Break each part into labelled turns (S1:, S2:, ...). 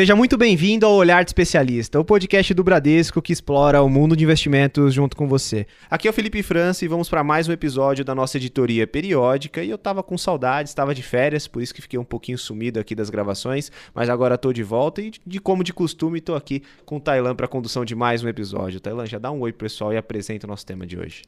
S1: Seja muito bem-vindo ao Olhar de Especialista, o podcast do Bradesco que explora o mundo de investimentos junto com você. Aqui é o Felipe França e vamos para mais um episódio da nossa editoria periódica. E eu tava com saudades, estava de férias, por isso que fiquei um pouquinho sumido aqui das gravações, mas agora estou de volta e, de como de costume, estou aqui com o Tailan para condução de mais um episódio. Tailan, já dá um oi pessoal e apresenta o nosso tema de hoje.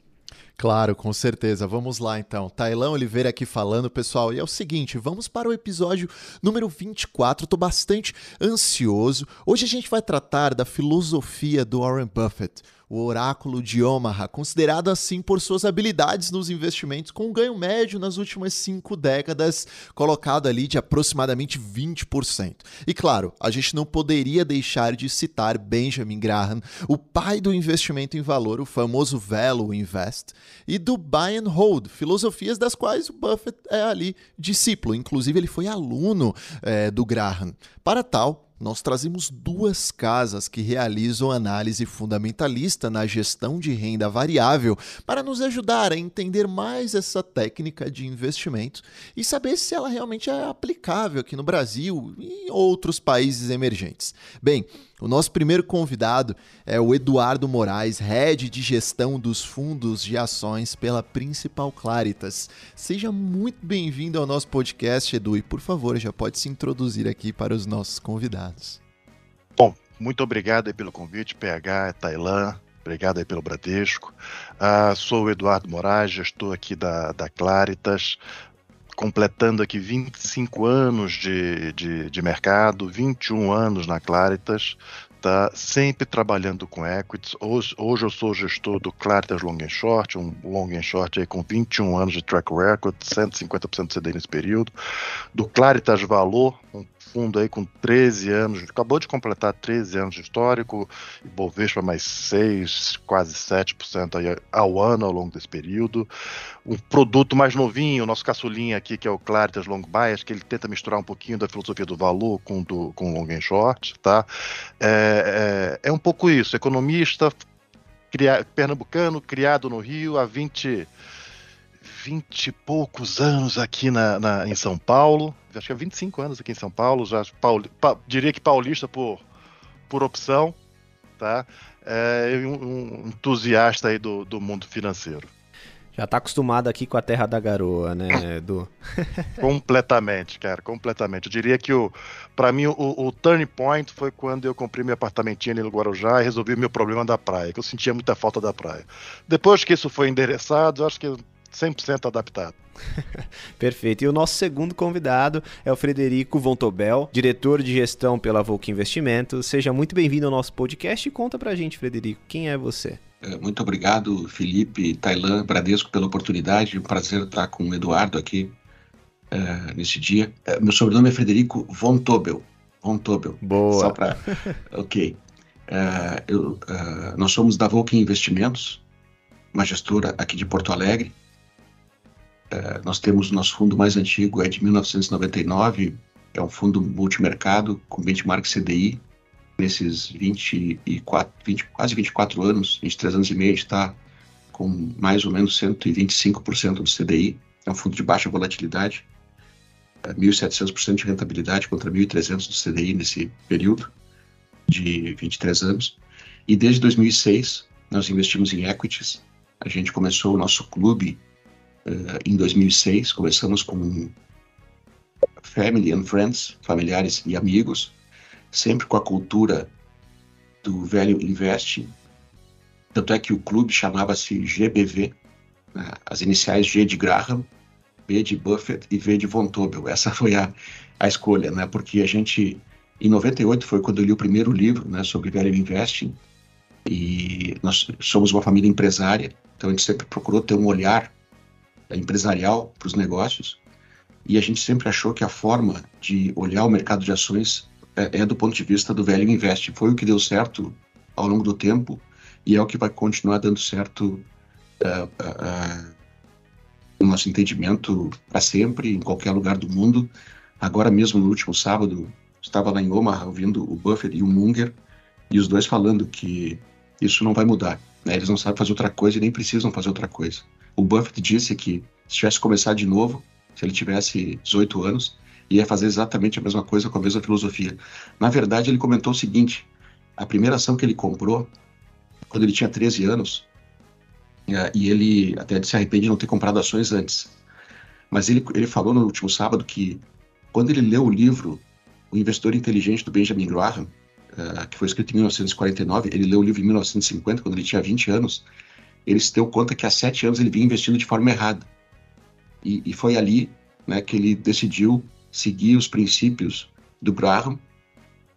S2: Claro, com certeza. Vamos lá então. Tailão Oliveira aqui falando, pessoal. E é o seguinte, vamos para o episódio número 24. Estou bastante ansioso. Hoje a gente vai tratar da filosofia do Warren Buffett o oráculo de Omaha, considerado assim por suas habilidades nos investimentos, com um ganho médio nas últimas cinco décadas, colocado ali de aproximadamente 20%. E claro, a gente não poderia deixar de citar Benjamin Graham, o pai do investimento em valor, o famoso Value Invest, e do Buy and Hold, filosofias das quais o Buffett é ali discípulo. Inclusive, ele foi aluno é, do Graham. Para tal, nós trazemos duas casas que realizam análise fundamentalista na gestão de renda variável para nos ajudar a entender mais essa técnica de investimento e saber se ela realmente é aplicável aqui no Brasil e em outros países emergentes. Bem, o nosso primeiro convidado é o Eduardo Moraes, head de gestão dos fundos de ações pela Principal Claritas. Seja muito bem-vindo ao nosso podcast, Edu, e por favor, já pode se introduzir aqui para os nossos convidados.
S3: Bom, muito obrigado pelo convite, PH, Tailã, Obrigado aí pelo Bradesco. Uh, sou o Eduardo Moraes, gestor aqui da, da Claritas completando aqui 25 anos de, de, de mercado, 21 anos na Claritas, tá sempre trabalhando com equities. Hoje, hoje eu sou gestor do Claritas Long and Short, um long and short aí com 21 anos de track record, 150% de CDI nesse período. Do Claritas Valor, um fundo aí com 13 anos, acabou de completar 13 anos de histórico, e Bovespa mais 6, quase 7% aí ao ano ao longo desse período. Um produto mais novinho, o nosso caçulinha aqui, que é o Claritas Long Bias, que ele tenta misturar um pouquinho da filosofia do valor com do com long and short, tá? É, é, é um pouco isso, economista, pernambucano, criado no Rio há 20 vinte e poucos anos aqui na, na, em São Paulo. Acho que há 25 anos aqui em São Paulo. Já pauli, pa, diria que paulista por, por opção, tá? É, um, um entusiasta aí do, do mundo financeiro.
S1: Já tá acostumado aqui com a terra da garoa, né, Edu?
S3: completamente, cara, completamente. Eu diria que o, para mim o, o, turning point foi quando eu comprei meu apartamentinho ali no Guarujá e resolvi o meu problema da praia, que eu sentia muita falta da praia. Depois que isso foi endereçado, acho que 100% adaptado.
S1: Perfeito. E o nosso segundo convidado é o Frederico Vontobel, diretor de gestão pela Volk Investimentos. Seja muito bem-vindo ao nosso podcast e conta pra gente, Frederico, quem é você?
S4: É, muito obrigado, Felipe, Tailan, Bradesco, pela oportunidade. Um prazer estar com o Eduardo aqui uh, nesse dia. Uh, meu sobrenome é Frederico Vontobel. Vontobel.
S1: Boa.
S4: Só para. ok. Uh, eu, nós somos da Volk Investimentos, uma gestora aqui de Porto Alegre. É, nós temos o nosso fundo mais antigo, é de 1999, é um fundo multimercado com benchmark CDI. Nesses 24, 20, quase 24 anos, 23 anos e meio, a gente está com mais ou menos 125% do CDI. É um fundo de baixa volatilidade, é 1.700% de rentabilidade contra 1.300% do CDI nesse período de 23 anos. E desde 2006, nós investimos em equities. A gente começou o nosso clube uh, em 2006. Começamos com family and friends, familiares e amigos, sempre com a cultura do velho investing. Tanto é que o clube chamava-se GBV, né? as iniciais G de Graham, B de Buffett e V de Von Tobel. Essa foi a, a escolha, né? Porque a gente, em 98 foi quando eu li o primeiro livro, né, sobre velho investing. E nós somos uma família empresária, então a gente sempre procurou ter um olhar empresarial para os negócios e a gente sempre achou que a forma de olhar o mercado de ações é, é, do ponto de vista do velho investe. Foi o que deu certo ao longo do tempo e é o que vai continuar dando certo uh, uh, uh, no nosso entendimento para sempre, em qualquer lugar do mundo. Agora mesmo, no último sábado, estava lá em Omaha ouvindo o Buffett e o Munger e os dois falando que isso não vai mudar. Né? Eles não sabem fazer outra coisa e nem precisam fazer outra coisa. O Buffett disse que se tivesse começado de novo, se ele tivesse 18 anos, ia fazer exatamente a mesma coisa com a mesma filosofia. Na verdade, ele comentou o seguinte: a primeira ação que ele comprou, quando ele tinha 13 anos, é, e ele até se arrepende de não ter comprado ações antes. Mas ele, ele falou no último sábado que quando ele leu o livro O Investidor Inteligente do Benjamin Graham, uh, que foi escrito em 1949, ele leu o livro em 1950, quando ele tinha 20 anos, ele se deu conta que há sete anos ele vinha investindo de forma errada. E, e foi ali né, que ele decidiu seguir os princípios do Graham,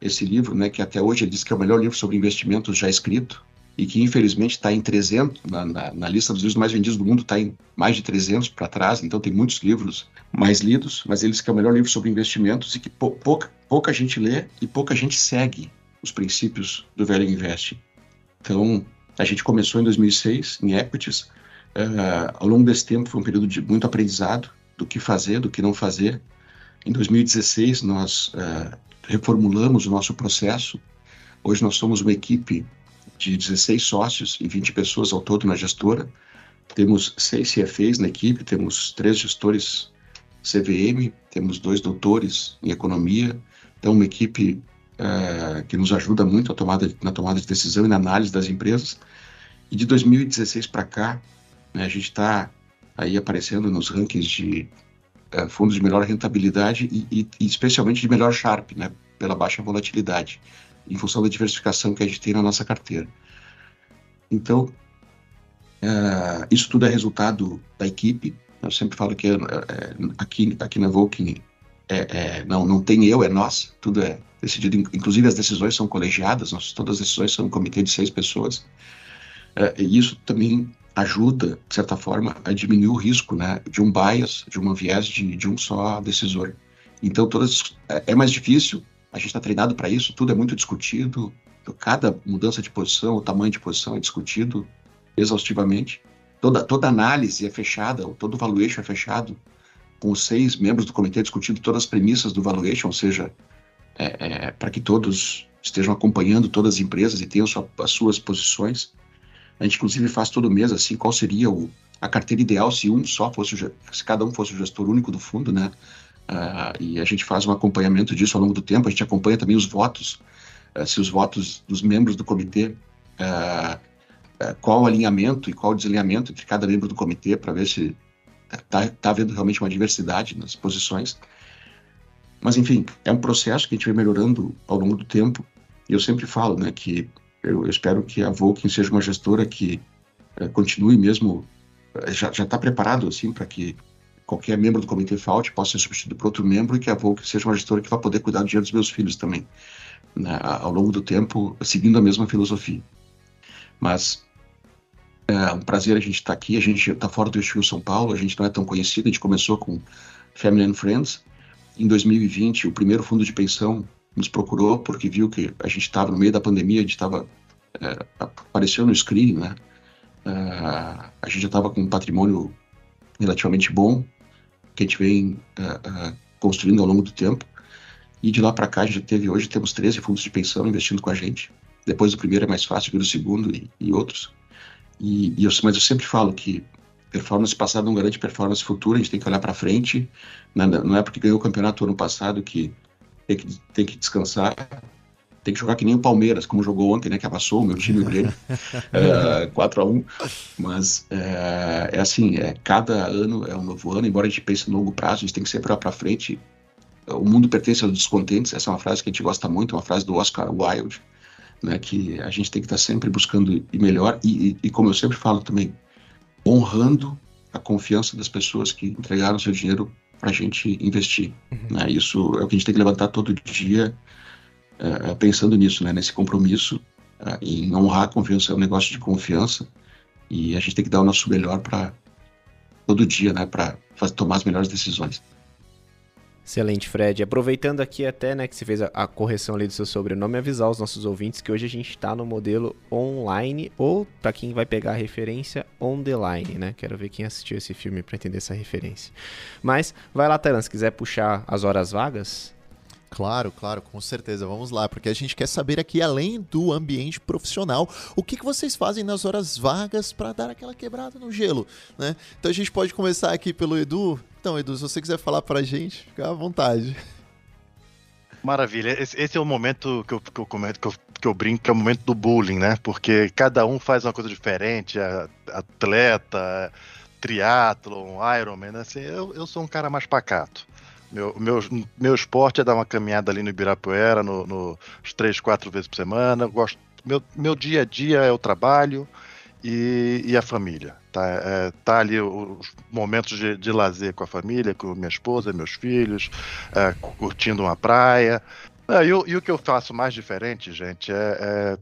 S4: esse livro, né, que até hoje ele diz que é o melhor livro sobre investimentos já escrito, e que infelizmente está em 300, na, na, na, lista dos livros mais vendidos do mundo, está em mais de 300 para trás, então tem muitos livros mais lidos, mas eles que é o melhor livro sobre investimentos e que pou, pouca, pouca gente lê e pouca gente segue os princípios do Velho Invest. Então, a gente começou em 2006 em equities, uh, ao longo desse tempo foi um período de muito aprendizado do que fazer, do que não fazer. Em 2016, nós uh, reformulamos o nosso processo. Hoje nós somos uma equipe de 16 sócios e 20 pessoas ao todo na gestora. Temos seis CFAs na equipe, temos três gestores CVM, temos dois doutores em economia. Então, uma equipe uh, que nos ajuda muito tomada, na tomada de decisão e na análise das empresas. E de 2016 para cá, né, a gente está aí aparecendo nos rankings de uh, fundos de melhor rentabilidade e, e, e, especialmente de melhor Sharp, né, pela baixa volatilidade em função da diversificação que a gente tem na nossa carteira. Então, uh, isso tudo é resultado da equipe. Eu sempre falo que é, é, aqui, aqui na Volking é, é, não, não tem eu, é nós. Tudo é decidido. Inclusive as decisões são colegiadas. Nós, todas as decisões são um comitê de seis pessoas. Uh, e isso também ajuda, de certa forma, a diminuir o risco né, de um bias, de uma viés de, de um só decisor. Então, todas é, é mais difícil, a gente está treinado para isso, tudo é muito discutido, cada mudança de posição, o tamanho de posição é discutido exaustivamente. Toda, toda análise é fechada, todo valuation é fechado, com os seis membros do comitê discutindo todas as premissas do valuation, ou seja, é, é, para que todos estejam acompanhando todas as empresas e tenham sua, as suas posições. A gente, inclusive, faz todo mês assim qual seria o, a carteira ideal se um só fosse, se cada um fosse o gestor único do fundo, né? Uh, e a gente faz um acompanhamento disso ao longo do tempo. A gente acompanha também os votos, uh, se os votos dos membros do comitê, uh, qual o alinhamento e qual o desalinhamento entre cada membro do comitê, para ver se está tá havendo realmente uma diversidade nas posições. Mas, enfim, é um processo que a gente vem melhorando ao longo do tempo. E eu sempre falo né, que eu, espero que a Volkswagen seja uma gestora que continue mesmo, já está preparado assim para que qualquer membro do comitê FAUT possa ser substituído por outro membro e que a Volk seja uma gestora que vai poder cuidar do dinheiro dos meus filhos também, né, ao longo do tempo, seguindo a mesma filosofia. Mas é um prazer a gente estar tá aqui, a gente está fora do estilo São Paulo, a gente não é tão conhecido, a gente começou com Family and Friends. Em 2020, o primeiro fundo de pensão nos procurou porque viu que a gente estava no meio da pandemia, a gente estava é, apareceu no screening, né? É, a gente já estava com um patrimônio relativamente bom, que a gente vem uh, uh, construindo ao longo do tempo. E de lá para cá, a gente teve, hoje temos 13 fundos de pensão investindo com a gente. Depois do primeiro é mais fácil vir o segundo e, e outros. E, e eu, mas eu sempre falo que performance passada não garante performance futura, a gente tem que olhar para frente. Não, não é porque ganhou o campeonato ano passado que tem que, tem que descansar tem que jogar que nem o Palmeiras, como jogou ontem, né? Que abassou o meu time, o Grêmio, é, 4 a 1 Mas é, é, assim, é, cada ano é um novo ano, embora a gente pense no longo prazo, a gente tem que sempre olhar para frente. O mundo pertence aos descontentes, essa é uma frase que a gente gosta muito, uma frase do Oscar Wilde, né? Que a gente tem que estar tá sempre buscando ir melhor e, e, e, como eu sempre falo também, honrando a confiança das pessoas que entregaram seu dinheiro para a gente investir. Uhum. Né? Isso é o que a gente tem que levantar todo dia é, é, pensando nisso, né, nesse compromisso é, em honrar a confiança, é um negócio de confiança e a gente tem que dar o nosso melhor para todo dia, né, para tomar as melhores decisões.
S1: Excelente, Fred. Aproveitando aqui até, né, que você fez a, a correção ali do seu sobrenome, avisar os nossos ouvintes que hoje a gente está no modelo online ou, para quem vai pegar a referência, on the line, né? Quero ver quem assistiu esse filme para entender essa referência. Mas, vai lá, Taran, se quiser puxar as horas vagas,
S2: Claro, claro, com certeza. Vamos lá, porque a gente quer saber aqui, além do ambiente profissional, o que, que vocês fazem nas horas vagas para dar aquela quebrada no gelo, né? Então a gente pode começar aqui pelo Edu. Então, Edu. Se você quiser falar pra gente, fica à vontade.
S3: Maravilha. Esse, esse é o momento que eu, que eu comento, que eu, que eu brinco, que é o momento do bullying, né? Porque cada um faz uma coisa diferente. Atleta, triatlon, Ironman, né? assim, eu, eu sou um cara mais pacato. Meu, meu, meu esporte é dar uma caminhada ali no Ibirapuera, no, no três, quatro vezes por semana. gosto, meu, meu dia a dia é o trabalho e, e a família. Tá, é, tá ali os momentos de, de, lazer com a família, com minha esposa, meus filhos, é, curtindo uma praia. É, e, e, o que eu faço mais diferente, gente, é, é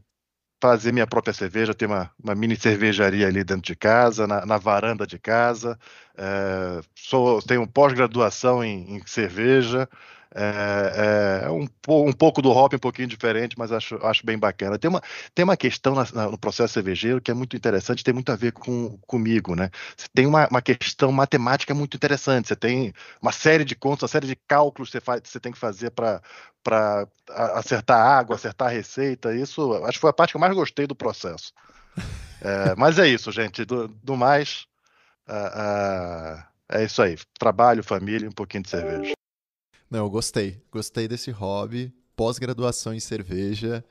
S3: fazer minha própria cerveja, ter uma, uma mini cervejaria ali dentro de casa, na, na varanda de casa. É, sou, tenho pós-graduação em, em, cerveja. É, é, um, um, pouco do hop, um pouquinho diferente, mas acho, acho bem bacana. Tem uma, tem uma questão na, na, no processo cervejeiro que é muito interessante, tem muito a ver com comigo, né? Você tem uma, uma questão matemática muito interessante, você tem uma série de contas, uma série de cálculos que você, faz, você tem que fazer para acertar a água, acertar receita. Isso acho que foi a parte que eu mais gostei do processo. É, mas é isso, gente. Do, do mais, uh, uh, é isso aí. Trabalho, família, um pouquinho de cerveja.
S2: Não, eu gostei. Gostei desse hobby. Pós-graduação em cerveja.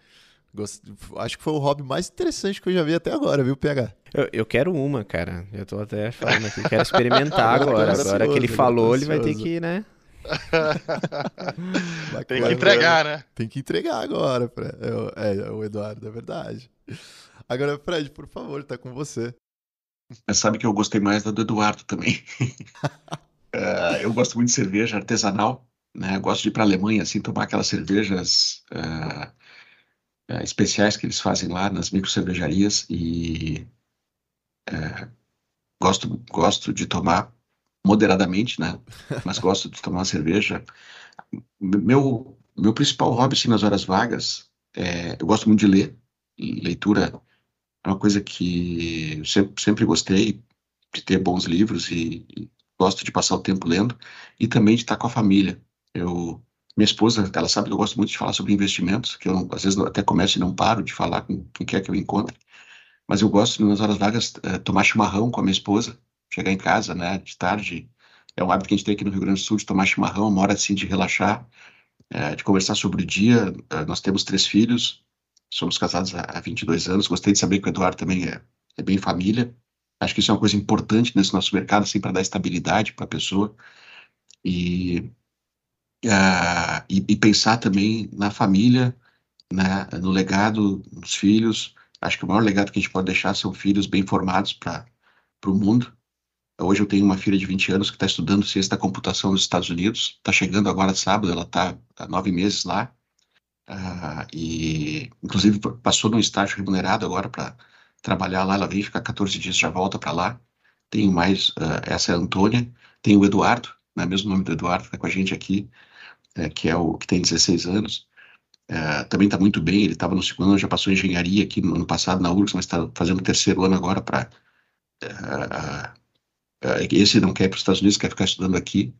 S2: Gost... Acho que foi o hobby mais interessante que eu já vi até agora, viu, PH?
S1: Eu, eu quero uma, cara. Eu tô até falando aqui. Quero experimentar agora. Agora que ele falou, ele vai ter que, né?
S3: Tem que entregar, né?
S2: Tem que entregar agora. É, é, o Eduardo, é verdade. Agora, Fred, por favor, tá com você.
S4: Mas sabe que eu gostei mais da do Eduardo também. uh, eu gosto muito de cerveja artesanal né? Gosto de ir para a Alemanha, assim, tomar aquelas cervejas uh, uh, especiais que eles fazem lá nas micro cervejarias e uh, gosto, gosto de tomar moderadamente, né? Mas gosto de tomar cerveja. Meu, meu principal hobby, assim, nas horas vagas, é, eu gosto muito de ler. Leitura é uma coisa que eu sempre, sempre gostei de ter bons livros e, e gosto de passar o tempo lendo e também de estar com a família. Eu, minha esposa, ela sabe que eu gosto muito de falar sobre investimentos, que eu às vezes até começo e não paro de falar com quem quer que eu encontre, mas eu gosto nas horas vagas é, tomar chimarrão com a minha esposa, chegar em casa, né, de tarde. É um hábito que a gente tem aqui no Rio Grande do Sul de tomar chimarrão, uma hora assim de relaxar, é, de conversar sobre o dia. É, nós temos três filhos, somos casados há, há 22 anos. Gostei de saber que o Eduardo também é, é bem família. Acho que isso é uma coisa importante nesse nosso mercado, assim, para dar estabilidade para a pessoa. E uh, e, e, pensar também na família, né, no legado dos filhos. Acho que o maior legado que a gente pode deixar são filhos bem formados para o mundo. Hoje eu tenho uma filha de 20 anos que está estudando ciência da computação nos Estados Unidos. Está chegando agora sábado, ela está há nove meses lá. Uh, e, inclusive, passou num estágio remunerado agora para trabalhar lá. Ela vem ficar 14 dias, já volta para lá. Tenho mais, uh, essa é a Antônia. Tem o Eduardo, né, mesmo nome do Eduardo, está com a gente aqui é, que é o que tem 16 anos, é, também está muito bem. Ele estava no segundo ano, já passou engenharia aqui no ano passado na URGS, mas está fazendo o terceiro ano agora para. É, é, esse não quer ir para os Estados Unidos, quer ficar estudando aqui.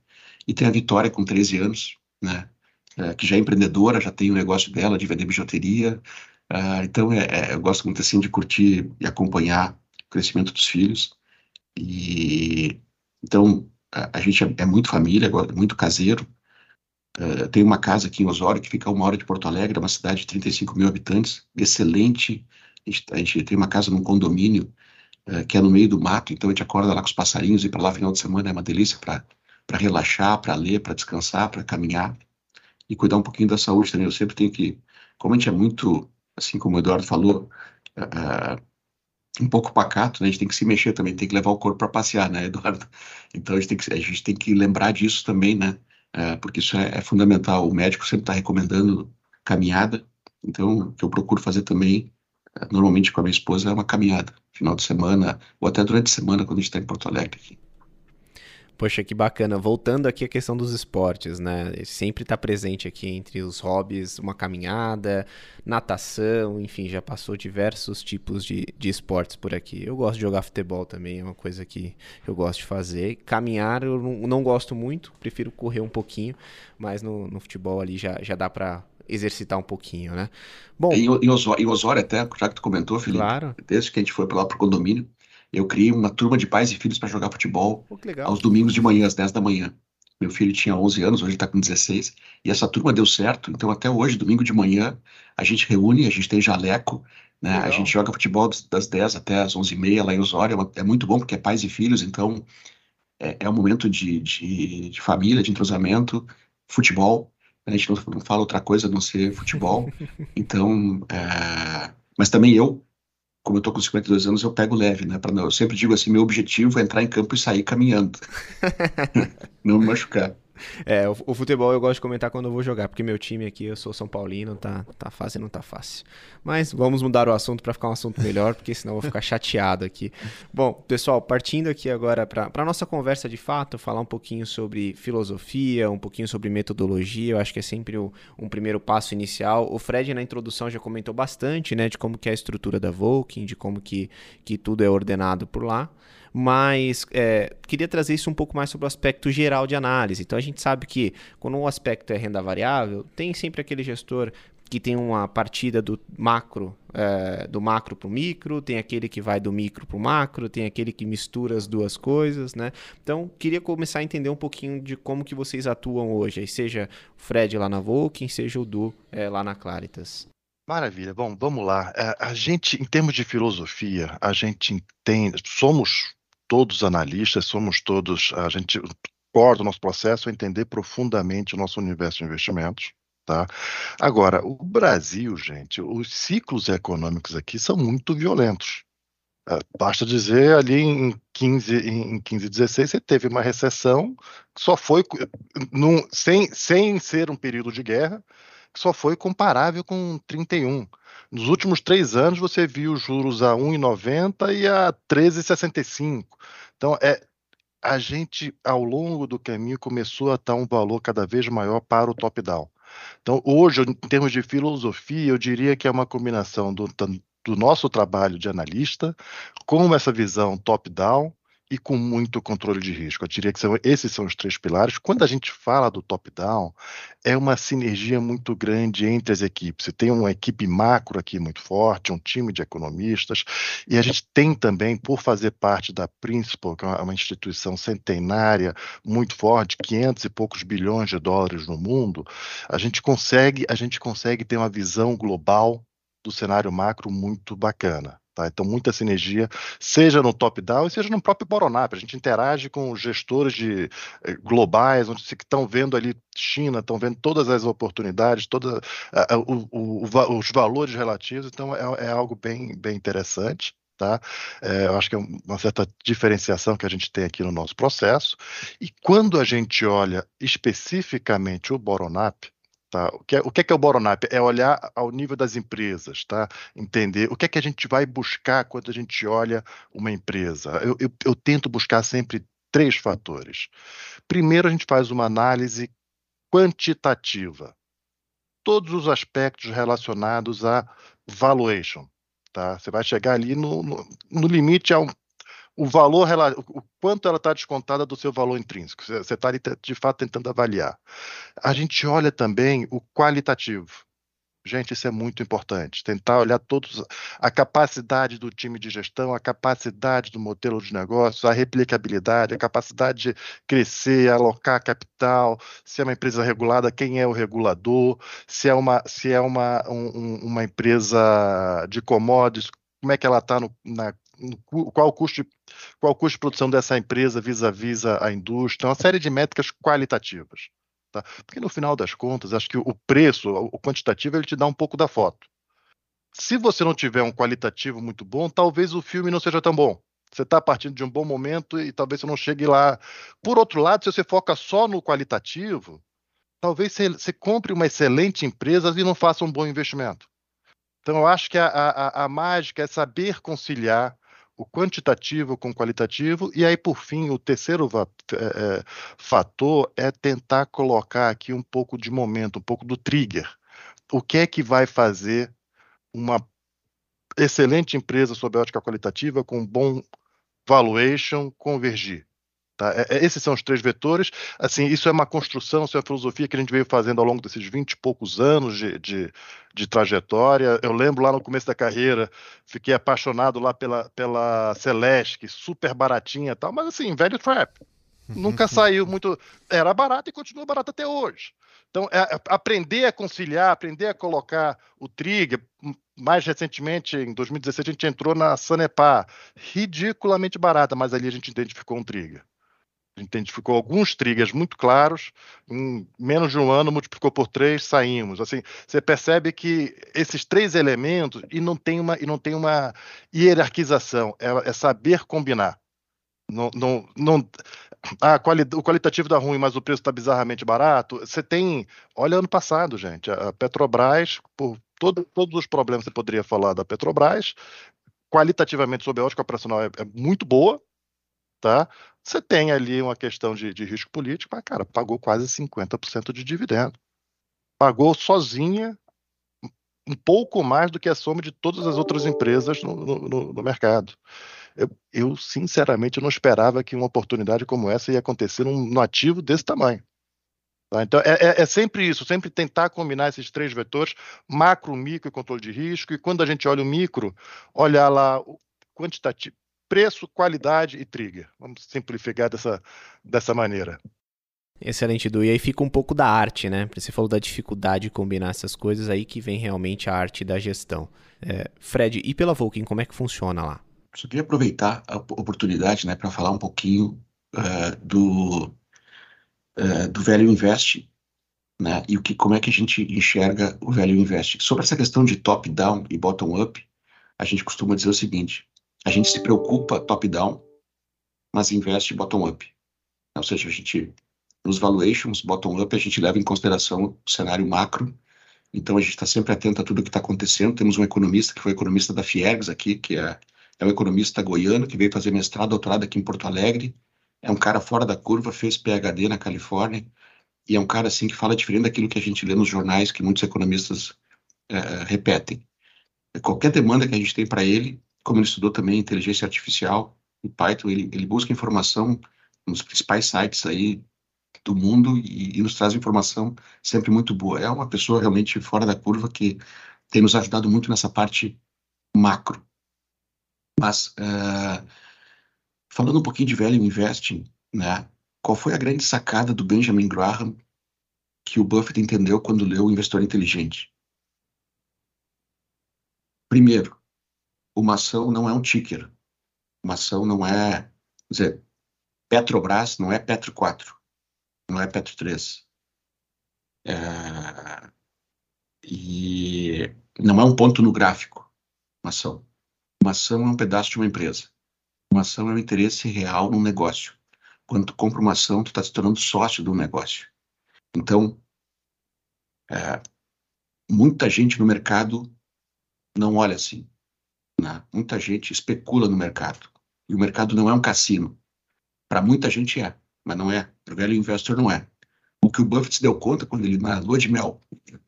S4: E tem a Vitória com 13 anos, né? É, que já é empreendedora, já tem o um negócio dela de vender bijuteria. É, então, eu gosto muito assim de curtir e acompanhar o crescimento dos filhos. E então a, gente é, muito família, muito caseiro. Uh, tem uma casa aqui em Osório que fica a uma hora de Porto Alegre, é uma cidade de 35 mil habitantes, excelente. A gente, a gente tem uma casa num condomínio uh, que é no meio do mato, então a gente acorda lá com os passarinhos e para lá final de semana é uma delícia para relaxar, para ler, para descansar, para caminhar e cuidar um pouquinho da saúde também. Eu sempre tenho que, como a gente é muito, assim como o Eduardo falou, uh, um pouco pacato, né? A gente tem que se mexer também, tem que levar o corpo para passear, né, Eduardo? Então a gente que, a gente tem que lembrar disso também, né? É, porque isso é, é, fundamental. O médico sempre está recomendando caminhada, então o que eu procuro fazer também, é, normalmente com a minha esposa, é uma caminhada, final de semana, ou até durante a semana, quando a gente está em Porto Alegre. Aqui.
S1: Poxa, que bacana. Voltando aqui à questão dos esportes, né? Sempre está presente aqui entre os hobbies uma caminhada, natação, enfim, já passou diversos tipos de, de esportes por aqui. Eu gosto de jogar futebol também, é uma coisa que eu gosto de fazer. Caminhar eu não, não gosto muito, prefiro correr um pouquinho, mas no, no futebol ali já, já dá para exercitar um pouquinho, né?
S4: Bom, em, em, Osório, Osório até, já que tu comentou, Felipe,
S1: claro.
S4: desde que a gente foi para lá pro condomínio, eu criei uma turma de pais e filhos para jogar futebol
S1: Pô,
S4: aos domingos de manhã, às 10 da manhã. Meu filho tinha 11 anos, hoje está com 16, e essa turma deu certo. Então, até hoje, domingo de manhã, a gente reúne, a gente tem jaleco, né? A gente joga futebol das- das 10 até as 11h30 lá em Osório. É É muito bom porque é pais e filhos, então é, é um momento de, de, de família, de entrosamento, futebol. A gente não, não fala outra coisa a não ser futebol. Então, é, mas também eu, como eu tô com 52 anos, eu pego leve, né? Pra não, eu sempre digo assim, meu objetivo é entrar em campo e sair caminhando. não me machucar.
S1: É, o, o futebol eu gosto de comentar quando eu vou jogar, porque meu time aqui, eu sou São Paulino, tá, tá fácil, não tá fácil. Mas vamos mudar o assunto para ficar um assunto melhor, porque senão eu vou ficar chateado aqui. Bom, pessoal, partindo aqui agora para a nossa conversa de fato, falar um pouquinho sobre filosofia, um pouquinho sobre metodologia, eu acho que é sempre o- um primeiro passo inicial. O Fred na introdução já comentou bastante, né, de como que é a estrutura da Vulcan, de como que, que tudo é ordenado por lá mas é, queria trazer isso um pouco mais sobre o aspecto geral de análise. Então a gente sabe que quando o aspecto é renda variável, tem sempre aquele gestor que tem uma partida do macro, é, do macro para o micro, tem aquele que vai do micro para o macro, tem aquele que mistura as duas coisas, né? Então queria começar a entender um pouquinho de como que vocês atuam hoje, seja o Fred lá na Vulcan, seja o Du é, lá na Claritas.
S3: Maravilha. Bom, vamos lá. É, A gente, em termos de filosofia, a gente entende, somos todos analistas, somos todos, a gente do nosso processo é entender profundamente o nosso universo de investimentos. Tá? Agora, o Brasil, gente, os ciclos econômicos aqui são muito violentos. É, Basta dizer, ali em 15, em 15, 16, você teve uma recessão que só foi, num- sem, sem ser um período de guerra, que só foi comparável com 31. Nos últimos três anos, você viu juros a 1,90 e a 13,65. Então, é, a gente, ao longo do caminho, começou a dar um valor cada vez maior para o top-down. Então, hoje, em termos de filosofia, eu diria que é uma combinação do, do nosso trabalho de analista com essa visão top-down e com muito controle de risco. Eu diria que são, esses são os três pilares. Quando a gente fala do top-down, é uma sinergia muito grande entre as equipes. Você tem uma equipe macro aqui muito forte, um time de economistas, e a gente tem também, por fazer parte da Principal, que é uma instituição centenária, muito forte, 500 e poucos bilhões de dólares no mundo, a gente consegue, a gente consegue ter uma visão global do cenário macro muito bacana. Tá? Então, muita sinergia, seja no top-down, seja no próprio bottom-up. A gente interage com gestores de, eh, globais, onde estão vendo ali China, estão vendo todas as oportunidades, toda, uh, o, os valores relativos. Então, é, é algo bem, bem interessante. Tá? É, eu acho que é uma certa diferenciação que a gente tem aqui no nosso processo. E quando a gente olha especificamente o bottom-up, Tá? O, que é, o que é, que é o bottom-up? É olhar ao nível das empresas, tá? entender o que é que a gente vai buscar quando a gente olha uma empresa. Eu, eu, eu tento buscar sempre três fatores. Primeiro, a gente faz uma análise quantitativa. Todos os aspectos relacionados à valuation. Tá? Você vai chegar ali no, no, no limite ao o valor, o quanto ela está descontada do seu valor intrínseco. Você está de fato tentando avaliar. A gente olha também o qualitativo. Gente, isso é muito importante. Tentar olhar todos a capacidade do time de gestão, a capacidade do modelo de negócio, a replicabilidade, a capacidade de crescer, alocar capital, se é uma empresa regulada, quem é o regulador, se é uma, se é uma, um, uma empresa de commodities, como é que ela está na qual o custo de, qual o custo de produção dessa empresa vis-à-vis -vis a indústria, uma série de métricas qualitativas. Tá? Porque no final das contas, acho que o preço, o quantitativo, ele te dá um pouco da foto. Se você não tiver um qualitativo muito bom, talvez o filme não seja tão bom. Você está partindo de um bom momento e talvez você não chegue lá. Por outro lado, se você foca só no qualitativo, talvez você, você compre uma excelente empresa e não faça um bom investimento. Então, eu acho que a, a, a mágica é saber conciliar o quantitativo com o qualitativo, e aí, por fim, o terceiro é, fator é tentar colocar aqui um pouco de momento, um pouco do trigger. O que é que vai fazer uma excelente empresa sob ótica qualitativa, com bom valuation, convergir? Tá? É, é, esses são os três vetores. Assim, isso é uma construção, isso é uma filosofia que a gente veio fazendo ao longo desses 20 e poucos anos de, de, de, trajetória. Eu lembro lá no começo da carreira, fiquei apaixonado lá pela, pela Celeste, super baratinha e tal, mas assim, velho trap. Nunca saiu muito. Era barato e continua barato até hoje. Então, é, é, aprender a conciliar, aprender a colocar o trigger. Mais recentemente, em 2017, a gente entrou na Sanepar, ridiculamente barata, mas ali a gente identificou um trigger. Identificou alguns triggers muito claros, em menos de um ano multiplicou por três, saímos. Assim, você percebe que esses três elementos e não tem uma e não tem uma hierarquização, é, é saber combinar. Não, não, não, ah, quali, o qualitativo dá ruim, mas o preço está bizarramente barato. Você tem, olha ano passado, gente, a Petrobras, por todo, todos os problemas que você poderia falar da Petrobras, qualitativamente sob a ótica operacional é, é muito boa, tá? Você tem ali uma questão de, de risco político, mas, cara, pagou quase 50% de dividendo. Pagou sozinha um pouco mais do que a soma de todas as outras empresas no, no, no mercado. Eu, eu, sinceramente, não esperava que uma oportunidade como essa ia acontecer num, num ativo desse tamanho. Tá? Então, é, é, é, sempre isso, sempre tentar combinar esses três vetores, macro, micro e controle de risco, e quando a gente olha o micro, olhar lá quantitativo, preço, qualidade e trigger. Vamos simplificar dessa, dessa maneira.
S1: Excelente, Du. E aí fica um pouco da arte, né? Você falou da dificuldade de combinar essas coisas, aí que vem realmente a arte da gestão. É, Fred, e pela Vulcan, como é que funciona lá?
S4: Só queria aproveitar a oportunidade né, para falar um pouquinho uh, do, uh, do Value Invest né, e o que, como é que a gente enxerga o Value Invest. Sobre essa questão de top-down e bottom-up, a gente costuma dizer o seguinte: a gente se preocupa top-down, mas investe bottom-up. Ou seja, a gente, nos valuations bottom-up, a gente leva em consideração o cenário macro. Então, a gente está sempre atento a tudo o que está acontecendo. Temos um economista, que foi economista da Fiergs aqui, que é, é um economista goiano, que veio fazer mestrado, doutorado aqui em Porto Alegre. É um cara fora da curva, fez PhD na Califórnia. E é um cara, assim, que fala diferente daquilo que a gente lê nos jornais, que muitos economistas é, repetem. Qualquer demanda que a gente tem para ele, como ele estudou também inteligência artificial em Python, ele, ele busca informação nos principais sites aí do mundo e, e, nos traz informação sempre muito boa. É uma pessoa realmente fora da curva que tem nos ajudado muito nessa parte macro. Mas, uh, falando um pouquinho de value investing, né, qual foi a grande sacada do Benjamin Graham que o Buffett entendeu quando leu O Investidor Inteligente? Primeiro, uma ação não é um ticker. Uma ação não é, quer dizer, Petrobras não é Petro 4, não é Petro 3. É, e não é um ponto no gráfico, uma ação. Uma ação é um pedaço de uma empresa. Uma ação é um interesse real num negócio. Quando tu compra uma ação, tu está se tornando sócio do negócio. Então, é, muita gente no mercado não olha assim. Né? Muita gente especula no mercado. E o mercado não é um cassino. Para muita gente é, mas não é. Para o velho investor não é. O que o Buffett se deu conta quando ele, na lua de mel,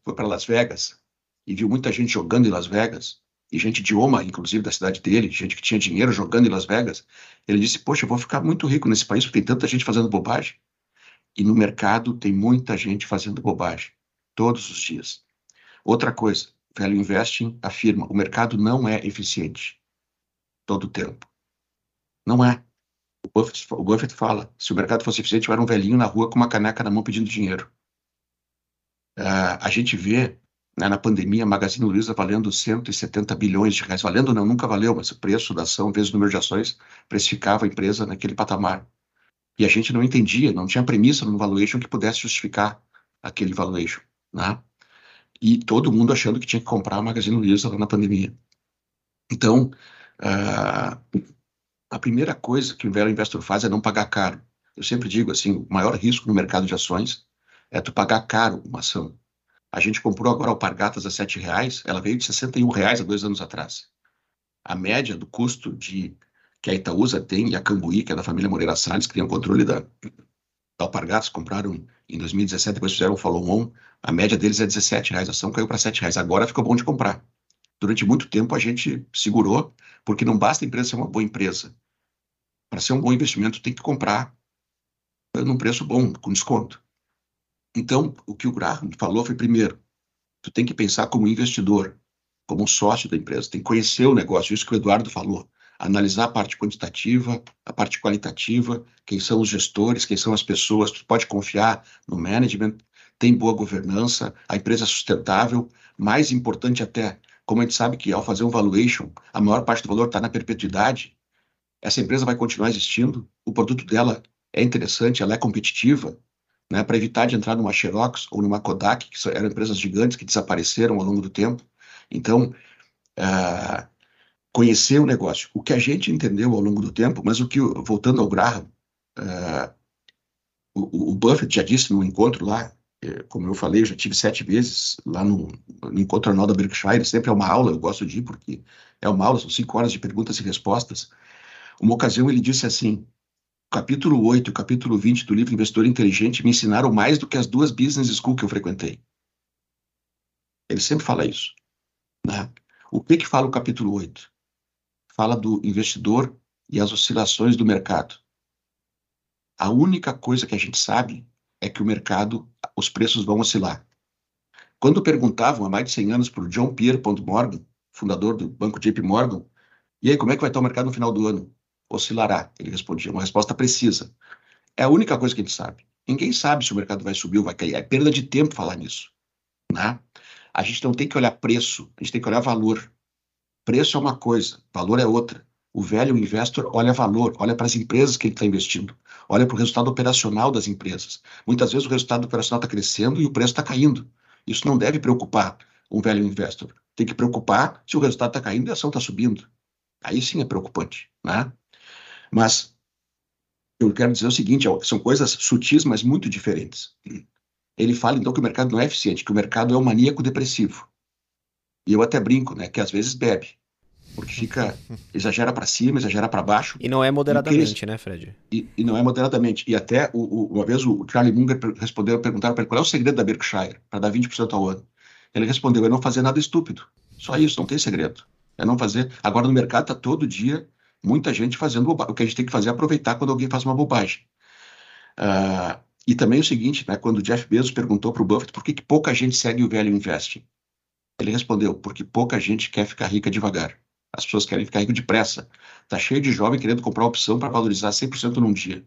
S4: foi para Las Vegas e viu muita gente jogando em Las Vegas, e gente de Oma, inclusive da cidade dele, gente que tinha dinheiro jogando em Las Vegas, ele disse: Poxa, eu vou ficar muito rico nesse país porque tem tanta gente fazendo bobagem. E no mercado tem muita gente fazendo bobagem, todos os dias. Outra coisa, Value Investing afirma: o mercado não é eficiente todo o tempo. Não é. O Buffett, o Buffett fala: se o mercado fosse eficiente, eu era um velhinho na rua com uma caneca na mão pedindo dinheiro. Uh, a gente vê né, na pandemia a Magazine Luiza valendo 170 bilhões de reais. Valendo não, nunca valeu, mas o preço da ação, vezes o número de ações, precificava a empresa naquele patamar. E a gente não entendia, não tinha premissa no valuation que pudesse justificar aquele valuation. Né? E todo mundo achando que tinha que comprar a Magazine Luiza lá na pandemia. Então, uh, a primeira coisa que o velho investor faz é não pagar caro. Eu sempre digo assim, o maior risco no mercado de ações é tu pagar caro uma ação. A gente comprou agora Alpargatas a R$ reais, ela veio de 61 reais há dois anos atrás. A média do custo de que a Itaúsa tem e a Cambuí, que é da família Moreira Salles, que tem o controle da, da Alpargatas, compraram em 2017, depois fizeram o follow-on, a média deles é 17 reais, a ação caiu para 7 reais. Agora ficou bom de comprar. Durante muito tempo a gente segurou, porque não basta a empresa ser uma boa empresa. Para ser um bom investimento, tem que comprar num preço bom, com desconto. Então, o que o Graham falou foi, primeiro, tu tem que pensar como investidor, como sócio da empresa, tem que conhecer o negócio, isso que o Eduardo falou, analisar a parte quantitativa, a parte qualitativa, quem são os gestores, quem são as pessoas, tu pode confiar no management, tem boa governança, a empresa é sustentável, mais importante até, como a gente sabe que ao fazer um valuation, a maior parte do valor está na perpetuidade, essa empresa vai continuar existindo, o produto dela é interessante, ela é competitiva, né, para evitar de entrar numa Xerox ou numa Kodak, que eram empresas gigantes que desapareceram ao longo do tempo. Então, uh, conhecer o negócio. O que a gente entendeu ao longo do tempo, mas o que, voltando ao Graham, uh, o, o, Buffett já disse no encontro lá, eh, como eu falei, eu já tive sete vezes lá no, no encontro anual da Berkshire, sempre é uma aula, eu gosto de ir porque é uma aula, são cinco horas de perguntas e respostas. Uma ocasião ele disse assim, capítulo 8 e o capítulo 20 do livro Investidor Inteligente me ensinaram mais do que as duas business schools que eu frequentei. Ele sempre fala isso. Né? O que, que fala o capítulo 8? Fala do investidor e as oscilações do mercado. A única coisa que a gente sabe é que o mercado, os preços vão oscilar. Quando perguntavam há mais de 100 anos para o John Pierpont Morgan, fundador do banco JP Morgan, e aí, como é que vai estar o mercado no final do ano? oscilará. Ele respondia, uma resposta precisa. É a única coisa que a gente sabe. Ninguém sabe se o mercado vai subir ou vai cair. É perda de tempo falar nisso. Né? A gente não tem que olhar preço, a gente tem que olhar valor. Preço é uma coisa, valor é outra. O velho investor olha valor, olha para as empresas que ele está investindo, olha para o resultado operacional das empresas. Muitas vezes o resultado operacional está crescendo e o preço está caindo. Isso não deve preocupar um velho investor. Tem que preocupar se o resultado está caindo e a ação está subindo. Aí sim é preocupante. Né? Mas eu quero dizer o seguinte: são coisas sutis, mas muito diferentes. Ele fala então que o mercado não é eficiente, que o mercado é um maníaco depressivo. E eu até brinco, né, que às vezes bebe, porque fica exagera para cima, exagera para baixo.
S1: E não é moderadamente, né, Fred?
S4: E, e, não é moderadamente. E até o, o, uma vez o Charlie Munger respondeu, perguntaram para ele qual é o segredo da Berkshire para dar 20% ao ano. Ele respondeu: é não fazer nada estúpido. Só isso, não tem segredo. É não fazer. Agora no mercado está todo dia muita gente fazendo bobagem. O que a gente tem que fazer é aproveitar quando alguém faz uma bobagem. Uh, e também o seguinte, né, quando o Jeff Bezos perguntou para o Buffett por que, que pouca gente segue o velho investing, ele respondeu, porque pouca gente quer ficar rica devagar. As pessoas querem ficar rico depressa. Tá cheio de jovem querendo comprar opção para valorizar 100% num dia.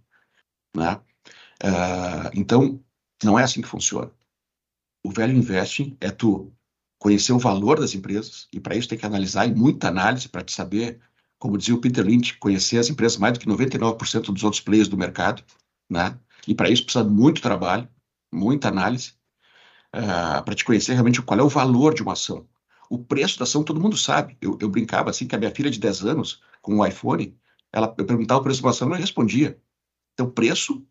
S4: Né? Uh, então, não é assim que funciona. O velho investing é tu conhecer o valor das empresas, e para isso tem que analisar, e muita análise para te saber como dizia o Peter Lynch, conhecer as empresas mais do que 99% dos outros players do mercado, né? E para isso precisa de muito trabalho, muita análise, uh, para te conhecer realmente qual é o valor de uma ação. O preço da ação todo mundo sabe. Eu, eu brincava assim que a minha filha de 10 anos, com o um iPhone, ela, eu perguntava o preço de uma ação e ela respondia. Então, preço,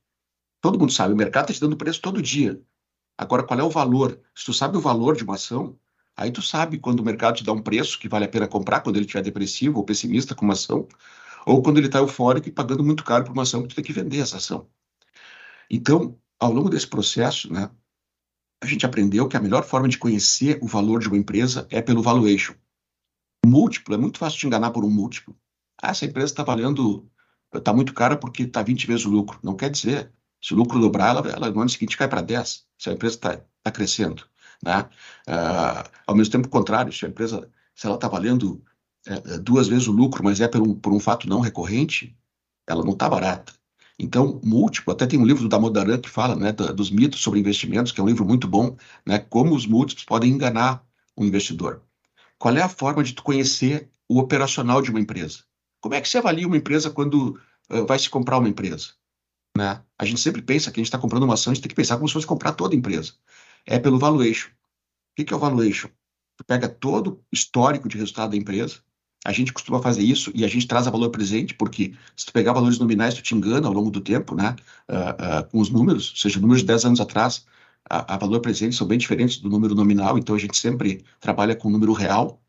S4: todo mundo sabe. O mercado está te dando preço todo dia. Agora, qual é o valor? Se tu sabe o valor de uma ação, Aí tu sabe quando o mercado te dá um preço que vale a pena comprar, quando ele estiver depressivo ou pessimista com uma ação, ou quando ele está eufórico e pagando muito caro por uma ação que tu tem que vender essa ação. Então, ao longo desse processo, né, a gente aprendeu que a melhor forma de conhecer o valor de uma empresa é pelo valuation. Múltiplo, é muito fácil te enganar por um múltiplo. Ah, essa empresa está valendo, está muito cara porque está 20 vezes o lucro. Não quer dizer. Se o lucro dobrar, ela, ela no ano seguinte cai para 10, se a empresa está tá crescendo. Né? Uh, ao mesmo tempo, contrário, se a empresa se ela está valendo é, duas vezes o lucro, mas é por um, por um fato não recorrente, ela não está barata. Então, múltiplo, até tem um livro do Damodaran que fala né, dos mitos sobre investimentos, que é um livro muito bom, né, como os múltiplos podem enganar o investidor. Qual é a forma de tu conhecer o operacional de uma empresa? Como é que se avalia uma empresa quando uh, vai se comprar uma empresa? Né? A gente sempre pensa que a gente está comprando uma ação, a gente tem que pensar como se fosse comprar toda a empresa é pelo valuation. O que é o valuation? Tu pega todo o histórico de resultado da empresa, a gente costuma fazer isso e a gente traz a valor presente, porque se tu pegar valores nominais, tu te engana ao longo do tempo, né? Uh, uh, com os números, ou seja, números de 10 anos atrás, a, a, valor presente são bem diferentes do número nominal, então a gente sempre trabalha com o número real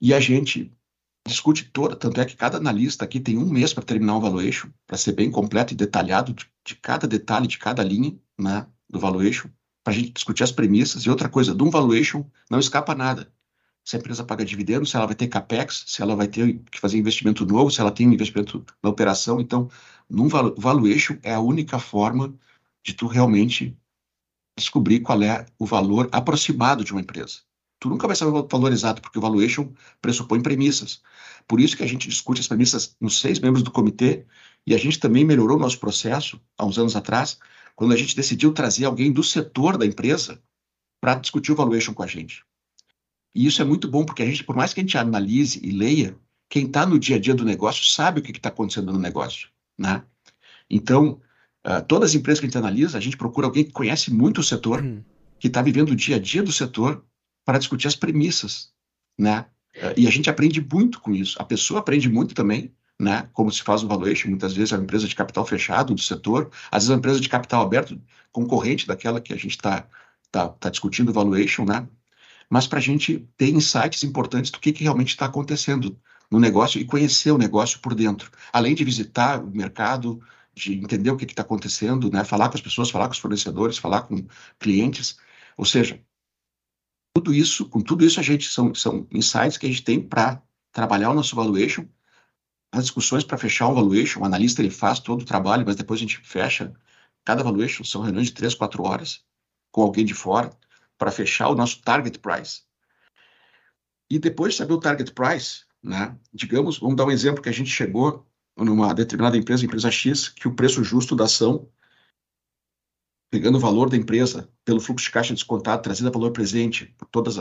S4: e a gente discute toda, tanto é que cada analista aqui tem um mês para terminar um valuation, para ser bem completo e detalhado de, de, cada detalhe, de cada linha né, do valuation para a gente discutir as premissas. E outra coisa, de um valuation não escapa nada. Se a empresa paga dividendo, se ela vai ter capex, se ela vai ter que fazer investimento novo, se ela tem investimento na operação. Então, num valuation é a única forma de tu realmente descobrir qual é o valor aproximado de uma empresa. Tu nunca vai saber o valor exato, porque o valuation pressupõe premissas. Por isso que a gente discute as premissas nos seis membros do comitê, e a gente também melhorou o nosso processo há uns anos atrás, quando a gente decidiu trazer alguém do setor da empresa para discutir o valuation com a gente. E isso é muito bom, porque a gente, por mais que a gente analise e leia, quem está no dia a dia do negócio sabe o que está acontecendo no negócio, né? Então, uh, todas as empresas que a gente analisa, a gente procura alguém que conhece muito o setor, uhum. que está vivendo o dia a dia do setor, para discutir as premissas, né? Uh, e a gente aprende muito com isso. A pessoa aprende muito também, né? Como se faz o valuation, muitas vezes é uma empresa de capital fechado do setor, às vezes é uma empresa de capital aberto, concorrente daquela que a gente está tá, tá discutindo o valuation, né? Mas para a gente ter insights importantes do que, que realmente está acontecendo no negócio e conhecer o negócio por dentro. Além de visitar o mercado, de entender o que está acontecendo, né? falar com as pessoas, falar com os fornecedores, falar com clientes. Ou seja, tudo isso, com tudo isso, a gente são, são insights que a gente tem para trabalhar o nosso valuation, as discussões para fechar um valuation, o analista ele faz todo o trabalho, mas depois a gente fecha cada valuation, são reuniões de três, quatro horas com alguém de fora para fechar o nosso target price. E depois de saber o target price, né, digamos, vamos dar um exemplo que a gente chegou numa determinada empresa, empresa X, que o preço justo da ação, pegando o valor da empresa pelo fluxo de caixa descontado, trazido a valor presente, todas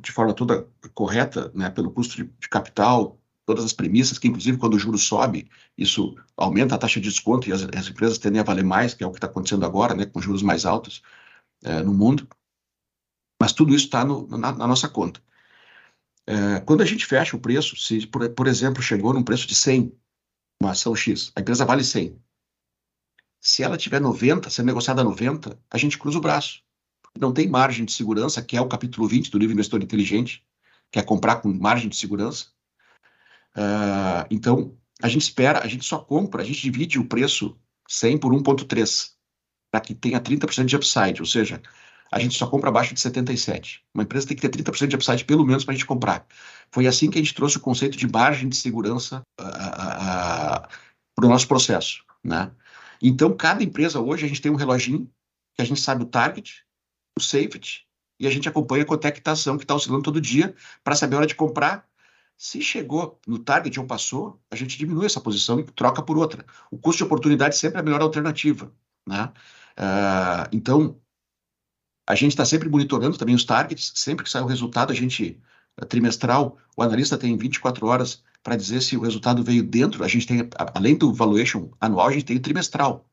S4: de forma toda correta, né, pelo custo de, de capital, todas as premissas, que inclusive quando o juro sobe, isso aumenta a taxa de desconto e as, as empresas tendem a valer mais, que é o que está acontecendo agora, né, com juros mais altos é, no mundo. Mas tudo isso está na, na, nossa conta. É, quando a gente fecha o preço, se, por, por, exemplo, chegou num preço de 100, uma ação X, a empresa vale 100. Se ela tiver 90, ser negociada a 90, a gente cruza o braço. Não tem margem de segurança, que é o capítulo 20 do livro Investidor Inteligente, que é comprar com margem de segurança. Uh, então, a gente espera, a gente só compra, a gente divide o preço 100 por 1,3, para que tenha 30% de upside, ou seja, a gente só compra abaixo de 77. Uma empresa tem que ter 30% de upside pelo menos para a gente comprar. Foi assim que a gente trouxe o conceito de margem de segurança para o nosso processo. Né? Então, cada empresa hoje, a gente tem um reloginho que a gente sabe o target, o safety, e a gente acompanha quanto é que está ação que está oscilando todo dia para saber a hora de comprar. Se chegou no target ou passou, a gente diminui essa posição e troca por outra. O custo de oportunidade sempre é a melhor alternativa. Né? Uh, então, a gente está sempre monitorando também os targets, sempre que sai o resultado, a gente, trimestral, o analista tem 24 horas para dizer se o resultado veio dentro, a gente tem, além do valuation anual, a gente tem o trimestral,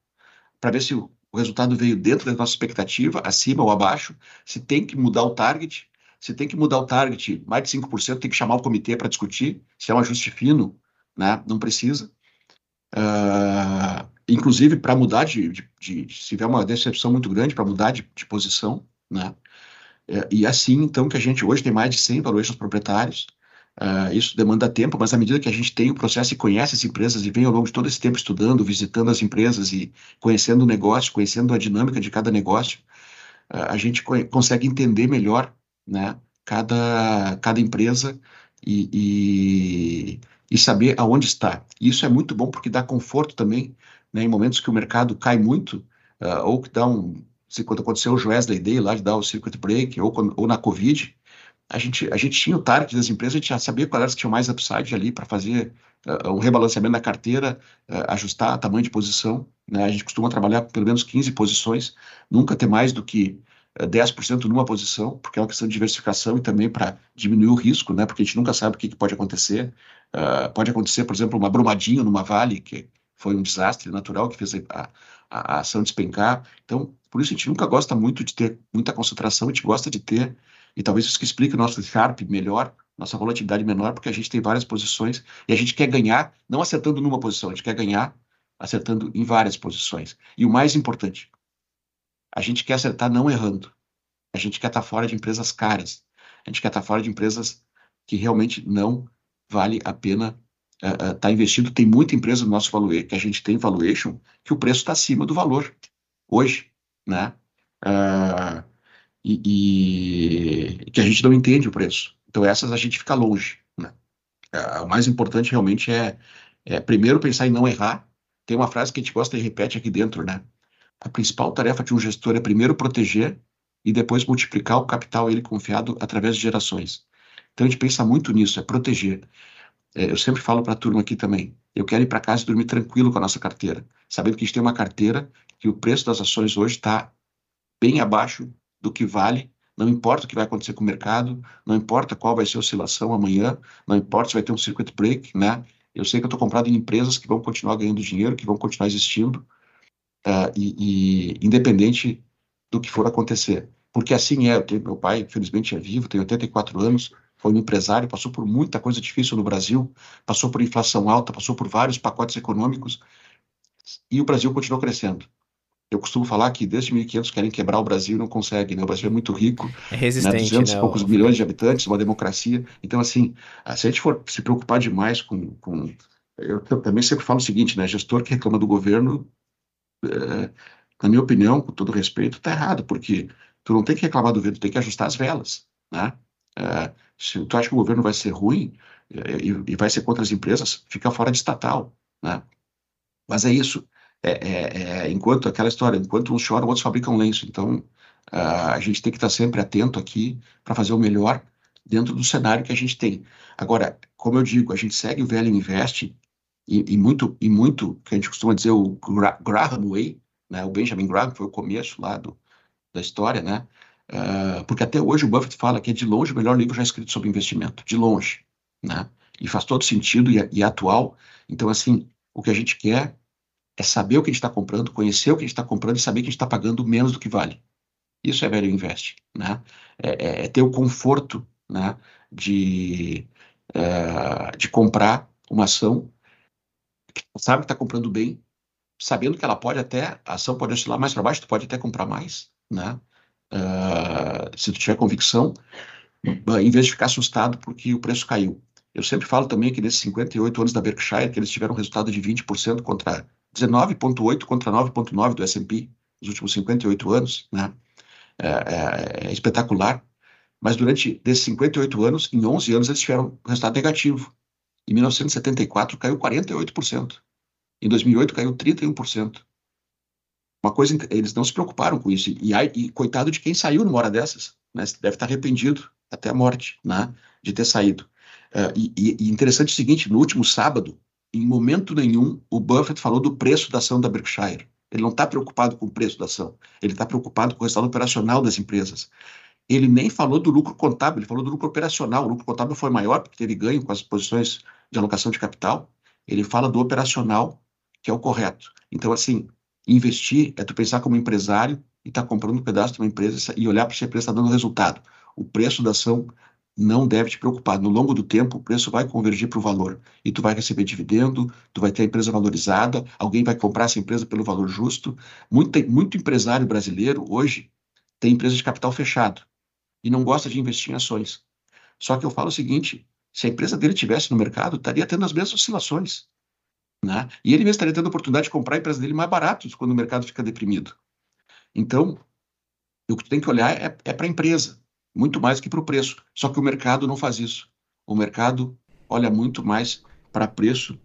S4: para ver se o, o resultado veio dentro da nossa expectativa, acima ou abaixo, se tem que mudar o target, se tem que mudar o target mais de 5%, tem que chamar o comitê para discutir, se é um ajuste fino, né? não precisa. Uh, inclusive para mudar de, de, de, se tiver uma decepção muito grande, para mudar de, de, posição, né? É, e assim, então, que a gente hoje tem mais de 100 valuations proprietários, uh, isso demanda tempo, mas à medida que a gente tem o processo e conhece as empresas e vem ao longo de todo esse tempo estudando, visitando as empresas e conhecendo o negócio, conhecendo a dinâmica de cada negócio, uh, a gente co consegue entender melhor, né, cada, cada empresa e, e e saber aonde está. E isso é muito bom porque dá conforto também, né, em momentos que o mercado cai muito, uh, ou que dá um, se quando aconteceu o Wesley Day lá de dar o circuit break, ou, quando, ou na Covid, a gente, a gente tinha o target das empresas, a gente já sabia quais que tinham mais upside ali para fazer uh, um rebalanceamento da carteira, uh, ajustar tamanho de posição. Né? A gente costuma trabalhar pelo menos 15 posições, nunca ter mais do que 10% numa posição, porque é uma questão de diversificação e também para diminuir o risco, né? porque a gente nunca sabe o que, que pode acontecer. Uh, pode acontecer, por exemplo, uma brumadinho numa vale, que foi um desastre natural que fez a, a, a, ação despencar. Então, por isso a gente nunca gosta muito de ter muita concentração, a gente gosta de ter, e talvez isso que explique o nosso Sharp melhor, nossa volatilidade menor, porque a gente tem várias posições e a gente quer ganhar, não acertando numa posição, a gente quer ganhar acertando em várias posições. E o mais importante, a gente quer acertar não errando. A gente quer estar fora de empresas caras. A gente quer estar fora de empresas que realmente não vale a pena estar uh, uh, tá investido. Tem muita empresa no nosso valuation, que a gente tem valuation, que o preço está acima do valor hoje, né? Uh, e, e, que a gente não entende o preço. Então essas a gente fica longe. Né? É, o mais importante realmente é, é primeiro pensar em não errar. Tem uma frase que a gente gosta e repete aqui dentro, né? A principal tarefa de um gestor é primeiro proteger e depois multiplicar o capital ele confiado através de gerações. Então a gente pensa muito nisso, é proteger. É, eu sempre falo para a turma aqui também, eu quero ir para casa e dormir tranquilo com a nossa carteira, sabendo que a gente tem uma carteira que o preço das ações hoje está bem abaixo do que vale não importa o que vai acontecer com o mercado, não importa qual vai ser a oscilação amanhã, não importa se vai ter um circuit break, né? Eu sei que eu estou comprado em empresas que vão continuar ganhando dinheiro, que vão continuar existindo, uh, e, e, independente do que for acontecer. Porque assim é, tenho, meu pai, infelizmente, é vivo, tem 84 anos, foi um empresário, passou por muita coisa difícil no Brasil, passou por inflação alta, passou por vários pacotes econômicos, e o Brasil continuou crescendo. Eu costumo falar que desde 1500 querem quebrar o Brasil e não conseguem, né? O Brasil é muito rico,
S1: é resistente, né?
S4: 200 né? e poucos milhões de habitantes, uma democracia. Então, assim, ah, se a gente for se preocupar demais com... com... Eu também sempre falo o seguinte, né? Gestor que reclama do governo, é, na minha opinião, com todo respeito, está errado, porque tu não tem que reclamar do governo, tu tem que ajustar as velas, né? É, se tu acha que o governo vai ser ruim é, e, e vai ser contra as empresas, fica fora de estatal, né? Mas é isso é, é, é, enquanto aquela história, enquanto uns choram, outros fabricam lenço. Então, uh, a gente tem que estar sempre atento aqui para fazer o melhor dentro do cenário que a gente tem. Agora, como eu digo, a gente segue o velho investe e, e muito, e muito, que a gente costuma dizer o Gra Graham Way, né? O Benjamin Graham foi o começo lá do, da história, né? Uh, porque até hoje o Buffett fala que é de longe o melhor livro já escrito sobre investimento, de longe, né? E faz todo sentido e, e atual. Então, assim, o que a gente quer é saber o que a gente está comprando, conhecer o que a gente está comprando e saber que a gente está pagando menos do que vale. Isso é velho investe, né? É, é, é ter o conforto, né? De, é, de comprar uma ação que sabe que está comprando bem, sabendo que ela pode até, a ação pode oscilar mais para baixo, tu pode até comprar mais, né? Uh, se tu tiver convicção, em vez de ficar assustado porque o preço caiu. Eu sempre falo também que nesses 58 anos da Berkshire, que eles tiveram um resultado de 20% contra 19,8 contra 9,9 do S&P nos últimos 58 anos, né? É, é, é, espetacular. Mas durante desses 58 anos, em 11 anos, eles tiveram um resultado negativo. Em 1974 caiu 48%. Em 2008 caiu 31%. Uma coisa, eles não se preocuparam com isso. E, e coitado de quem saiu numa hora dessas, né? Deve estar arrependido até a morte, né? De ter saído. Uh, e, e interessante o seguinte: no último sábado, em momento nenhum, o Buffett falou do preço da ação da Berkshire. Ele não está preocupado com o preço da ação. Ele está preocupado com o resultado operacional das empresas. Ele nem falou do lucro contábil, ele falou do lucro operacional. O lucro contábil foi maior porque teve ganho com as posições de alocação de capital. Ele fala do operacional, que é o correto. Então, assim, investir é tu pensar como empresário e estar tá comprando um pedaço de uma empresa e olhar para se a empresa está dando resultado. O preço da ação não deve te preocupar. No longo do tempo, o preço vai convergir para o valor. E tu vai receber dividendo, tu vai ter a empresa valorizada, alguém vai comprar essa empresa pelo valor justo. Muito, muito empresário brasileiro hoje tem empresa de capital fechado e não gosta de investir em ações. Só que eu falo o seguinte: se a empresa dele tivesse no mercado, estaria tendo as mesmas oscilações. Né? E ele mesmo estaria tendo a oportunidade de comprar a empresa dele mais barato quando o mercado fica deprimido. Então, o que tu tem que olhar é, é para a empresa muito mais que para o preço. Só que o mercado não faz isso. O mercado olha muito mais para preço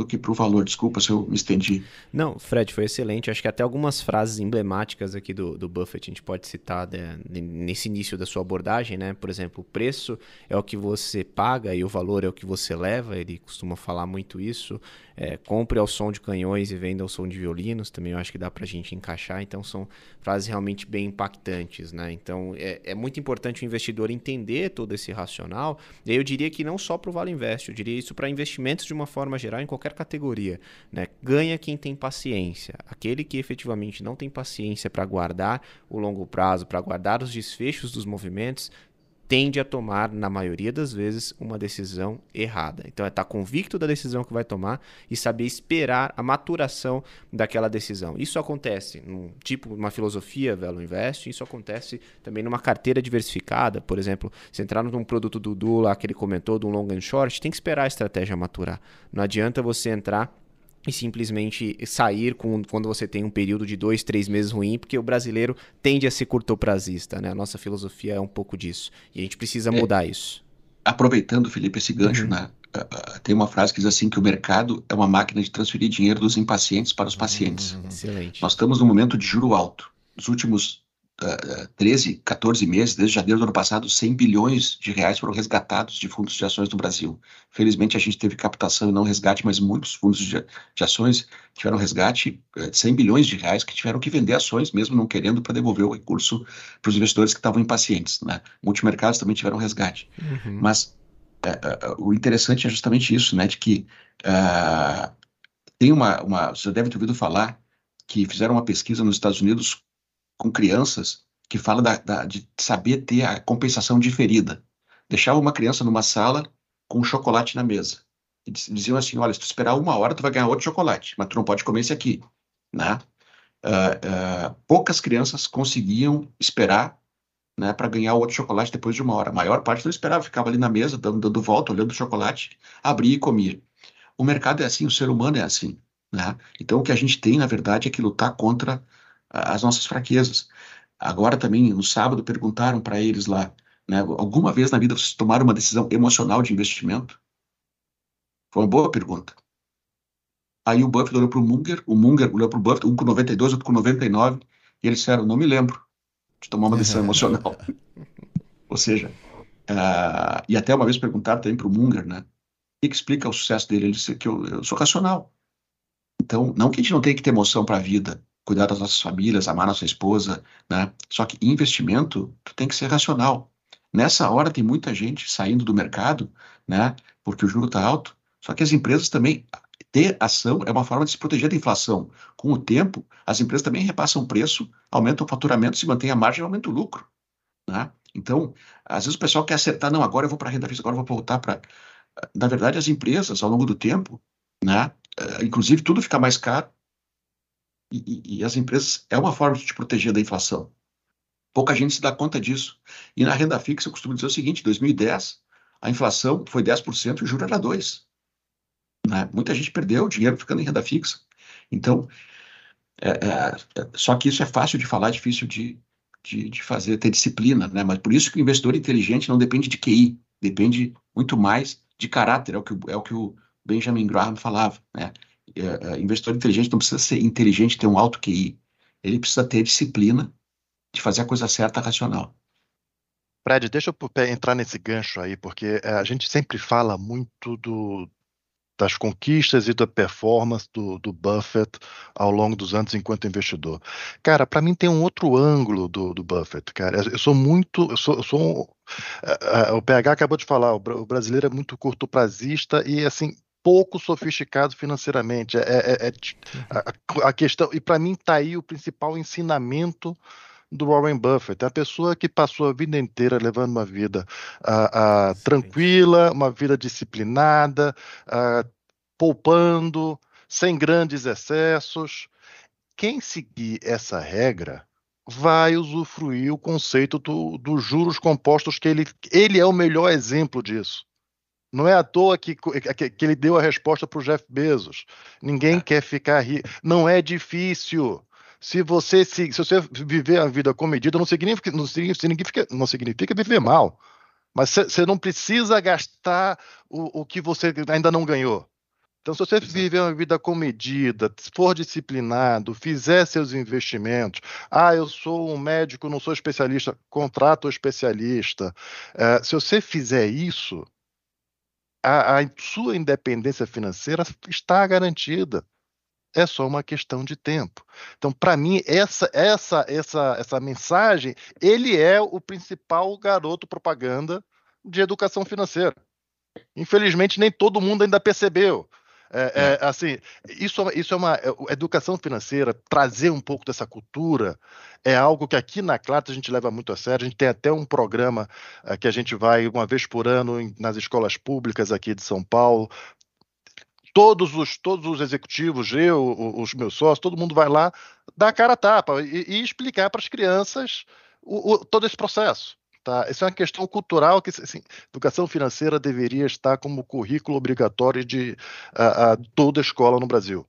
S4: do que para o valor. Desculpa se eu me estendi.
S1: Não, Fred, foi excelente. Acho que até algumas frases emblemáticas aqui do, do Buffett a gente pode citar né, nesse início da sua abordagem, né? Por exemplo, o preço é o que você paga e o valor é o que você leva. Ele costuma falar muito isso. É, compre ao som de canhões e venda ao som de violinos, também eu acho que dá para a gente encaixar. Então são frases realmente bem impactantes, né? Então é, é muito importante o investidor entender todo esse racional. E eu diria que não só para o Vale Invest, eu diria isso para investimentos de uma forma geral em qualquer categoria. Né? Ganha quem tem paciência. Aquele que efetivamente não tem paciência para guardar o longo prazo, para guardar os desfechos dos movimentos, tende a tomar, na maioria das vezes, uma decisão errada. Então é estar tá convicto da decisão que vai tomar e saber esperar a maturação daquela decisão. Isso acontece num tipo, uma filosofia Velo Invest, isso acontece também numa carteira diversificada, por exemplo, se entrar num produto do Du lá que ele comentou, de um long and short, tem que esperar a estratégia maturar. Não adianta você entrar e simplesmente sair com, quando você tem um período de dois, três meses ruim, porque o brasileiro tende a ser curtoprazista, né? A nossa filosofia é um pouco disso. E a gente precisa é. mudar isso.
S4: aproveitando, Felipe, esse gancho, uhum. né? Uh, tem uma frase que diz assim que o mercado é uma máquina de transferir dinheiro dos impacientes para os pacientes.
S1: Uhum. Excelente.
S4: Nós estamos num momento de juro alto. Nos últimos uh, 13, 14 meses, desde janeiro do ano passado, 100 bilhões de reais foram resgatados de fundos de ações no Brasil. Felizmente, a gente teve captação e não resgate, mas muitos fundos de, de ações tiveram resgate uh, de 100 bilhões de reais que tiveram que vender ações, mesmo não querendo, para devolver o recurso para os investidores que estavam impacientes. Né? Multimercados também tiveram resgate. Uhum. Mas uh, o interessante é justamente isso, né, de que tem uma, uma, você deve ter ouvido falar que fizeram uma pesquisa nos Estados Unidos com crianças que fala da, da, de saber ter a compensação diferida. Deixava uma criança numa sala com um chocolate na mesa. E diziam assim, olha, se tu esperar uma hora, tu vai ganhar outro chocolate, mas tu não pode comer esse aqui. Né? Uh, uh, poucas crianças conseguiam esperar né, para ganhar outro chocolate depois de uma hora. A maior parte não esperava, ficava ali na mesa, dando, dando volta, olhando o chocolate, abria e comia. O mercado é assim, o ser humano é assim. Né? Então, o que a gente tem, na verdade, é que lutar contra as nossas fraquezas. Agora também, no sábado, perguntaram para eles lá, né, alguma vez na vida vocês tomaram uma decisão emocional de investimento? Foi uma boa pergunta. Aí o Buffett olhou para o Munger, o Munger olhou para o Buffett, um com 92, outro com 99, e eles disseram, não me lembro de tomar uma decisão emocional. Ou seja, uh, e até uma vez perguntaram também para o Munger, né, o que, explica o sucesso dele? Ele disse que eu, eu sou racional. Então, não que a gente não tenha que ter emoção para a vida, cuidar das nossas famílias, amar nossa esposa, né? Só que investimento, tem que ser racional. Nessa hora tem muita gente saindo do mercado, né? Porque o juro está alto. Só que as empresas também ter ação é uma forma de se proteger da inflação. Com o tempo, as empresas também repassam preço, aumentam o faturamento, se mantém a margem, aumenta o lucro, né? Então, às vezes o pessoal quer acertar, não, agora eu vou para a renda fixa, agora eu vou voltar para. Na verdade, as empresas, ao longo do tempo, né? Eh, inclusive, tudo fica mais caro, e, e, as empresas é uma forma de te proteger da inflação. Pouca gente se dá conta disso. E na renda fixa, eu costumo dizer o seguinte: em 2010, a inflação foi 10% e o juro era 2%. Né? Muita gente perdeu dinheiro ficando em renda fixa. Então, é, é, é, só que isso é fácil de falar, difícil de, de, de, fazer, ter disciplina. Né? Mas por isso que o investidor inteligente não depende de QI, depende muito mais de caráter, é o que, é o, que o Benjamin Graham falava. Né? É, é, investidor inteligente não precisa ser inteligente, ter um alto QI. Ele precisa ter disciplina de fazer a coisa certa, racional.
S3: Fred, deixa eu entrar nesse gancho aí, porque é, a gente sempre fala muito do, das conquistas e da performance do, do, Buffett ao longo dos anos enquanto investidor. Cara, para mim tem um outro ângulo do, do, Buffett, cara. Eu sou muito, eu sou, eu sou um, o PH acabou de falar, o brasileiro é muito curto prazista e assim pouco sofisticado financeiramente. É, é, é a, a, questão e para mim está aí o principal ensinamento do Warren Buffett. É a pessoa que passou a vida inteira levando uma vida uh, uh, tranquila, uma vida disciplinada, uh, poupando, sem grandes excessos. Quem seguir essa regra vai usufruir o conceito dos do juros compostos, que ele, ele é o melhor exemplo disso. Não é à toa que, que, que ele deu a resposta para o Jeff Bezos. Ninguém é. quer ficar rico. Não é difícil. Se você se, se você viver a vida comedida, não significa, não significa, não significa viver mal. Mas você não precisa gastar o, o que você ainda não ganhou. Então, se você viver uma vida comedida, for disciplinado, fizer seus investimentos, ah, eu sou um médico, não sou especialista, contrato o especialista. É, se você fizer isso, a, a sua independência financeira está garantida. É só uma questão de tempo. Então, para mim, essa, essa, essa, essa mensagem, ele é o principal garoto propaganda de educação financeira. Infelizmente, nem todo mundo ainda percebeu. É, é, assim, isso, isso é uma é, educação financeira, trazer um pouco dessa cultura é algo que aqui na Clata a gente leva muito a sério. A gente tem até um programa é, que a gente vai uma vez por ano em, nas escolas públicas aqui de São Paulo. Todos os, todos os executivos, eu, os meus sócios, todo mundo vai lá dar cara a tapa e, e explicar para as crianças o, o, todo esse processo. Tá? Isso é uma questão cultural que assim, educação financeira deveria estar como currículo obrigatório de a, a toda escola no Brasil.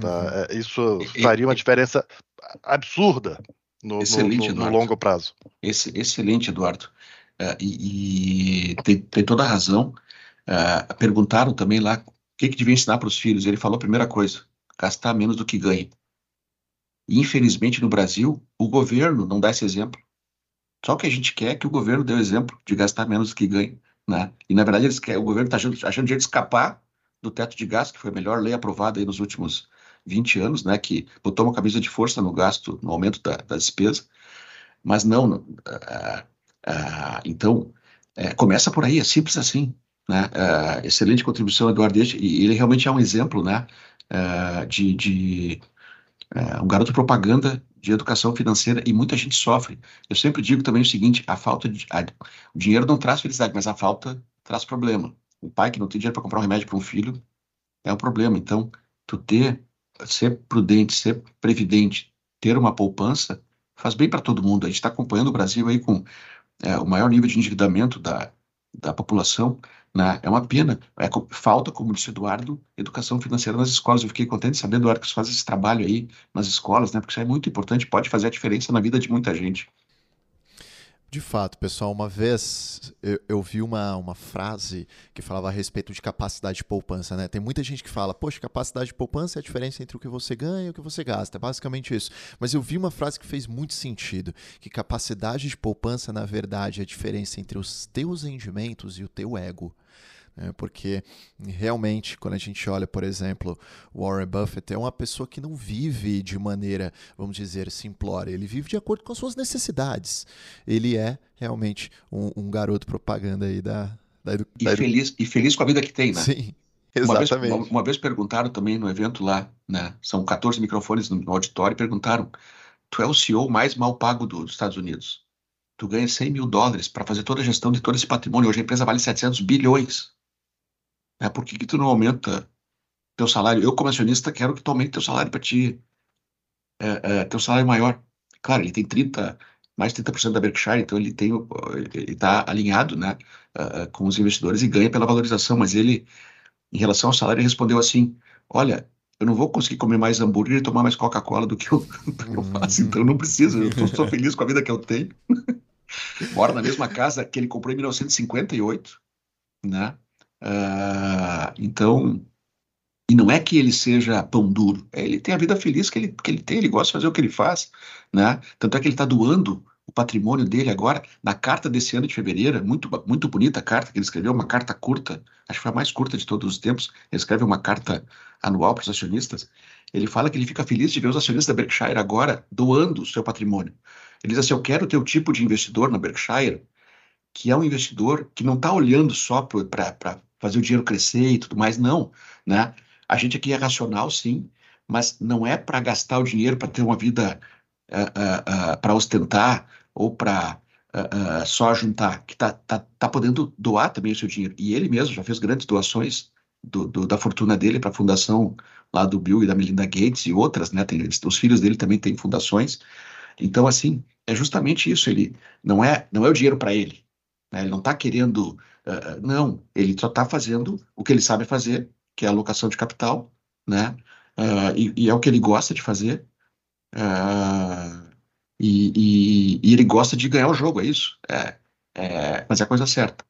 S3: Tá? Uhum. É, isso faria uma diferença absurda no, no, no, no longo prazo.
S4: Esse, excelente, Eduardo. Uh, e, e tem, tem, toda a razão. Uh, perguntaram também lá o que, que devia ensinar para os filhos. Ele falou a primeira coisa: gastar menos do que ganha. infelizmente, no Brasil, o governo não dá esse exemplo. Só que a gente quer que o governo dê o exemplo de gastar menos do que ganha. Né? E, na verdade, eles querem, o governo está achando, achando jeito de escapar do teto de gasto, que foi a melhor lei aprovada aí nos últimos 20 anos, né, que botou uma camisa de força no gasto, no aumento da, da despesa. Mas não, não uh, uh, então, uh, começa por aí, é simples assim. Né? excelente contribuição, Eduardo, e ele realmente é um exemplo né, de, de um garoto propaganda de educação financeira e muita gente sofre. Eu sempre digo também o seguinte: a falta de. A, o dinheiro não traz felicidade, mas a falta traz problema. O pai que não tem dinheiro para comprar um remédio para um filho é um problema. Então, tu ter ser prudente, ser previdente, ter uma poupança, faz bem para todo mundo. A gente está acompanhando o Brasil aí com é, o maior nível de endividamento da, da população. Né? É uma pena. É, falta, como disse o Eduardo, educação financeira nas escolas. Eu fiquei contente de saber, Eduardo, que você faz esse trabalho aí nas escolas, né? porque isso é muito importante, pode fazer a diferença na vida de muita gente.
S2: De fato, pessoal, uma vez eu, eu, vi uma, uma frase que falava a respeito de capacidade de poupança, né? Tem muita gente que fala, poxa, capacidade de poupança é a diferença entre o que você ganha e o que você gasta. É basicamente isso. Mas eu vi uma frase que fez muito sentido, que capacidade de poupança, na verdade, é a diferença entre os teus rendimentos e o teu ego. É, porque realmente, quando a gente olha, por exemplo, Warren Buffett é uma pessoa que não vive de maneira, vamos dizer, simplória. Ele vive de acordo com as suas necessidades. Ele é realmente um, um garoto propaganda aí da, da, edu...
S4: e, feliz, e feliz com a vida que tem, né?
S2: Sim. Exatamente.
S4: Uma vez, uma, uma vez perguntaram também no evento lá, né? São 14 microfones no, auditório e perguntaram: Tu é o CEO mais mal pago dos Estados Unidos. Tu ganha 100 mil dólares para fazer toda a gestão de todo esse patrimônio. Hoje a empresa vale 700 bilhões. Né? Por que, que tu não aumenta teu salário? Eu, como acionista, quero que tu aumente teu salário para ti, é, é, teu salário maior. Claro, ele tem 30, mais de 30% da Berkshire, então ele tem, ele está alinhado, né, uh, com os investidores e ganha pela valorização, mas ele, em relação ao salário, respondeu assim, olha, eu não vou conseguir comer mais hambúrguer e tomar mais Coca-Cola do que eu, que eu faço, então eu não preciso, eu estou feliz com a vida que eu tenho. Mora na mesma casa que ele comprou em 1958, né? Uh, então, e não é que ele seja pão duro, é, ele tem a vida feliz que ele, que ele tem, ele gosta de fazer o que ele faz, né? Tanto é que ele está doando o patrimônio dele agora, na carta desse ano de fevereiro, muito, muito bonita a carta que ele escreveu, uma carta curta, acho que foi a mais curta de todos os tempos, ele escreve uma carta anual para os acionistas, ele fala que ele fica feliz de ver os acionistas da Berkshire agora doando o seu patrimônio. Ele diz assim, eu quero ter o tipo de investidor na Berkshire que é um investidor que não está olhando só para fazer o dinheiro crescer e tudo mais, não, né? A gente aqui é racional, sim, mas não é para gastar o dinheiro para ter uma vida uh, uh, uh, para ostentar ou para só juntar, que está tá, tá podendo doar também o seu dinheiro. E ele mesmo já fez grandes doações do, do, da fortuna dele para a fundação lá do Bill e da Melinda Gates e outras, né? Tem, os filhos dele também têm fundações. Então, assim, é justamente isso. Ele não é, não é o dinheiro para ele. Né? Ele não está querendo Uh, não, ele só está fazendo o que ele sabe fazer, que é a alocação de capital, né? Uh, e, e, é o que ele gosta de fazer. Uh, e, e, e, ele gosta de ganhar o jogo, é isso. É, é, mas é a coisa certa.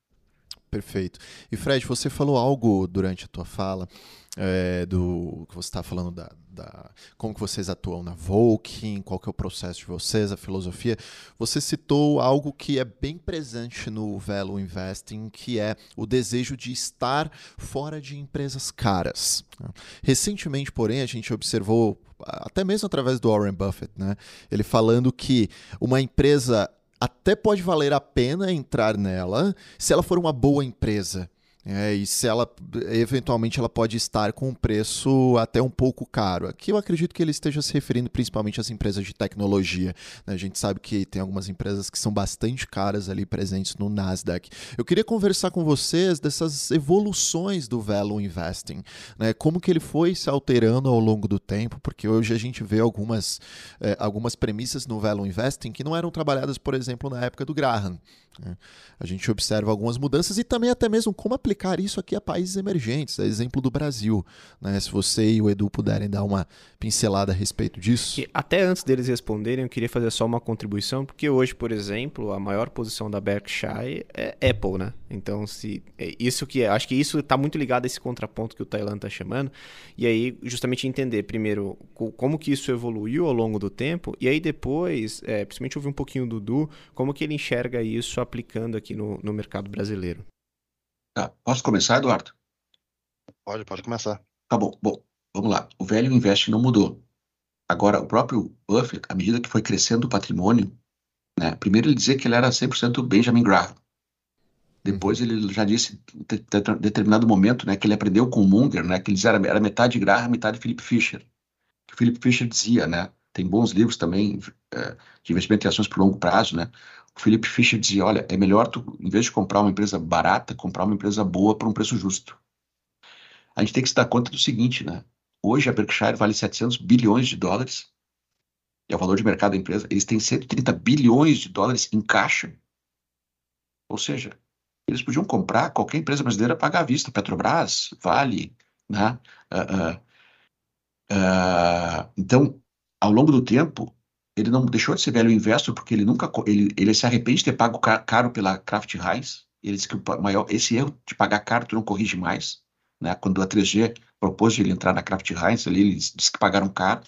S2: Perfeito. E Fred, você falou algo durante a tua fala é, do que você está falando da, da, como que vocês atuam na Volking, qual que é o processo de vocês, a filosofia. Você citou algo que é bem presente no Velo Investing, que é o desejo de estar fora de empresas caras. Recentemente, porém, a gente observou até mesmo através do Warren Buffett, né? Ele falando que uma empresa até pode valer a pena entrar nela se ela for uma boa empresa. É, e se ela eventualmente ela pode estar com um preço até um pouco caro. Aqui eu acredito que ele esteja se referindo principalmente às empresas de tecnologia. Né? A gente sabe que tem algumas empresas que são bastante caras ali presentes no Nasdaq. Eu queria conversar com vocês dessas evoluções do Value Investing, né? como que ele foi se alterando ao longo do tempo, porque hoje a gente vê algumas, é, algumas premissas no Value Investing que não eram trabalhadas, por exemplo, na época do Graham. Né? A gente observa algumas mudanças e também até mesmo como aplicar isso aqui a países emergentes, a exemplo do Brasil. Né? Se você e o Edu puderem dar uma pincelada a respeito disso.
S1: até antes deles responderem, eu queria fazer só uma contribuição, porque hoje, por exemplo, a maior posição da Berkshire é Apple, né? Então, se é isso que é, acho que isso está muito ligado a esse contraponto que o Thailand está chamando, e aí justamente entender primeiro como que isso evoluiu ao longo do tempo, e aí depois, é, principalmente ouvir um pouquinho do Dudu, como que ele enxerga isso aplicando aqui no, no mercado brasileiro.
S4: Tá. Posso começar, Eduardo?
S3: Pode, pode começar.
S4: Tá bom. Bom, vamos lá. O velho investe não mudou. Agora, o próprio Buffett, à medida que foi crescendo o patrimônio, né, primeiro ele dizia que ele era 100% Benjamin Graham. Depois ele já disse, em determinado momento, né, que ele aprendeu com o Munger, né, que eles eram era metade Graham, metade Philip Fisher. Que o Philip Fisher dizia, né, tem bons livros também é, de investimento em ações por longo prazo, né? O Philip Fisher dizia, olha, é melhor tu, em vez de comprar uma empresa barata, comprar uma empresa boa por um preço justo. A gente tem que se dar conta do seguinte, né? Hoje a Berkshire vale 700 bilhões de dólares, é o valor de mercado da empresa. Eles têm 130 bilhões de dólares em caixa. Ou seja, eles podiam comprar qualquer empresa brasileira pagar à vista, Petrobras, Vale, né? Uh, uh, uh, então, ao longo do tempo, ele não deixou de ser velho investor porque ele nunca ele, ele se arrepende de ter pago caro pela Kraft Heinz. Ele disse que o maior esse erro de pagar caro tu não corrige mais, né? Quando a 3G propôs ele entrar na Kraft Heinz, ali eles disse que pagaram caro.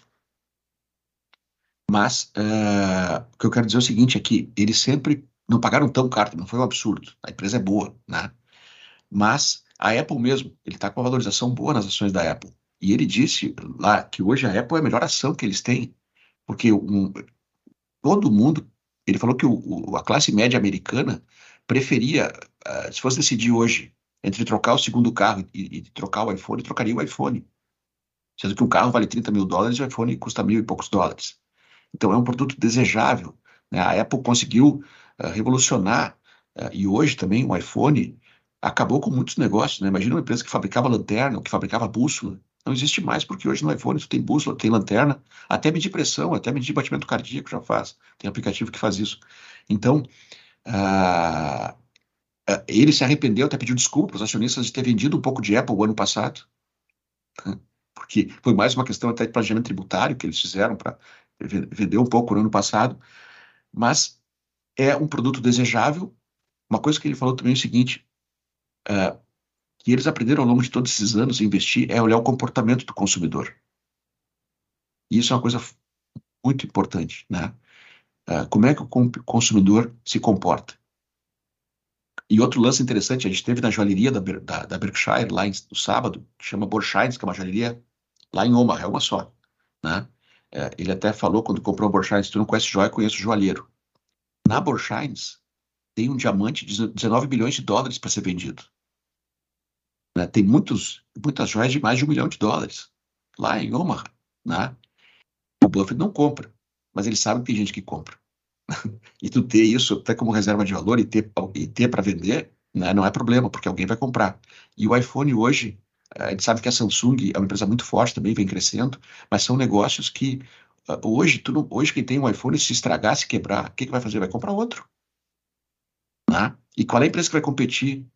S4: Mas uh, o que eu quero dizer é o seguinte é eles sempre não pagaram tão caro, não foi um absurdo. A empresa é boa, né? Mas a Apple mesmo, ele está com uma valorização boa nas ações da Apple. E ele disse lá que hoje a Apple é a melhor ação que eles têm, porque um, todo mundo, ele falou que o, a classe média americana preferia, uh, se fosse decidir hoje entre trocar o segundo carro e, e, trocar o iPhone, trocaria o iPhone. Sendo que um carro vale 30 mil dólares e o iPhone custa mil e poucos dólares. Então é um produto desejável. Né? A Apple conseguiu uh, revolucionar, uh, e hoje também o iPhone acabou com muitos negócios. Né? Imagina uma empresa que fabricava lanterna, que fabricava bússola, não existe mais, porque hoje no iPhone tu tem bússola, tem lanterna, até medir pressão, até medir batimento cardíaco já faz. Tem aplicativo que faz isso. Então, uh, uh, ele se arrependeu, até pediu desculpa os acionistas de ter vendido um pouco de Apple o ano passado, porque foi mais uma questão até de planejamento tributário que eles fizeram para vender um pouco no ano passado, mas é um produto desejável. Uma coisa que ele falou também é o seguinte, uh, que eles aprenderam ao longo de todos esses anos a investir é olhar o comportamento do consumidor. E isso é uma coisa muito importante, né? Uh, como é que o consumidor se comporta? E outro lance interessante, a gente teve na joalheria da, da, da Berkshire, lá em, no sábado, que chama Borshines, que é uma joalheria lá em Omaha, é uma só, né? Uh, ele até falou, quando comprou a Borshines, tu não conhece joia, conheço o joalheiro. Na Borshines, tem um diamante de 19 bilhões de dólares para ser vendido. Né? Tem muitos, muitas joias de mais de um milhão de dólares lá em Omaha. Né? O Buffett não compra, mas ele sabe que tem gente que compra. e tu ter isso até como reserva de valor e ter, e ter para vender, né, não é problema, porque alguém vai comprar. E o iPhone hoje, a gente sabe que a Samsung é uma empresa muito forte também, vem crescendo, mas são negócios que ah, hoje, tu não, hoje quem tem um iPhone, se estragar, se quebrar, o que, que vai fazer? Vai comprar outro. Né? E qual é a empresa que vai competir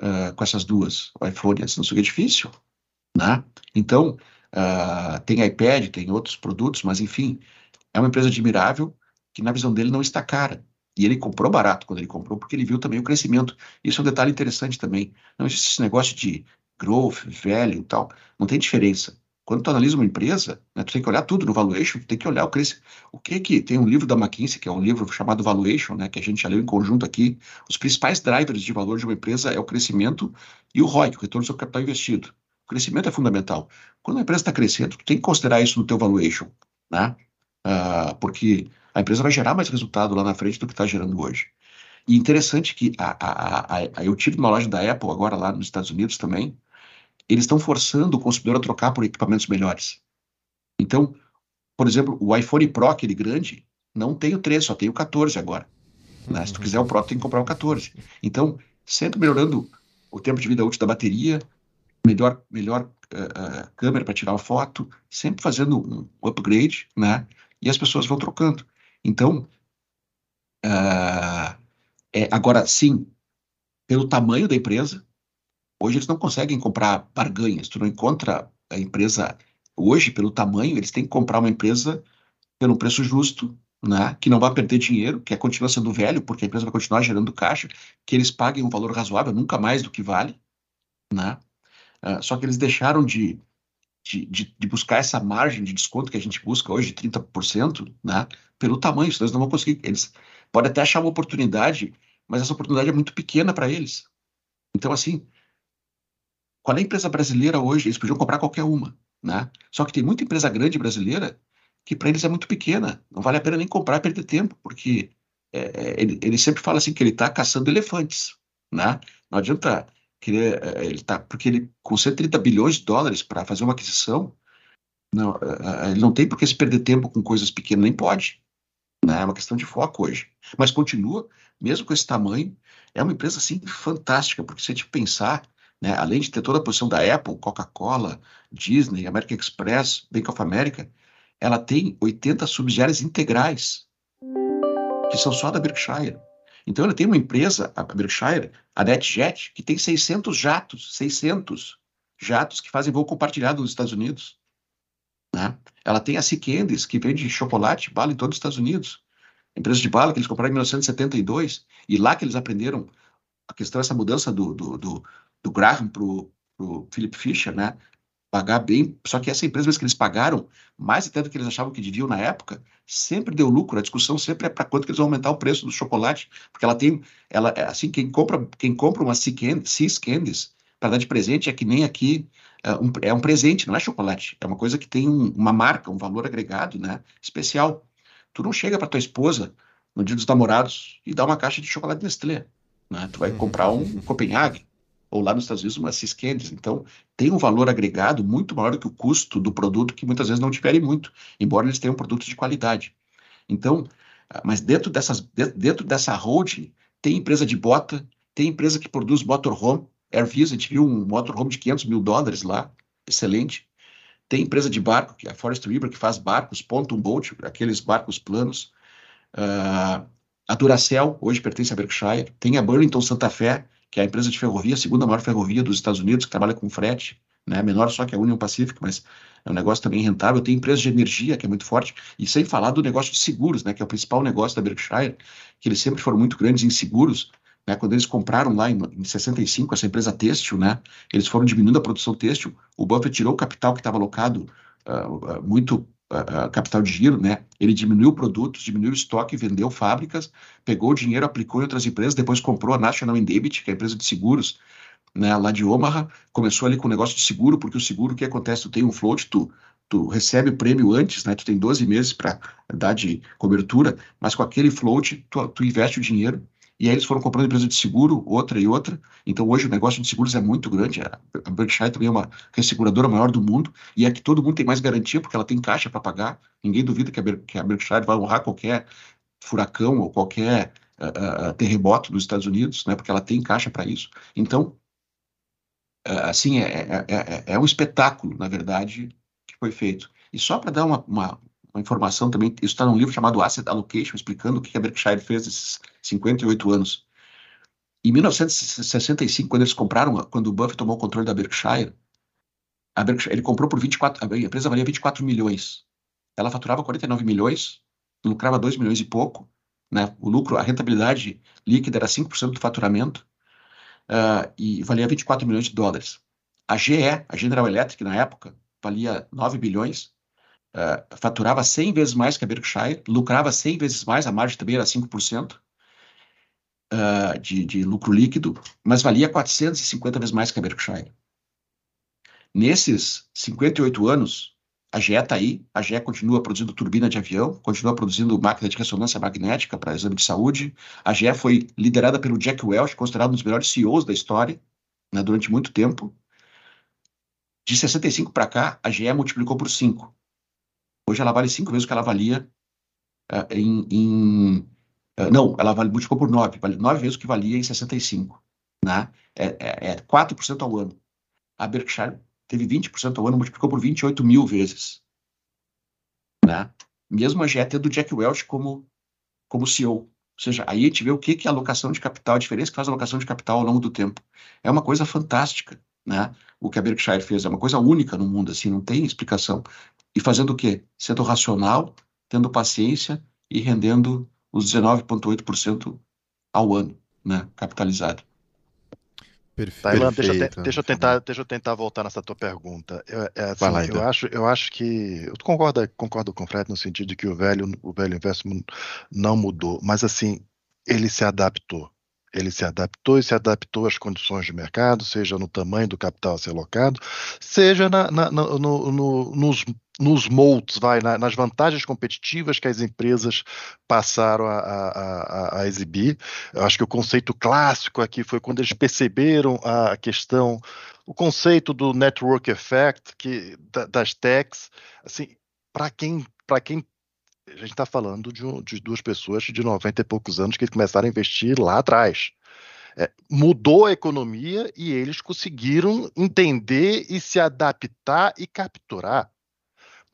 S4: uh, com essas duas, o iPhone e a Samsung é difícil, né? Então, uh, tem iPad, tem outros produtos, mas enfim, é uma empresa admirável que na visão dele não está cara. E ele comprou barato quando ele comprou, porque ele viu também o crescimento. Isso é um detalhe interessante também. Não existe esse negócio de growth, velho e tal. Não tem diferença. Quando tu analisa uma empresa, né, tu tem que olhar tudo no valuation, tem que olhar o crescimento. O que que tem um livro da McKinsey, que é um livro chamado Valuation, né, que a gente já leu em conjunto aqui. Os principais drivers de valor de uma empresa é o crescimento e o ROI, o retorno sobre capital investido. O crescimento é fundamental. Quando a empresa está crescendo, tu tem que considerar isso no teu valuation, né? Uh, porque a empresa vai gerar mais resultado lá na frente do que está gerando hoje. E interessante que a, a, a, eu tive uma loja da Apple agora lá nos Estados Unidos também, eles estão forçando o consumidor a trocar por equipamentos melhores. Então, por exemplo, o iPhone Pro, aquele grande, não tem o 13, só tem o 14 agora. Né? Se tu quiser o Pro, tem que comprar o 14. Então, sempre melhorando o tempo de vida útil da bateria, melhor, melhor uh, uh, câmera para tirar uma foto, sempre fazendo um upgrade, né? E as pessoas vão trocando. Então, uh, é, agora sim, pelo tamanho da empresa, Hoje eles não conseguem comprar barganhas. Tu não encontra a empresa hoje pelo tamanho. Eles têm que comprar uma empresa pelo preço justo, né? Que não vai perder dinheiro, que continua sendo velho, porque a empresa vai continuar gerando caixa, que eles paguem um valor razoável, nunca mais do que vale, né? Uh, só que eles deixaram de, de, de, de, buscar essa margem de desconto que a gente busca hoje, de 30%, né? Pelo tamanho, senão eles não vão conseguir. Eles podem até achar uma oportunidade, mas essa oportunidade é muito pequena para eles. Então, assim, qual é a empresa brasileira hoje? Eles podiam comprar qualquer uma, né? Só que tem muita empresa grande brasileira que para eles é muito pequena. Não vale a pena nem comprar e perder tempo, porque é, é, ele, ele, sempre fala assim que ele está caçando elefantes, né? Não adianta querer, é, ele tá, porque ele com 130 bilhões de dólares para fazer uma aquisição, não, é, é, ele não tem por que se perder tempo com coisas pequenas, nem pode. Né? É uma questão de foco hoje. Mas continua, mesmo com esse tamanho, é uma empresa assim fantástica, porque se a gente pensar, né, além de ter toda a posição da Apple, Coca-Cola, Disney, American Express, Bank of America, ela tem 80 subsidiárias integrais, que são só da Berkshire. Então, ela tem uma empresa, a Berkshire, a NetJet, que tem 600 jatos, 600 jatos que fazem voo compartilhado nos Estados Unidos. Né? Ela tem a Sea Candies, que vende chocolate, bala em todos os Estados Unidos. Empresa de bala que eles compraram em 1972, e lá que eles aprenderam a questão, essa mudança do, do, do, do Graham para o Philip Fisher, né? pagar bem, só que essa empresa, que eles pagaram mais até do que eles achavam que deviam na época, sempre deu lucro. A discussão sempre é para quanto que eles vão aumentar o preço do chocolate, porque ela tem, ela é, assim, quem compra, quem compra uma Seas Candies para dar de presente é que nem aqui é um, é um, presente, não é chocolate, é uma coisa que tem um, uma marca, um valor agregado, né, especial. Tu não chega para tua esposa no dia dos namorados e dá uma caixa de chocolate Nestlé, né? Tu vai comprar um Copenhague ou lá nos Estados Unidos uma Ciscandies. Então, tem um valor agregado muito maior do que o custo do produto, que muitas vezes não difere muito, embora eles tenham produtos de qualidade. Então, ah, mas dentro, dessas, dentro dessa holding, tem empresa de bota, tem empresa que produz motorhome, Airview, a gente viu um motorhome de 500 mil dólares lá, excelente. Tem empresa de barco, que é a Forest River, que faz barcos, Pontoon Boat, aqueles barcos planos. Uh, a Duracell, hoje pertence a Berkshire. Tem a Burlington Santa Fé, que é a empresa de ferrovia, a segunda maior ferrovia dos Estados Unidos, que trabalha com frete, né? menor só que a Union Pacific, mas é um negócio também rentável. Tem empresa de energia, que é muito forte, e sem falar do negócio de seguros, né? que é o principal negócio da Berkshire, que eles sempre foram muito grandes em seguros. Né? Quando eles compraram lá em, em 65 essa empresa têxtil, né? eles foram diminuindo a produção têxtil, o Buffett tirou o capital que estava alocado uh, uh, muito capital de giro, né? Ele diminuiu produtos, diminuiu estoque, vendeu fábricas, pegou o dinheiro, aplicou em outras empresas, depois comprou a National Indemnity, que é a empresa de seguros, né, lá de Omaha, começou ali com o negócio de seguro, porque o seguro, o que acontece? Tu tem um float, tu, tu recebe o prêmio antes, né, tu tem 12 meses para dar de cobertura, mas com aquele float, tu, tu investe o dinheiro, e aí eles foram comprando empresa de seguro, outra e outra. Então hoje o negócio de seguros é muito grande. A Berkshire também é uma resseguradora maior do mundo e é que todo mundo tem mais garantia porque ela tem caixa para pagar. Ninguém duvida que a, que a Berkshire vai honrar qualquer furacão ou qualquer uh, uh, terremoto dos Estados Unidos, né? Porque ela tem caixa para isso. Então, uh, assim, é, é, é, é, um espetáculo, na verdade, que foi feito. E só para dar uma, uma, uma informação também, isso está num livro chamado Asset Allocation, explicando o que a Berkshire fez nesses 58 anos. Em 1965, quando eles compraram, quando o Buffett tomou o controle da Berkshire, a Berkshire ele comprou por 24, a empresa valia 24 milhões. Ela faturava 49 milhões, lucrava 2 milhões e pouco, né? O lucro, a rentabilidade líquida era 5% do faturamento uh, e valia 24 milhões de dólares. A GE, a General Electric, na época, valia 9 bilhões, uh, faturava 100 vezes mais que a Berkshire, lucrava 100 vezes mais, a margem também era 5% uh, ah, de, de lucro líquido, mas valia 450 vezes mais que a Berkshire. Nesses 58 anos, a GE está aí, a GE continua produzindo turbina de avião, continua produzindo máquina de ressonância magnética para exame de saúde. A GE foi liderada pelo Jack Welch, considerado um dos melhores CEOs da história, né, durante muito tempo. De 65 para cá, a GE multiplicou por 5. Hoje ela vale cinco vezes o que ela valia uh, em, em uh, não, ela vale, multiplicou por nove, vale nove vezes o que valia em 65, né? É, é, é 4% ao ano. A Berkshire teve 20% ao ano, multiplicou por 28 mil vezes, né? Mesmo a GE tendo Jack Welch como, como CEO. Ou seja, aí a gente vê o que, que é alocação de capital, a diferença que faz a alocação de capital ao longo do tempo. É uma coisa fantástica, né? O que a Berkshire fez é uma coisa única no mundo, assim, não tem explicação. E fazendo o quê? Sendo racional, tendo paciência e rendendo os 19,8% ao ano, né? Capitalizado.
S3: Perfeito. Tailan, deixa, eu, deixa, eu tentar, deixa eu tentar voltar nessa tua pergunta. Eu, é, assim, lá, eu, acho, eu acho que. Eu concordo, concordo com o Fred no sentido de que o velho, o velho investment não mudou, mas assim, ele se adaptou. Ele se adaptou e se adaptou às condições de mercado, seja no tamanho do capital a ser alocado, seja na, na, no, no, nos, nos moldes, vai, na, nas vantagens competitivas que as empresas passaram a, a, a, exibir. Eu acho que o conceito clássico aqui foi quando eles perceberam a questão, o conceito do network effect que, das techs, assim, para quem, quem a gente está falando de, um, de, duas pessoas de 90 e poucos anos que começaram a investir lá atrás. É, mudou a economia e eles conseguiram entender e se adaptar e capturar.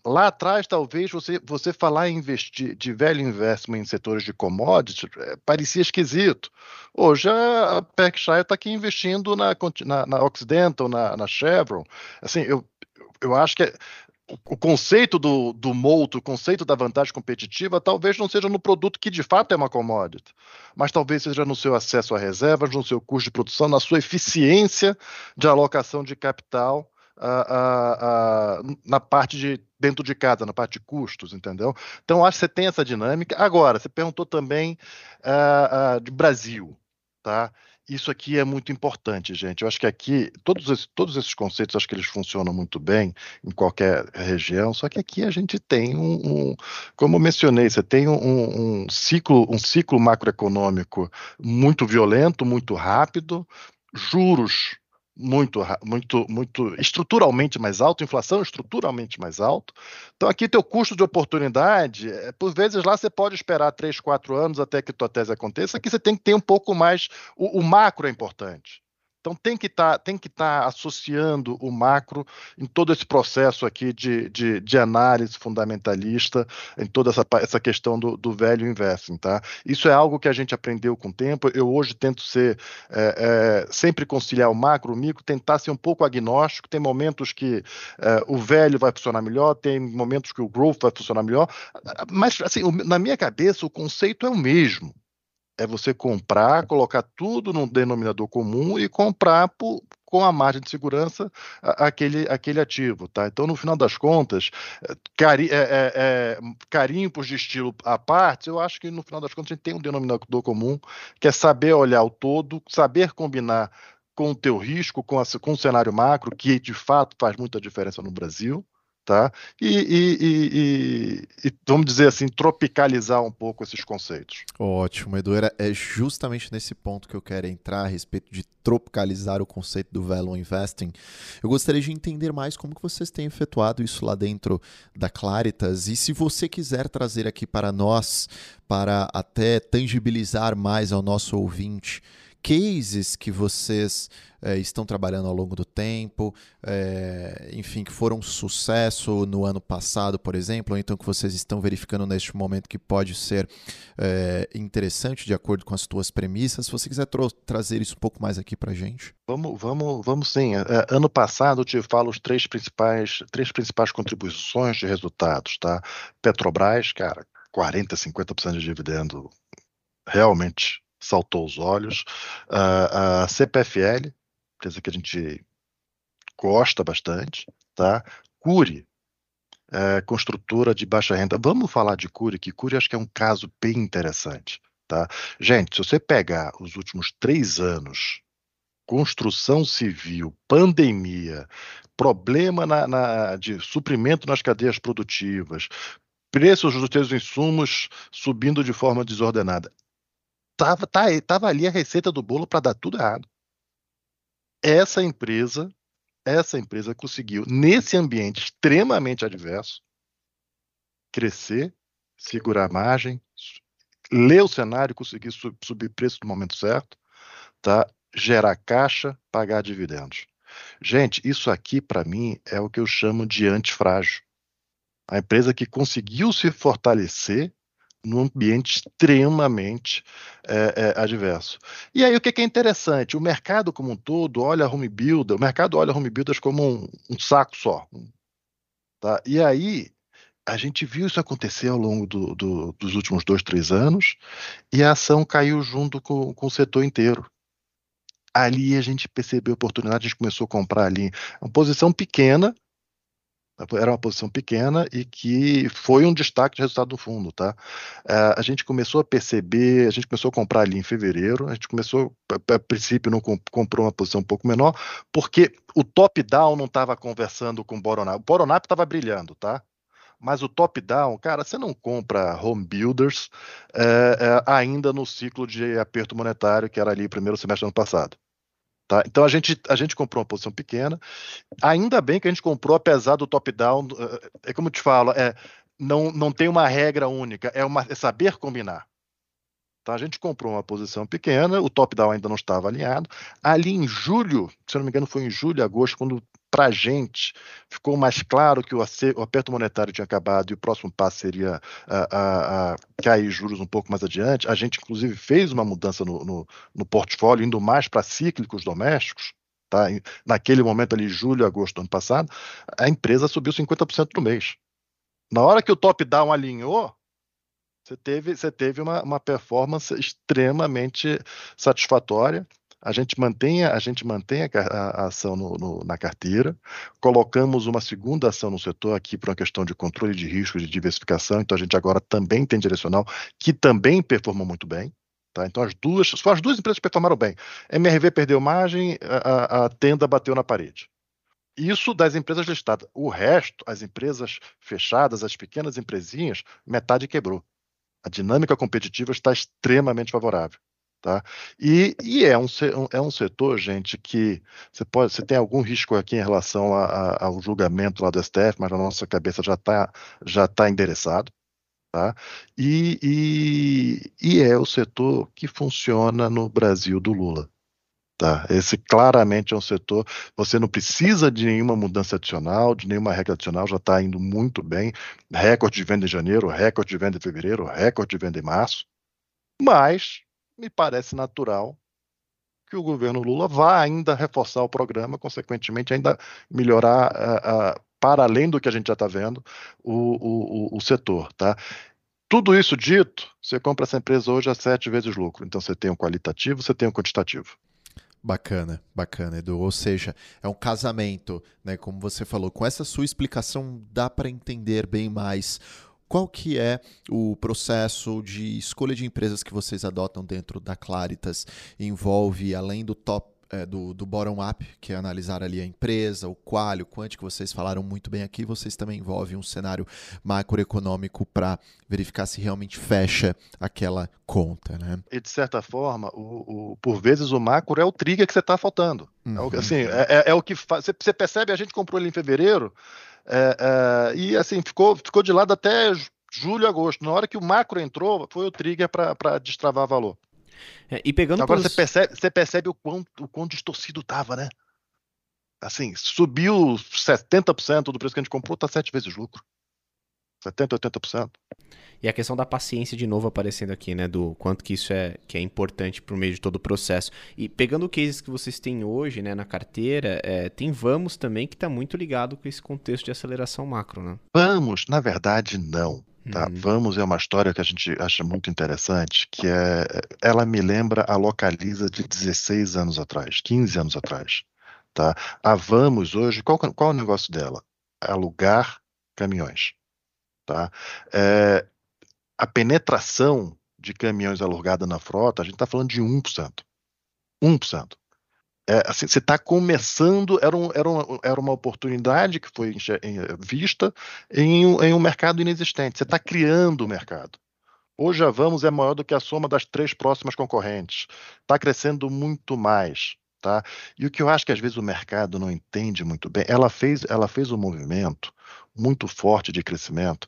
S3: Lá atrás, talvez você, você falar em investir de velho investment em setores de commodities é, parecia esquisito. Hoje a Berkshire está aqui investindo na, na, na Occidental, na, na Chevron. Assim, eu, eu acho que o conceito do, do moto, o conceito da vantagem competitiva, talvez não seja no produto que de fato é uma commodity, mas talvez seja no seu acesso a reservas, no seu custo de produção, na sua eficiência de alocação de capital na parte de dentro de casa, na parte de custos, entendeu? Então acho que você tem essa dinâmica. Agora, você perguntou também de Brasil, tá? Isso aqui é muito importante, gente. Eu acho que aqui, todos esses, todos esses conceitos, acho que eles funcionam muito bem em qualquer região, só que aqui a gente tem um, um como eu mencionei, você tem um, um, ciclo, um ciclo macroeconômico muito violento, muito rápido, juros muito, muito, muito estruturalmente mais alto, inflação estruturalmente mais alto. Então aqui teu custo de oportunidade, é, por vezes lá você pode esperar três, quatro anos até que tua tese aconteça, aqui você tem que ter um pouco mais, o, o macro é importante. Então tem que tá, estar tá associando o macro em todo esse processo aqui de, de, de análise fundamentalista, em toda essa, essa questão do, do velho investing. Tá? Isso é algo que a gente aprendeu com o tempo. Eu hoje tento ser é, é, sempre conciliar o macro, o micro, tentar ser um pouco agnóstico. Tem momentos que é, o velho vai funcionar melhor, tem momentos que o growth vai funcionar melhor. Mas assim, na minha cabeça o conceito é o mesmo é você comprar, colocar tudo num denominador comum e comprar por, com a margem de segurança aquele, aquele ativo, tá? Então, no final das contas, eh, cari, é, é, é, carimpos de estilo à parte, eu acho que no final das contas a gente tem um denominador comum, que é saber olhar o todo, saber combinar com o teu risco, com, a, com o cenário macro, que de fato faz muita diferença no Brasil, tá? E, e, e, e, vamos dizer assim, tropicalizar um pouco esses conceitos.
S2: Ótimo, Edu. É justamente nesse ponto que eu quero entrar a respeito de tropicalizar o conceito do value investing. Eu gostaria de entender mais como que vocês têm efetuado isso lá dentro da Claritas e se você quiser trazer aqui para nós, para até tangibilizar mais ao nosso ouvinte, cases que vocês é, estão trabalhando ao longo do tempo, é, enfim, que foram um sucesso no ano passado, por exemplo, ou então que vocês estão verificando neste momento que pode ser é, interessante de acordo com as tuas premissas. Se você quiser trazer isso um pouco mais aqui para gente.
S3: Vamos, vamos, vamos sim. ano passado eu te falo os três principais, três principais contribuições de resultados, tá? Petrobras, cara, 40, 50% de dividendo realmente saltou os olhos. Uh, a CPFL, empresa que a gente gosta bastante, tá? Cure, é, construtora de baixa renda. Vamos falar de Cure, que Cure acho que é um caso bem interessante, tá? Gente, se você pegar os últimos três anos, construção civil, pandemia, problema na, na, de suprimento nas cadeias produtivas, preços dos seus insumos subindo de forma desordenada tava, tá, tava ali a receita do bolo para dar tudo errado. Essa empresa, essa empresa conseguiu, nesse ambiente extremamente adverso, crescer, segurar a margem, ler o cenário, conseguir subir preço no momento certo, tá? gerar caixa, pagar dividendos. Gente, isso aqui para mim é o que eu chamo de antifrágil. A empresa que conseguiu se fortalecer num ambiente extremamente é, é, adverso. E aí o que, é interessante? O mercado como um todo olha home builder, o mercado olha home builders como um, um saco só. Tá? E aí a gente viu isso acontecer ao longo do, do, dos últimos dois, três anos, e a ação caiu junto com, com o setor inteiro. Ali a gente percebeu a oportunidade, a gente começou a comprar ali uma posição pequena, era uma posição pequena e que foi um destaque de resultado do fundo, tá? Uh, a gente começou a perceber, a gente começou a comprar ali em fevereiro, a gente começou, a, princípio não comp comprou uma posição um pouco menor, porque o top-down não estava conversando com o Boronap. O Boronap estava brilhando, tá? Mas o top-down, cara, você não compra home builders é, é, ainda no ciclo de aperto monetário que era ali primeiro semestre do ano passado. Tá? Então a gente, a gente comprou uma posição pequena. Ainda bem que a gente comprou, apesar do top-down. É como eu te falo, é, não, não tem uma regra única, é, uma, é saber combinar. Tá? A gente comprou uma posição pequena, o top-down ainda não estava alinhado. Ali em julho, se não me engano, foi em julho, agosto, quando para a gente ficou mais claro que o, aperto monetário tinha acabado e o próximo passo seria a, a, a cair juros um pouco mais adiante. A gente, inclusive, fez uma mudança no, no, no portfólio, indo mais para cíclicos domésticos. Tá? Naquele momento ali, julho, agosto do ano passado, a empresa subiu 50% no mês. Na hora que o top-down alinhou, você teve, você teve uma, uma performance extremamente satisfatória a gente mantém, a, gente mantém a, a ação no, no, na carteira, colocamos uma segunda ação no setor aqui para uma questão de controle de risco, de diversificação, então a gente agora também tem direcional, que também performou muito bem. Tá? Então as duas, só as duas empresas performaram bem. MRV perdeu margem, a, a tenda bateu na parede. Isso das empresas listadas. O resto, as empresas fechadas, as pequenas empresinhas, metade quebrou. A dinâmica competitiva está extremamente favorável. Tá? E, e é, um, é um setor, gente, que você pode, você tem algum risco aqui em relação a, a, ao julgamento lá do STF, mas a nossa cabeça já está já tá endereçado. Tá? E, e, e é o setor que funciona no Brasil do Lula. Tá? Esse claramente é um setor. Você não precisa de nenhuma mudança adicional, de nenhuma regra adicional, já está indo muito bem. Recorde de venda em janeiro, recorde de venda em fevereiro, recorde de venda em março. Mas me parece natural que o governo Lula vá ainda reforçar o programa, consequentemente, ainda melhorar, para além do que a gente já está vendo, o, o, o, setor. Tá? Tudo isso dito, você compra essa empresa hoje a sete vezes lucro. Então você tem um qualitativo, você tem um quantitativo.
S2: Bacana, bacana, Edu. Ou seja, é um casamento, né? Como você falou. Com essa sua explicação, dá para entender bem mais qual que é o processo de escolha de empresas que vocês adotam dentro da Claritas? Envolve, além do top é, do, do bottom-up, que é analisar ali a empresa, o qual, o quanto que vocês falaram muito bem aqui, vocês também envolvem um cenário macroeconômico para verificar se realmente fecha aquela conta, né?
S3: E de certa forma, o, o por vezes o macro é o trigger que você está faltando. Uhum. É, o, assim, é, é, é, o que faz. Você percebe, a gente comprou ele em fevereiro, é, é, e assim, ficou, ficou de lado até julho, agosto. Na hora que o macro entrou, foi o trigger para destravar valor.
S1: É, e pegando
S3: Agora você, percebe, você percebe o quão, o quão distorcido estava, né? Assim, subiu 70% do preço que a gente comprou, tá sete vezes lucro. 70, 80%.
S1: E a questão da paciência de novo aparecendo aqui, né? Do quanto que isso é, que é importante para o meio de todo o processo. E pegando o cases que vocês têm hoje, né, na carteira, é, tem Vamos também que está muito ligado com esse contexto de aceleração macro, né?
S3: Vamos, na verdade, não. Tá, uhum. Vamos é uma história que a gente acha muito interessante, que é, ela me lembra a Localiza de 16 anos atrás, 15 anos atrás. Tá? A Vamos hoje, qual, qual é o negócio dela? Alugar caminhões. Tá? É, a penetração de caminhões alugados na frota, a gente está falando de 1%. 1%. É, assim, você está começando, era, um, era, uma, era uma oportunidade que foi vista em, em um mercado inexistente. Você está criando o mercado. Hoje a Vamos é maior do que a soma das três próximas concorrentes. Está crescendo muito mais. Tá? E o que eu acho que às vezes o mercado não entende muito bem, ela fez, ela fez um movimento muito forte de crescimento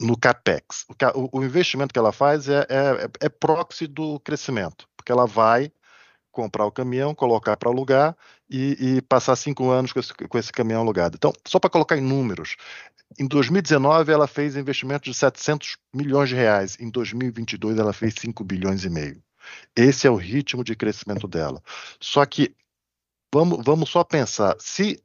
S3: no CAPEX. O, o investimento que ela faz é, é, é proxy do crescimento, porque ela vai comprar o caminhão, colocar para alugar e, e passar cinco anos com esse, com esse caminhão alugado. Então, só para colocar em números, em 2019 ela fez investimento de 700 milhões de reais, em 2022 ela fez 5 bilhões e meio. Esse é o ritmo de crescimento dela. Só que vamos, vamos só pensar, se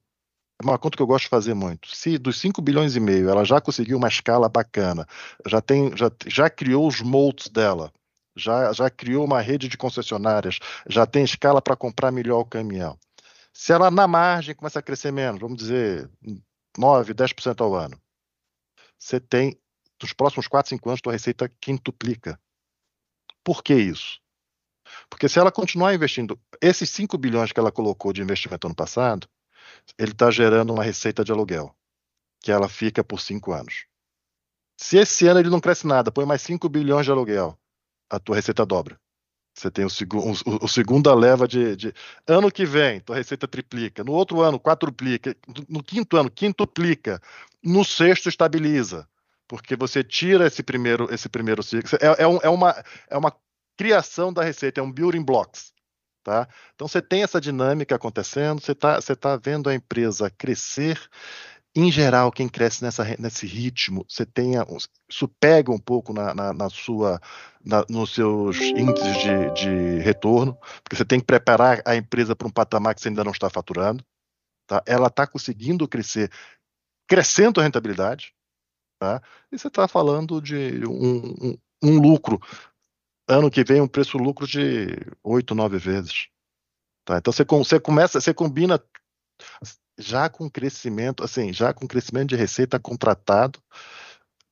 S3: é uma conta que eu gosto de fazer muito. Se dos 5 bilhões e meio ela já conseguiu uma escala bacana, já tem, já, já criou os moldes dela, já, já criou uma rede de concessionárias, já tem escala para comprar melhor o caminhão. Se ela na margem começa a crescer menos, vamos dizer 9, 10% ao ano, você tem, nos próximos 4, 5 anos, tua receita quintuplica. Por que isso? Porque se ela continuar investindo, esses 5 bilhões que ela colocou de investimento ano passado, ele está gerando uma receita de aluguel, que ela fica por 5 anos. Se esse ano ele não cresce nada, põe mais 5 bilhões de aluguel, a tua receita dobra. Você tem o, segu o, o segunda leva de, de, Ano que vem, tua receita triplica. No outro ano, quadruplica. No quinto ano, quintuplica. No sexto, estabiliza. Porque você tira esse primeiro, esse primeiro ciclo. É, é, um, é, uma, é uma criação da receita, é um building blocks. Tá? Então você tem essa dinâmica acontecendo, você está você tá vendo a empresa crescer em geral, quem cresce nessa, nesse ritmo, você tenha, isso pega um pouco na, na, na sua, na, nos seus índices de, de, retorno, porque você tem que preparar a empresa para um patamar que você ainda não está faturando. Tá? Ela está conseguindo crescer, crescendo a rentabilidade, tá? e você está falando de um, um, um, lucro, ano que vem um preço lucro de 8, 9 vezes. Tá? Então você, você começa, você combina já com crescimento, assim, já com crescimento de receita contratado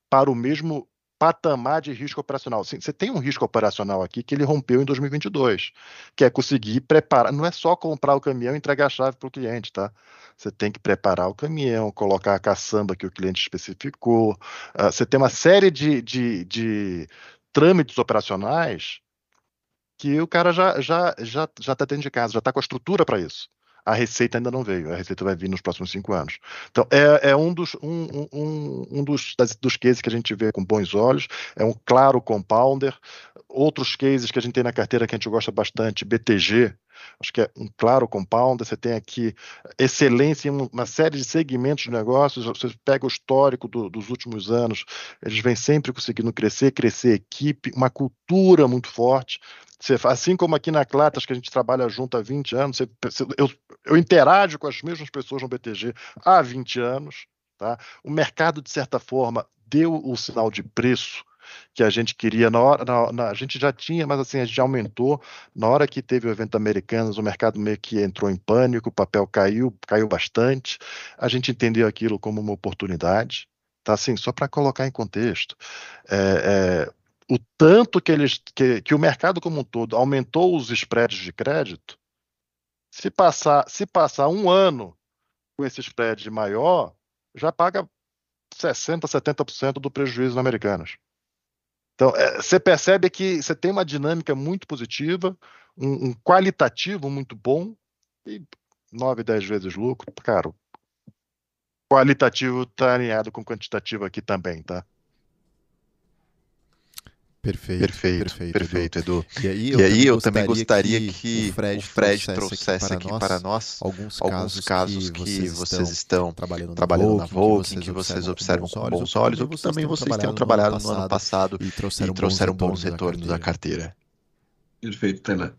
S3: para o mesmo patamar de risco operacional. Assim, você tem um risco operacional aqui que ele rompeu em 2022, que é conseguir preparar, não é só comprar o caminhão e entregar a chave para o cliente, tá? Você tem que preparar o caminhão, colocar a caçamba que o cliente especificou, uh, você tem uma série de, de, de trâmites operacionais que o cara já já já já está dentro de casa, já está com a estrutura para isso a receita ainda não veio, a receita vai vir nos próximos cinco anos. Então, é, é um, dos, um, um, um dos, das, dos cases que a gente vê com bons olhos, é um claro compounder. Outros cases que a gente tem na carteira que a gente gosta bastante, BTG, acho que é um claro compounder, você tem aqui excelência em uma série de segmentos de negócios, você pega o histórico do, dos últimos anos, eles vêm sempre conseguindo crescer, crescer equipe, uma cultura muito forte, você, assim como aqui na Clatas, que a gente trabalha junto há 20 anos, você, eu, eu interajo com as mesmas pessoas no BTG há 20 anos. Tá? O mercado, de certa forma, deu o sinal de preço que a gente queria na hora, na, na, a gente já tinha, mas assim, a gente aumentou. Na hora que teve o evento Americanas, o mercado meio que entrou em pânico, o papel caiu, caiu bastante. A gente entendeu aquilo como uma oportunidade. Tá assim, só para colocar em contexto. É, é, o tanto que, eles, que, que o mercado como um todo aumentou os spreads de crédito, se passar, se passar um ano com esse spread maior, já paga 60%, 70% do prejuízo na Americanas. Então, é, você percebe que você tem uma dinâmica muito positiva, um, um qualitativo muito bom, e 9, 10 vezes lucro, cara, qualitativo está alinhado com quantitativo aqui também, tá?
S2: Perfeito,
S3: perfeito, perfeito, perfeito Edu.
S2: E aí eu, e aí eu também gostaria que, que o Fred, o Fred trouxesse, aqui, para, para nós, alguns, alguns casos, que, que vocês estão trabalhando, trabalhando na Volkswagen, que vocês observam com bons olhos, ou que também vocês tenham trabalhado no ano passado e trouxeram, e trouxeram bons retornos da carteira.
S4: Perfeito, Tela.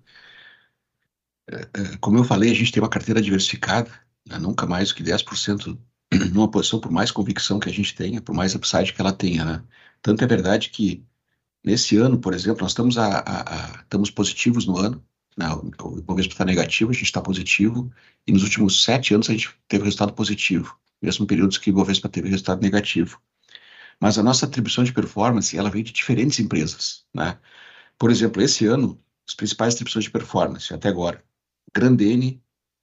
S4: É, é, como eu falei, a gente tem uma carteira diversificada, né? nunca mais do que 10% numa posição, por mais convicção que a gente tenha, por mais upside que ela tenha. Né? Tanto é verdade que Nesse ano, por exemplo, nós estamos, a, a, a, estamos positivos no ano, né? o Ibovespa está negativo, a gente está positivo, e nos últimos sete anos a gente teve resultado positivo, mesmo períodos que o Ibovespa teve resultado negativo. Mas a nossa atribuição de performance, ela vem de diferentes empresas, né? Por exemplo, esse ano, as principais atribuições de performance até agora, Grandene,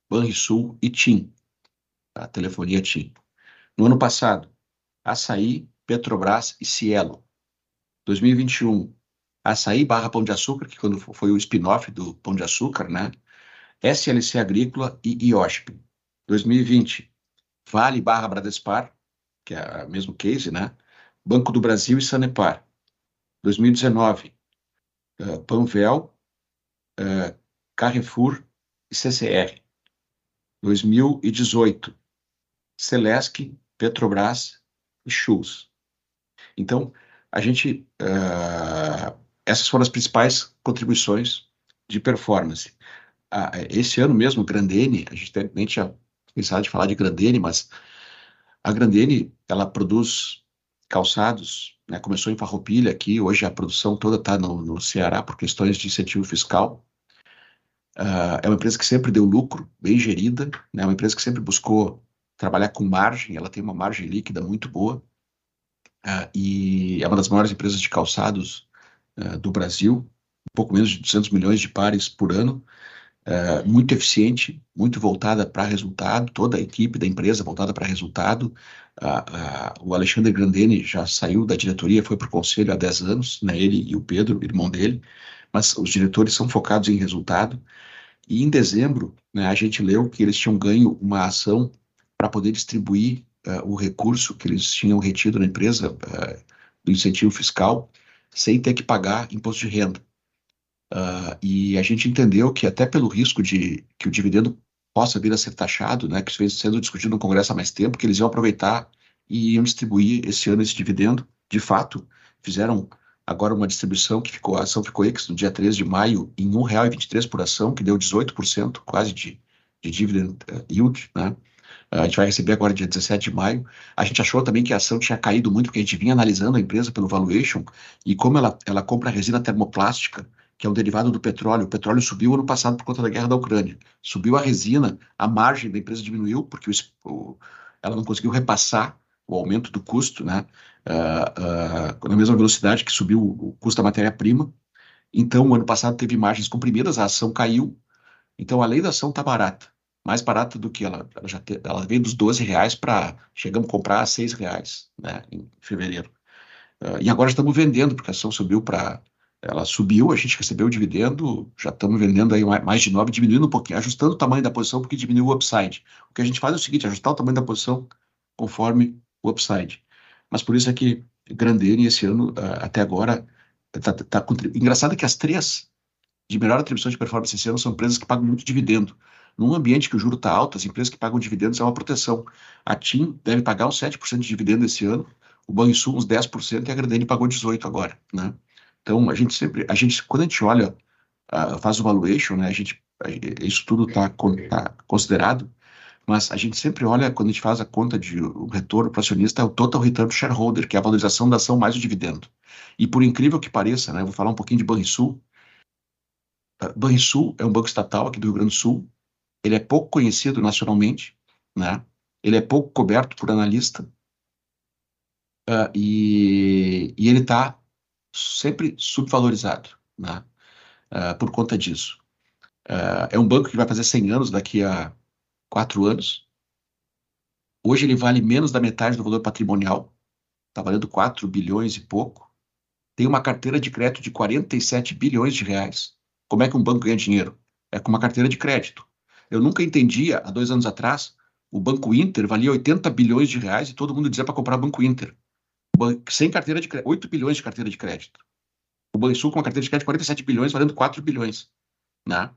S4: Banrisul e TIM, a telefonia TIM. No ano passado, Açaí, Petrobras e Cielo. 2021, Açaí barra Pão de Açúcar, que quando foi o spin-off do Pão de Açúcar, né? SLC Agrícola e IOSP. 2020, Vale barra Bradespar, que é o mesmo case, né? Banco do Brasil e Sanepar. 2019, uh, Panvel, uh, Carrefour e CCR. 2018, Celesc, Petrobras e Schulz. Então, a gente, uh, essas foram as principais contribuições de performance. Uh, esse ano mesmo, Grandene, a gente nem tinha pensado de falar de Grandene, mas a Grandene, ela produz calçados, né, começou em Farroupilha aqui, hoje a produção toda está no, no, Ceará por questões de incentivo fiscal. Uh, é uma empresa que sempre deu lucro, bem gerida, né, uma empresa que sempre buscou trabalhar com margem, ela tem uma margem líquida muito boa, uh, e é uma das maiores empresas de calçados uh, do Brasil, um pouco menos de 200 milhões de pares por ano, uh, muito eficiente, muito voltada para resultado, toda a equipe da empresa voltada para resultado. o Alexandre Grandene já saiu da diretoria, foi para o conselho há 10 anos, né, ele e o Pedro, irmão dele, mas os diretores são focados em resultado. E em dezembro, né, a gente leu que eles tinham ganho uma ação para poder distribuir uh, o recurso que eles tinham retido na empresa uh, do incentivo fiscal sem ter que pagar imposto de renda. Uh, e a gente entendeu que até pelo risco de que o dividendo possa vir a ser taxado, né, que isso vem sendo discutido no Congresso há mais tempo, que eles iam aproveitar e iam distribuir esse ano esse dividendo. De fato, fizeram agora uma distribuição que ficou, a ação ficou ex no dia 13 de maio em R$ 1,23 por ação, que deu 18% quase de, de dividend uh, yield, né? A gente vai receber agora dia 17 de maio. A gente achou também que a ação tinha caído muito, porque a gente vinha analisando a empresa pelo valuation, e como ela, ela compra resina termoplástica, que é um derivado do petróleo. O petróleo subiu ano passado por conta da guerra da Ucrânia. Subiu a resina, a margem da empresa diminuiu, porque o, ela não conseguiu repassar o aumento do custo, né? Uh, uh, na mesma velocidade que subiu o custo da matéria-prima. Então, o ano passado teve margens comprimidas, a ação caiu. Então, a lei da ação está barata, mais barata do que ela. Ela, já te, ela veio dos 12 reais para. Chegamos a comprar a 6 reais né, em fevereiro. Uh, e agora estamos vendendo, porque a ação subiu para ela subiu, a gente recebeu o dividendo, já estamos vendendo aí mais de 9, diminuindo um pouquinho, ajustando o tamanho da posição porque diminuiu o upside. O que a gente faz é o seguinte, ajustar o tamanho da posição conforme o upside. Mas por isso é que Grandene esse ano, ah, até agora, está tá, tá Engraçado que as três de melhor atribuição de performance esse ano são empresas que pagam muito dividendo. Num ambiente que o juro está alto, as empresas que pagam dividendos é uma proteção. A TIM deve pagar uns 7% de dividendo esse ano, o Banrisul uns 10% e a Grandene pagou 18% agora, né? Então, a gente sempre, a gente, quando a gente olha, uh, faz o valuation, né, a gente, isso tudo está tá considerado, mas a gente sempre olha, quando a gente faz a conta de o retorno para o acionista, é o total return to shareholder, que é a valorização da ação mais o dividendo. E por incrível que pareça, né, vou falar um pouquinho de Banrisul. Banrisul é um banco estatal aqui do Rio Grande do Sul. Ele é pouco conhecido nacionalmente, né? Ele é pouco coberto por analista. Uh, e, e ele está sempre subvalorizado, né? Uh, por conta disso. Uh, é um banco que vai fazer 100 anos daqui a quatro anos. Hoje ele vale menos da metade do valor patrimonial, está valendo 4 bilhões e pouco. Tem uma carteira de crédito de 47 bilhões de reais. Como é que um banco ganha dinheiro? É com uma carteira de crédito. Eu nunca entendia, há dois anos atrás, o Banco Inter valia 80 bilhões de reais e todo mundo dizia para comprar Banco Inter sem carteira de crédito, 8 bilhões de carteira de crédito. O Banrisul com uma carteira de crédito de 47 bilhões, valendo 4 bilhões. Né?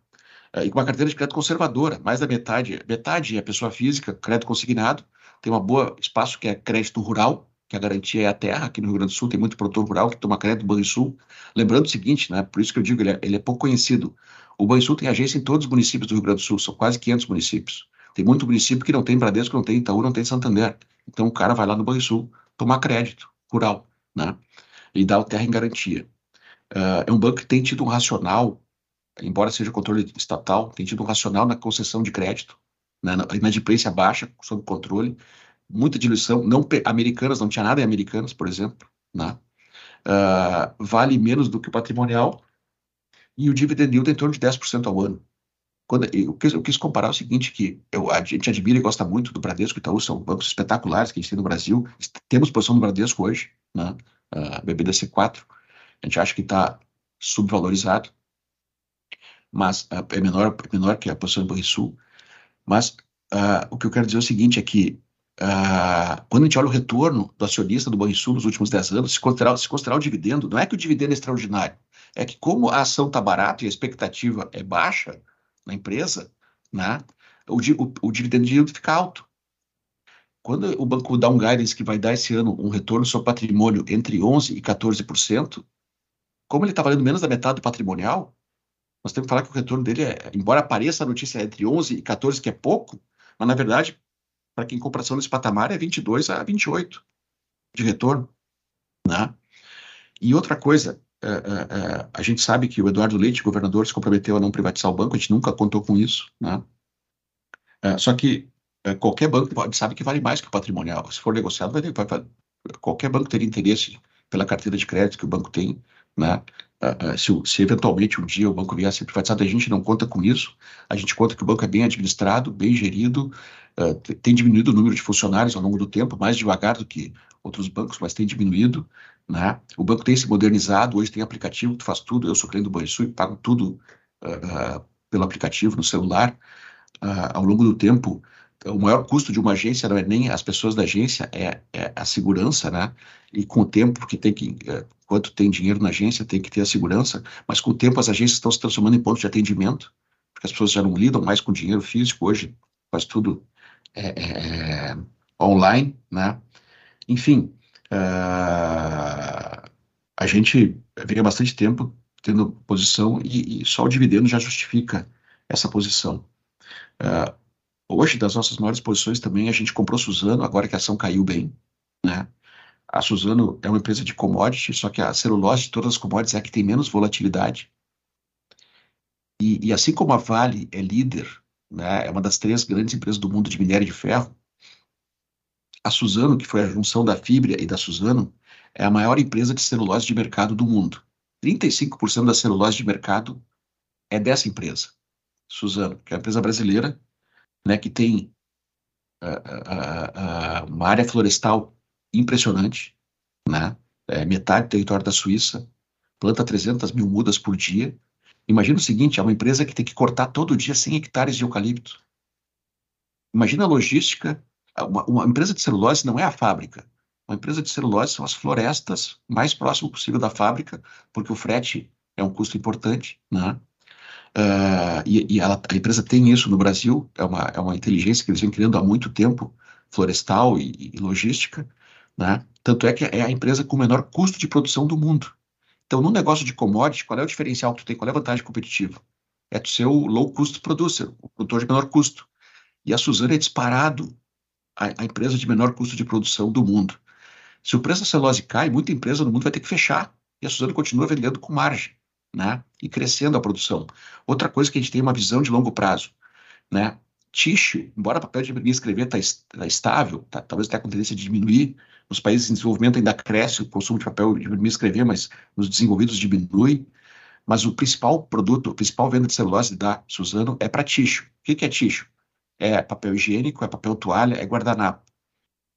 S4: É, e com uma carteira de crédito conservadora, mais da metade. Metade é pessoa física, crédito consignado, tem um bom espaço que é crédito rural, que a garantia é a terra, aqui no Rio Grande do Sul tem muito produtor rural que toma crédito do Banrisul. Lembrando o seguinte, né, por isso que eu digo, ele é, ele é pouco conhecido. O Banrisul tem agência em todos os municípios do Rio Grande do Sul, são quase 500 municípios. Tem muito município que não tem Bradesco, não tem Itaú, não tem Santander. Então o cara vai lá no Banrisul tomar crédito rural, né? E dá o terra em garantia. Uh, é um banco que tem tido um racional, embora seja controle estatal, tem tido um racional na concessão de crédito, né? na inadimplência baixa, sob controle, muita diluição, não americanas, não tinha nada em americanas, por exemplo, né? Uh, vale menos do que o patrimonial, e o dividend yield é em torno de 10% ao ano. Quando, eu, quis, eu quis comparar o seguinte, que eu, a gente admira e gosta muito do Bradesco e Itaú, são bancos espetaculares que a gente tem no Brasil. Temos posição no Bradesco hoje, né? a BBDC4. A gente acha que está subvalorizado, mas uh, é menor, menor que a posição do Banrisul. Mas uh, o que eu quero dizer é o seguinte, é que uh, quando a gente olha o retorno do acionista do Banrisul nos últimos 10 anos, se considerar, se considerar o dividendo, não é que o dividendo é extraordinário, é que como a ação está barata e a expectativa é baixa, na empresa, né? o, o, o dividend yield fica alto. Quando o banco dá um guidance que vai dar esse ano um retorno sobre patrimônio entre 11% e 14%, como ele está valendo menos da metade do patrimonial, nós temos que falar que o retorno dele é, embora pareça a notícia entre 11% e 14%, que é pouco, mas na verdade, para quem em comparação nesse patamar, é 22% a 28% de retorno. Né? E outra coisa, a gente sabe que o Eduardo Leite, governador, se comprometeu a não privatizar o banco, a gente nunca contou com isso. Né? É, só que é, qualquer banco sabe que vale mais que o patrimonial. Se for negociado, vai, vai, qualquer banco teria interesse pela carteira de crédito que o banco tem. Né? Se, se, eventualmente um dia o banco vier a ser privatizado, a gente não conta com isso. A gente conta que o banco é bem administrado, bem gerido, tem diminuído o número de funcionários ao longo do tempo, mais devagar do que outros bancos, mas tem diminuído. Né? O banco tem se modernizado, hoje tem aplicativo, tu faz tudo. Eu sou cliente do Banrisul e pago tudo uh, pelo aplicativo no celular. ao longo do tempo, o maior custo de uma agência não é nem as pessoas da agência, é, é a segurança, né? E com o tempo, porque tem que, é, quanto tem dinheiro na agência, tem que ter a segurança, mas com o tempo as agências estão se transformando em pontos de atendimento, porque as pessoas já não lidam mais com dinheiro físico, hoje faz tudo é online, né? Enfim, uh, a gente vem há bastante tempo tendo posição e, e, só o dividendo já justifica essa posição. Uh, Hoje, das nossas maiores posições também, a gente comprou Suzano, agora que a ação caiu bem, né? A Suzano é uma empresa de commodity, só que a celulose de todas as commodities é a que tem menos volatilidade. E, e assim como a Vale é líder, né, é uma das três grandes empresas do mundo de minério de ferro, a Suzano, que foi a junção da Fibria e da Suzano, é a maior empresa de celulose de mercado do mundo. 35% da celulose de mercado é dessa empresa, Suzano, que é uma empresa brasileira né, que tem uh, uh, uma área florestal impressionante, né, é, metade do território da Suíça, planta 300 mil mudas por dia. Imagina o seguinte, é uma empresa que tem que cortar todo dia 100 hectares de eucalipto. Imagina a logística, uma, uma empresa de celulose não é a fábrica, uma empresa de celulose são as florestas mais próximo possível da fábrica, porque o frete é um custo importante, né? Uh, e, e ela, a empresa tem isso no Brasil, é uma, é uma inteligência que eles vêm criando há muito tempo, florestal e, e logística, né? Tanto é que é a empresa com o menor custo de produção do mundo. Então, no negócio de commodity, qual é o diferencial que tu tem? Qual é a vantagem competitiva? É tu ser o low cost producer, o produtor de menor custo. E a Suzano é disparado a, a empresa de menor custo de produção do mundo. Se o preço da celulose cai, muita empresa no mundo vai ter que fechar. E a Suzano continua vendendo com margem né? E crescendo a produção. Outra coisa que a gente tem uma visão de longo prazo, né? Tixo, embora o papel de escrever está tá estável, tá, talvez tenha a tendência de diminuir, nos países em desenvolvimento ainda cresce o consumo de papel de escrever, mas nos desenvolvidos diminui. Mas o principal produto, a principal venda de celulose da Suzano é para tixo. O que, que é tixo? É papel higiênico, é papel toalha, é guardanapo.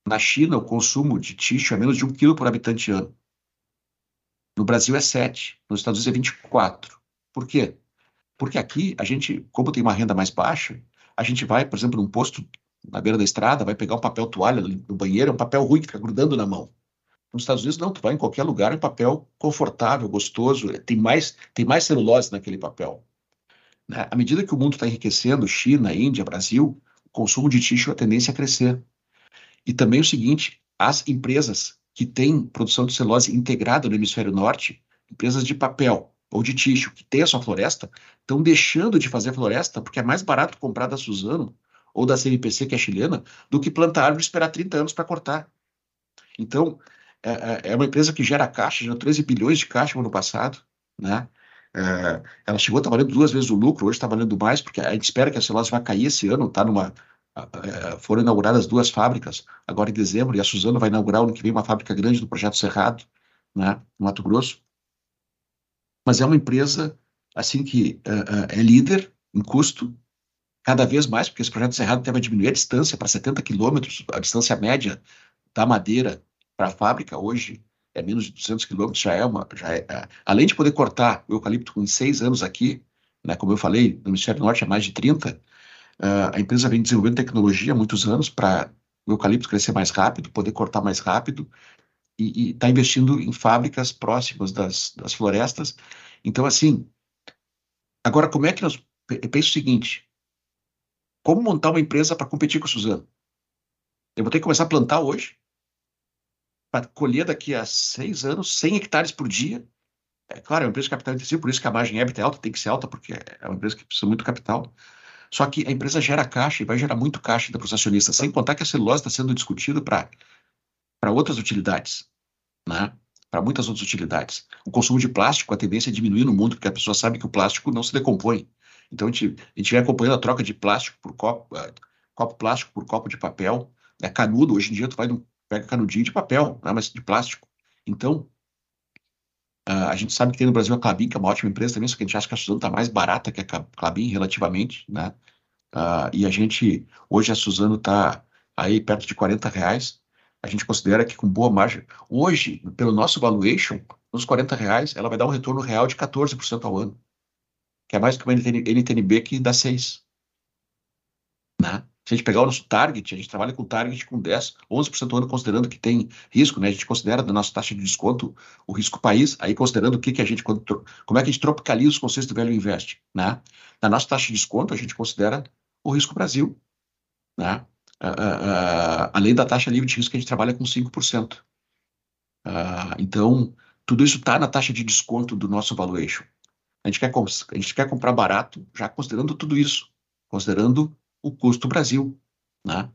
S4: Na China, o consumo de tixo é menos de um quilo por habitante ano. No Brasil é 7, nos Estados Unidos é 24. Por quê? Porque aqui a gente, como tem uma renda mais baixa, a gente vai, por exemplo, num posto na beira da estrada, vai pegar um papel toalha no banheiro, é um papel ruim que fica grudando na mão. Nos Estados Unidos, não, tu vai em qualquer lugar, é um papel confortável, gostoso, tem mais, tem mais celulose naquele papel. Né? À medida que o mundo está enriquecendo, China, Índia, Brasil, o consumo de tixo a tendência a crescer. E também o seguinte, as empresas que têm produção de celulose integrada no hemisfério norte, empresas de papel ou de tixo que têm a sua floresta, estão deixando de fazer floresta porque é mais barato comprar da Suzano ou da CMPC, que é chilena, do que plantar árvore e esperar 30 anos para cortar. Então, é, é, é, uma empresa que gera caixa, gerou 13 bilhões de caixa no ano passado, né? É, ela chegou valendo duas vezes o lucro, hoje está valendo mais, porque a gente espera que a celulose vai cair esse ano, está numa é, foram inauguradas duas fábricas agora em dezembro, e a Suzano vai inaugurar ano que vem uma fábrica grande do Projeto Cerrado, né, no Mato Grosso. Mas é uma empresa assim que uh, uh, é líder em custo, cada vez mais, porque esse Projeto Cerrado vai diminuir a distância para 70 quilômetros, a distância média da madeira para a fábrica hoje é menos de 200 quilômetros, já é uma... Já é, uh, além de poder cortar o eucalipto com seis anos aqui, né, como eu falei, no Hemisfério Norte é mais de 30, Uh, a empresa vem desenvolvendo tecnologia há muitos anos para o eucalipto crescer mais rápido, poder cortar mais rápido, e está investindo em fábricas próximas das, das florestas. Então, assim, agora como é que nós. Eu penso o seguinte: como montar uma empresa para competir com a Suzano. Eu vou ter que começar a plantar hoje, para colher daqui a seis anos, 100 hectares por dia. É claro, é uma empresa de capital intensivo, por isso que a margem EBITDA é alta, tem que ser alta, porque é uma empresa que precisa muito capital. Só que a empresa gera caixa e vai gerar muito caixa para os acionistas, sem contar que a celulose está sendo discutido para outras utilidades, né? para muitas outras utilidades. O consumo de plástico, a tendência é diminuir no mundo, porque a pessoa sabe que o plástico não se decompõe. Então, a gente, a gente vem acompanhando a troca de plástico por copo, uh, copo plástico por copo de papel. É canudo, hoje em dia tu vai no, pega canudinho de papel, né, mas de plástico. Então, a gente sabe que tem no Brasil a Clabin, que é uma ótima empresa também, só que a gente acha que a Suzano está mais barata que a Clabin relativamente, né? Uh, e a gente, hoje a Suzano está aí perto de 40 reais, a gente considera que com boa margem. Hoje, pelo nosso valuation, nos 40 reais, ela vai dar um retorno real de 14% ao ano. Que é mais que uma NTNB que dá 6. Né? Se a gente pegar o nosso target, a gente trabalha com target com 10, 11% ao ano, considerando que tem risco, né? A gente considera da nossa taxa de desconto o risco país, aí considerando o que, que a gente, quando, como é que a gente tropicaliza os conceitos do velho investe, né? Na nossa taxa de desconto, a gente considera o risco Brasil, né? uh, além da taxa livre de risco que a gente trabalha com 5%. Uh, ah, então, tudo isso está na taxa de desconto do nosso valuation. A gente, quer, a gente quer comprar barato, já considerando tudo isso, considerando o custo Brasil. Né?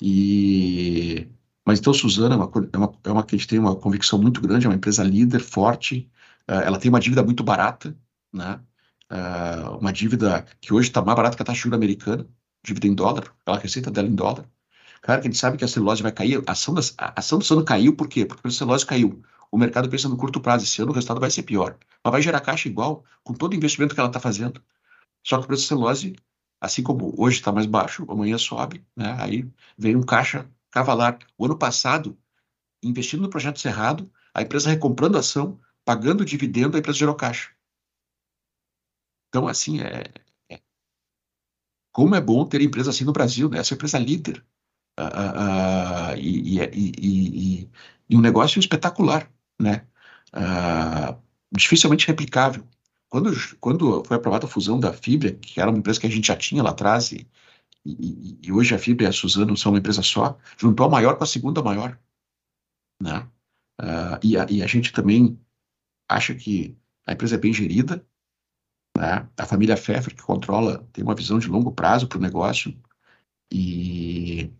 S4: E... Mas então, Suzana é uma, é, uma, é uma que a gente tem uma convicção muito grande, é uma empresa líder, forte, uh, ela tem uma dívida muito barata, né? Uh, uma dívida que hoje está mais barata que a taxa americana dívida em dólar, aquela receita dela em dólar. Claro que a gente sabe que a celulose vai cair, a ação, das, a ação do Sano caiu, por quê? Porque a celulose caiu. O mercado pensa no curto prazo, esse ano o resultado vai ser pior. Mas vai gerar caixa igual, com todo o investimento que ela está fazendo. Só que o preço da celulose, assim como hoje está mais baixo, amanhã sobe, né? aí vem um caixa cavalar. O ano passado, investindo no projeto Cerrado, a empresa recomprando a ação, pagando dividendo, a empresa gerou caixa. Então, assim, é, como é bom ter empresa assim no Brasil, né? Essa empresa líder. Uh, uh, e, e, e, e, um negócio espetacular, né? Dificilmente replicável. Quando, quando foi aprovada a fusão da Fibra, que era uma empresa que a gente já tinha lá atrás, e, e, hoje a Fibra e a Suzano são uma empresa só, juntou a maior com a segunda maior. Né? e, a, e a gente também acha que a empresa é bem gerida, né? A família Pfeffer, que controla, tem uma visão de longo prazo para o negócio. E,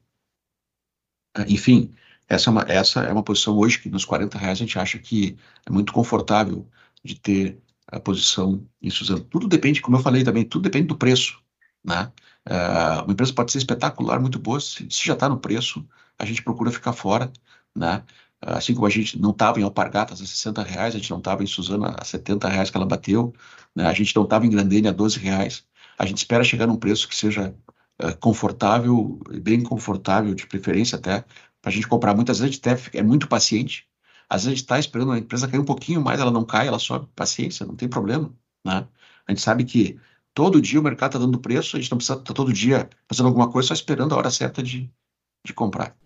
S4: enfim, essa é, uma, essa é uma posição hoje que nos 40 reais a gente acha que é muito confortável de ter a posição em Suzano. Tudo depende, como eu falei também, tudo depende do preço. Né? Uh, uma empresa pode ser espetacular, muito boa, se, se já está no preço, a gente procura ficar fora. Né? Assim como a gente não estava em Alpargatas a 60 reais, a gente não estava em Suzana a 70 reais que ela bateu, né? a gente não estava em Grandene a 12 reais. A gente espera chegar num preço que seja uh, confortável, bem confortável, de preferência até, para a gente comprar. Muitas vezes a gente é muito paciente. Às vezes a gente está esperando a empresa cair um pouquinho mais, ela não cai, ela sobe. Paciência, não tem problema. Né? A gente sabe que todo dia o mercado está dando preço, a gente não precisa estar tá todo dia fazendo alguma coisa, só esperando a hora certa de, de comprar.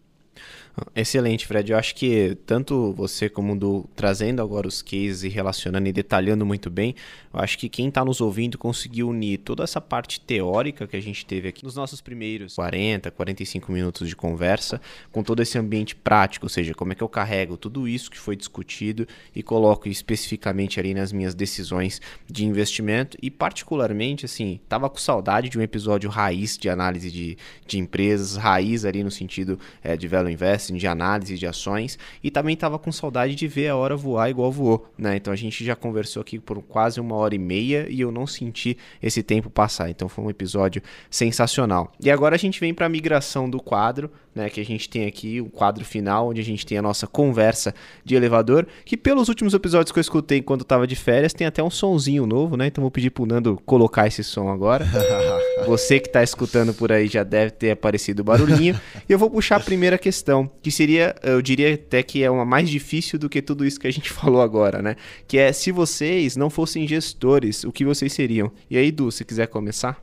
S1: Excelente, Fred. Eu acho que tanto você como o Du trazendo agora os cases e relacionando e detalhando muito bem, eu acho que quem está nos ouvindo conseguiu unir toda essa parte teórica que a gente teve aqui nos nossos primeiros 40, 45 minutos de conversa, com todo esse ambiente prático, ou seja, como é que eu carrego tudo isso que foi discutido e coloco especificamente ali nas minhas decisões de investimento e particularmente, assim, tava com saudade de um episódio raiz de análise de, de empresas, raiz ali no sentido é, de Velo Invest, assim, de análise de ações e também estava com saudade de ver a hora voar igual voou, né? Então a gente já conversou aqui por quase uma hora e meia e eu não senti esse tempo passar. Então foi um episódio sensacional. E agora a gente vem para a migração do quadro, né? Que a gente tem aqui o quadro final onde a gente tem a nossa conversa de elevador, que pelos últimos episódios que eu escutei enquanto estava de férias tem até um sonzinho novo, né? Então vou pedir pro Nando colocar esse som agora. Você que está escutando por aí já deve ter aparecido o barulhinho. e eu vou puxar a primeira questão, que seria, eu diria até que é uma mais difícil do que tudo isso que a gente falou agora, né? Que é se vocês não fossem gestores, o que vocês seriam? E aí, Du, se quiser começar?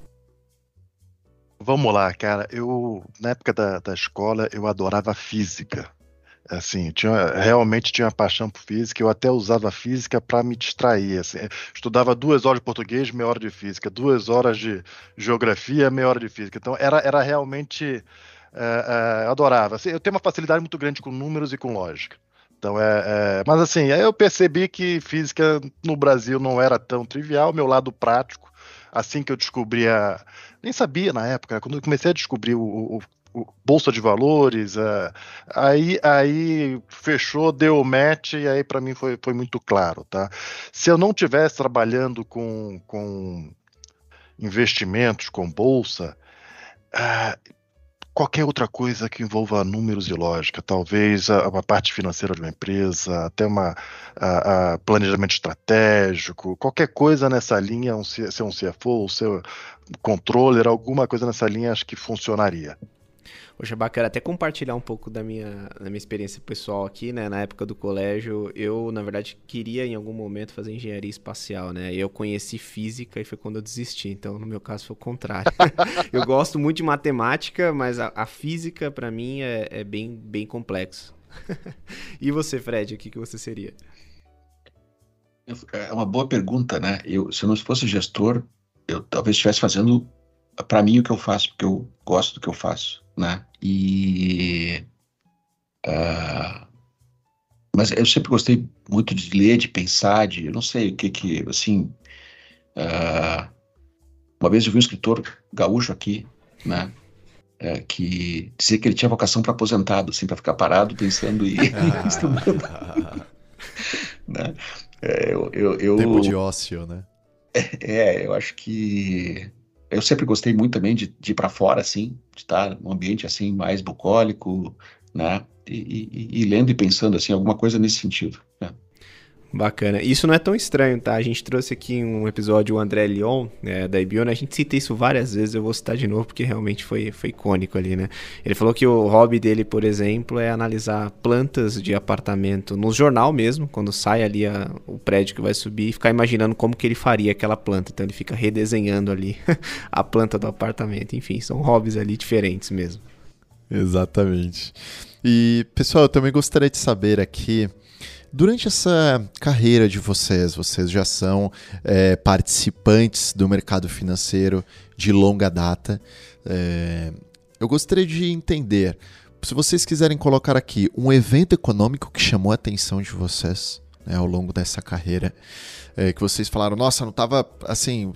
S3: Vamos lá, cara. Eu, na época da, da escola, eu adorava física. Assim, tinha, realmente tinha uma paixão por física. Eu até usava física para me distrair. Assim, estudava duas horas de português, meia hora de física, duas horas de geografia, meia hora de física. Então era, era realmente é, é, adorava. Assim, eu tenho uma facilidade muito grande com números e com lógica. Então é, é, mas assim, eu percebi que física no Brasil não era tão trivial, meu lado prático, assim que eu descobri a, nem sabia na época, quando eu comecei a descobrir o, o, o bolsa de valores, é, aí aí fechou, deu o match e aí para mim foi, foi muito claro, tá? Se eu não tivesse trabalhando com, com investimentos, com bolsa, uh, qualquer outra coisa que envolva números e lógica, talvez a, a parte financeira de uma empresa, até uma a, a planejamento estratégico, qualquer coisa nessa linha, um, ser um CFO, ser controller, alguma coisa nessa linha, acho que funcionaria.
S1: Poxa, bacana até compartilhar um pouco da minha, da minha experiência pessoal aqui, né? Na época do colégio, eu, na verdade, queria em algum momento fazer engenharia espacial, né? Eu conheci física e foi quando eu desisti. Então, no meu caso, foi o contrário. eu gosto muito de matemática, mas a, a física, para mim, é, é, bem, bem complexo. e você, Fred, o que, que você seria?
S4: É uma boa pergunta, né? Eu, se eu não fosse gestor, eu talvez estivesse fazendo para mim o que eu faço, porque eu gosto do que eu faço, né? E uh, mas eu sempre gostei muito de ler, de pensar, de eu não sei o que que assim. Uh, uma vez eu vi um escritor gaúcho aqui, né? É, que dizia que ele tinha vocação para aposentado, assim, para ficar parado pensando e ah. estudando. né?
S2: é, eu, eu, eu, Tempo de ócio, né?
S4: É, eu acho que eu sempre gostei muito também de, de ir para fora, assim, de estar num ambiente assim mais bucólico, né? E, e, e, lendo e pensando assim alguma coisa nesse sentido.
S1: Bacana. Isso não é tão estranho, tá? A gente trouxe aqui um episódio o André Lyon, né, da Ibiona. A gente cita isso várias vezes, eu vou citar de novo porque realmente foi, foi icônico ali, né? Ele falou que o hobby dele, por exemplo, é analisar plantas de apartamento no jornal mesmo, quando sai ali a, o prédio que vai subir, e ficar imaginando como que ele faria aquela planta. Então ele fica redesenhando ali a planta do apartamento. Enfim, são hobbies ali diferentes mesmo.
S2: Exatamente. E, pessoal, eu também gostaria de saber aqui Durante essa carreira de vocês, vocês já são é, participantes do mercado financeiro de longa data. É, eu gostaria de entender, se vocês quiserem colocar aqui um evento econômico que chamou a atenção de vocês né, ao longo dessa carreira, é, que vocês falaram, nossa, não estava assim,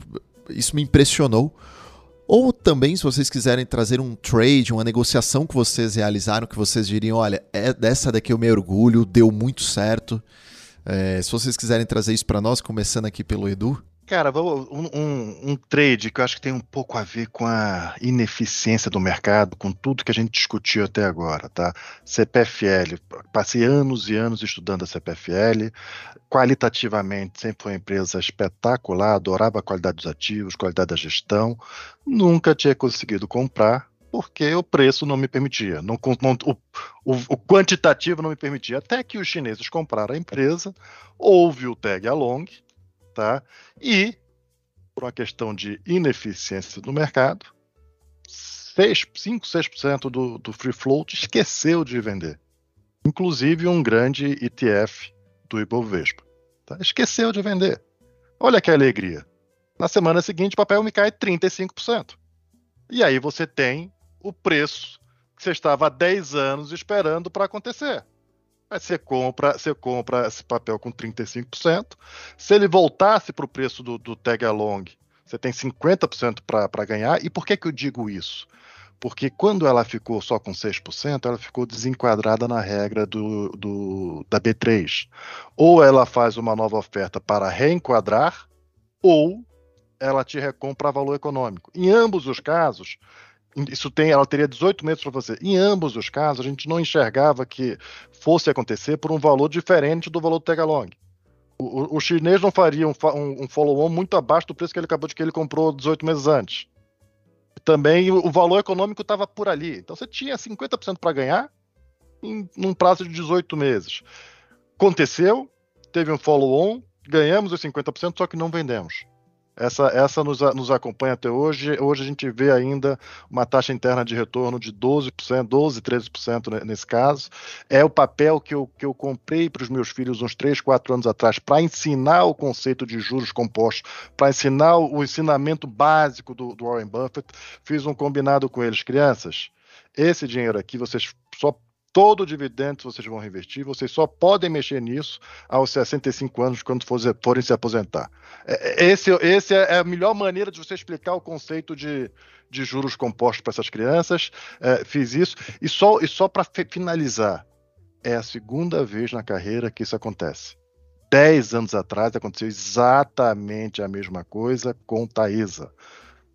S2: isso me impressionou. Ou também, se vocês quiserem trazer um trade, uma negociação que vocês realizaram, que vocês diriam, olha, é dessa daqui eu me orgulho, deu muito certo. É, se vocês quiserem trazer isso para nós, começando aqui pelo Edu.
S3: Cara, um, um, um, trade que eu acho que tem um pouco a ver com a ineficiência do mercado, com tudo que a gente discutiu até agora, tá? CPFL, passei anos e anos estudando a CPFL, qualitativamente sempre foi uma empresa espetacular, adorava a qualidade dos ativos, qualidade da gestão, nunca tinha conseguido comprar, porque o preço não me permitia, não, não, o, o, o, quantitativo não me permitia, até que os chineses compraram a empresa, houve o tag along, tá? E, por uma questão de ineficiência do mercado, 6, 5, 6% do, do free float esqueceu de vender. Inclusive um grande ETF do Ibovespa. Tá? Esqueceu de vender. Olha que alegria. Na semana seguinte, o papel me cai 35%. E aí você tem o preço que você estava há 10 anos esperando para acontecer. Você compra, você compra esse papel com 35%. Se ele voltasse para o preço do, do tag along, você tem 50% para ganhar. E por que, que eu digo isso? Porque quando ela ficou só com 6%, ela ficou desenquadrada na regra do, do, da B3. Ou ela faz uma nova oferta para reenquadrar, ou ela te recompra valor econômico. Em ambos os casos, isso tem, ela teria 18 meses para você. Em ambos os casos, a gente não enxergava que fosse acontecer por um valor diferente do valor do Tegalong. O, o, o chinês não faria um, um, um follow-on muito abaixo do preço que ele acabou de que ele comprou 18 meses antes. Também o, valor econômico estava por ali. Então você tinha 50% para ganhar em num prazo de 18 meses. Aconteceu, teve um follow-on, ganhamos os 50%, só que não vendemos. Essa, essa nos, nos acompanha até hoje. Hoje a gente vê ainda uma taxa interna de retorno de 12%, 12, 13% nesse caso. É o papel que eu, que eu comprei para os meus filhos uns 3, 4 anos atrás para ensinar o conceito de juros compostos, para ensinar o, ensinamento básico do, do Warren Buffett. Fiz um combinado com eles, crianças. Esse dinheiro aqui vocês só todo o dividendo vocês vão reinvestir, vocês só podem mexer nisso aos 65 anos, quando forem se aposentar. É, é, esse, esse é a melhor maneira de você explicar o conceito de, de juros compostos para essas crianças. É, fiz isso. E só, e só para finalizar, é a segunda vez na carreira que isso acontece. Dez anos atrás aconteceu exatamente a mesma coisa com Taesa.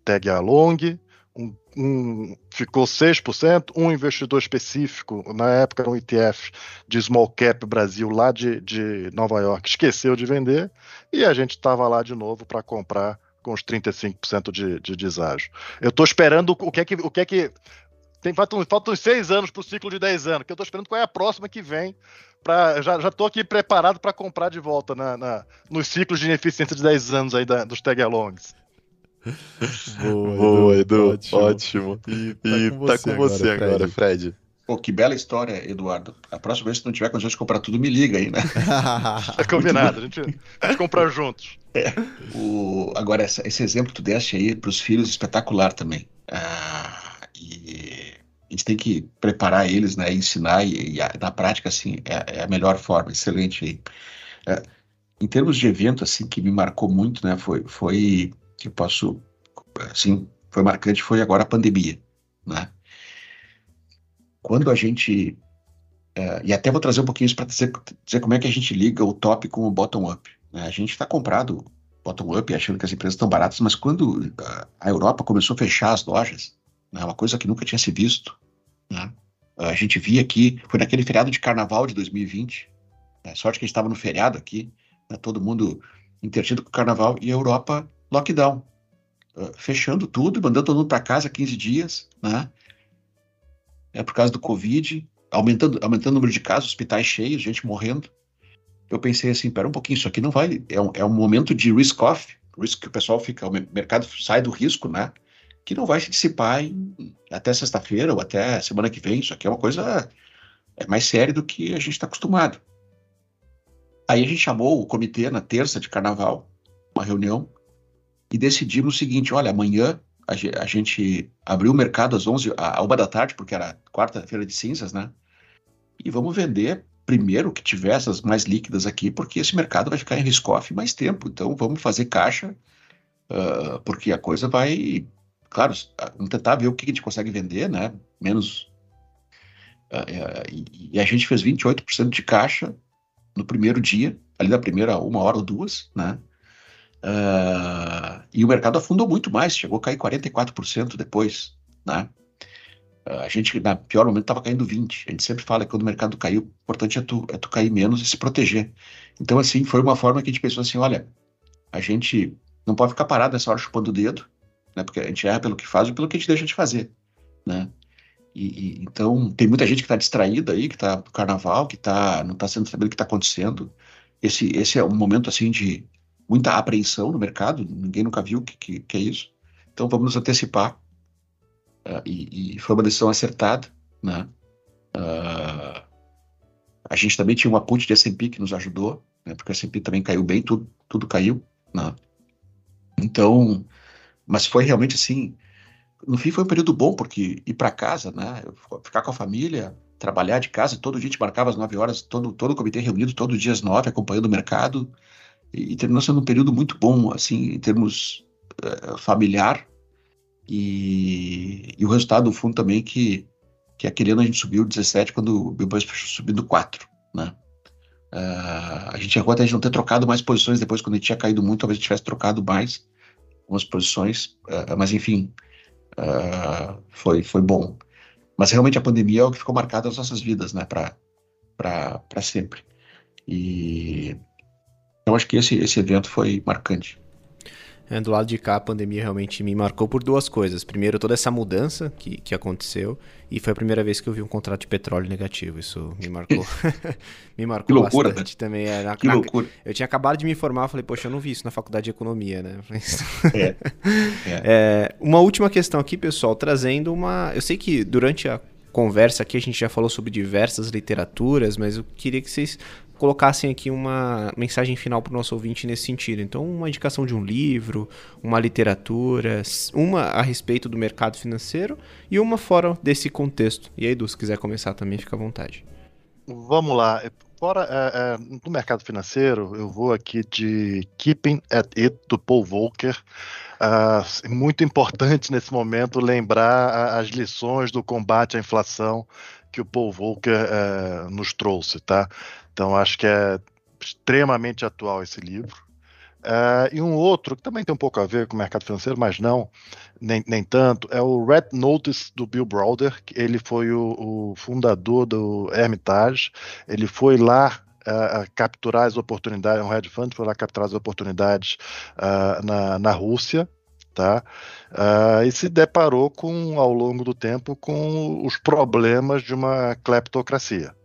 S3: Tag along, um, um, ficou 6%, um investidor específico, na época um ETF de small cap Brasil lá de, de Nova York, esqueceu de vender e a gente estava lá de novo para comprar com os 35% de, de deságio. Eu estou esperando o que é que. O que, é que tem, faltam, faltam seis anos para o ciclo de 10 anos, que eu estou esperando qual é a próxima que vem. Pra, já estou aqui preparado para comprar de volta na, na, nos ciclos de ineficiência de 10 anos aí da, dos tag alongs.
S2: Boa, Boa Edu, ótimo. ótimo. E tá e com tá você, com você agora, agora, Fred.
S4: Pô, que bela história, Eduardo. A próxima vez que não tiver condições de comprar tudo, me liga aí, né?
S3: é combinado, a gente, a gente comprar juntos.
S4: É. O, agora, essa, esse exemplo que tu deste aí para os filhos, espetacular também. Ah, e a gente tem que preparar eles, né, ensinar, e, e a, na prática, assim, é, é, a melhor forma, excelente aí. É, em termos de evento, assim, que me marcou muito, né, foi, foi que eu posso, assim, foi marcante foi agora a pandemia, né? Quando a gente é, e até vou trazer um pouquinho isso para dizer, dizer, como é que a gente liga o top com o bottom up. Né? A gente está comprado bottom up achando que as empresas estão baratas, mas quando a Europa começou a fechar as lojas, né, uma coisa que nunca tinha se visto, né? a gente via aqui, foi naquele feriado de carnaval de 2020, né? sorte que a gente estava no feriado aqui, né? todo mundo intertido com o carnaval, e a Europa lockdown, uh, fechando tudo, mandando todo mundo para casa 15 dias, né? É por causa do Covid, aumentando, aumentando o número de casos, hospitais cheios, gente morrendo. Eu pensei assim, pera um pouquinho, isso aqui não vai, é um, é um momento de risk off, risk que o pessoal fica, o mercado sai do risco, né? Que não vai se dissipar em, até sexta-feira ou até semana que vem. Isso aqui é uma coisa é mais séria do que a gente está acostumado. Aí a gente chamou o comitê na terça de carnaval, uma reunião, e decidimos o seguinte: olha, amanhã a, gente abriu o mercado às 11, a, uma da tarde, porque era quarta-feira de cinzas, né? E vamos vender primeiro que tiver essas mais líquidas aqui, porque esse mercado vai ficar em risk-off mais tempo. Então vamos fazer caixa, uh, porque a coisa vai. Claro, vamos tentar ver o que a gente consegue vender, né? Menos. Uh, e, e a gente fez 28% de caixa no primeiro dia, ali da primeira uma hora ou duas, né? Uh, e o mercado afundou muito mais, chegou a cair 44% depois, né? Uh, a gente, na pior momento, estava caindo 20%. A gente sempre fala que quando o mercado caiu, o importante é tu, é tu cair menos e se proteger. Então, assim, foi uma forma que a gente pensou assim, olha, a gente não pode ficar parado nessa hora chupando o dedo, né? Porque a gente erra pelo que faz e pelo que a gente deixa de fazer, né? E, e, então, tem muita gente que está distraída aí, que está no carnaval, que tá, não está sendo sabendo o que está acontecendo. Esse, esse é um momento, assim, de muita apreensão no mercado, ninguém nunca viu o que, que, que, é isso. Então vamos nos antecipar. Uh, e, e, foi uma decisão acertada. Né? Uh, a gente também tinha uma ponte de S&P que nos ajudou, né? porque a S&P também caiu bem, tudo, tudo caiu. Né? Então, mas foi realmente assim, no fim foi um período bom, porque ir para casa, né? ficar com a família, trabalhar de casa, todo dia a gente marcava às 9 horas, todo, todo o comitê reunido, todo dia às 9, acompanhando o mercado, e, terminou sendo um período muito bom, assim, em termos uh, familiar. E, e, o resultado do fundo também que, que aquele ano a gente subiu 17 quando o Bilbao fechou subindo 4, né? Uh, a gente chegou até a gente não ter trocado mais posições depois, quando a gente tinha caído muito, talvez a gente tivesse trocado mais algumas posições, uh, mas enfim, uh, foi, foi bom. Mas realmente a pandemia é o que ficou marcado nas nossas vidas, né, para sempre. E então acho que esse, esse evento foi marcante.
S1: É, do lado de cá, a pandemia realmente me marcou por duas coisas. Primeiro, toda essa mudança que, que aconteceu. E foi a primeira vez que eu vi um contrato de petróleo negativo. Isso me marcou. me marcou que loucura, bastante né? também. É, na,
S4: que na, loucura.
S1: Eu tinha acabado de me formar, falei, poxa, eu não vi isso na faculdade de economia, né? é. é. é. Uma última questão aqui, pessoal, trazendo uma. Eu sei que durante a conversa aqui a gente já falou sobre diversas literaturas, mas eu queria que vocês colocassem aqui uma mensagem final para o nosso ouvinte nesse sentido. Então, uma indicação de um livro, uma literatura, uma a respeito do mercado financeiro e uma fora desse contexto. E aí, Edu, se quiser começar também, fica à vontade.
S3: Vamos lá. Fora é, é, do mercado financeiro, eu vou aqui de Keeping at It, do Paul Volcker. Uh, muito importante nesse momento lembrar as lições do combate à inflação que o Paul Volcker uh, nos trouxe, tá? Então acho que é extremamente atual esse livro. Uh, e um outro que também tem um pouco a ver com o mercado financeiro, mas não, nem, nem tanto, é o Red Notice do Bill Browder. Que ele foi o, o fundador do Hermitage. Ele foi lá uh, capturar as oportunidades, um hedge fund foi lá capturar as oportunidades uh, na, na Rússia. Tá? Uh, e se deparou com, ao longo do tempo com os problemas de uma cleptocracia.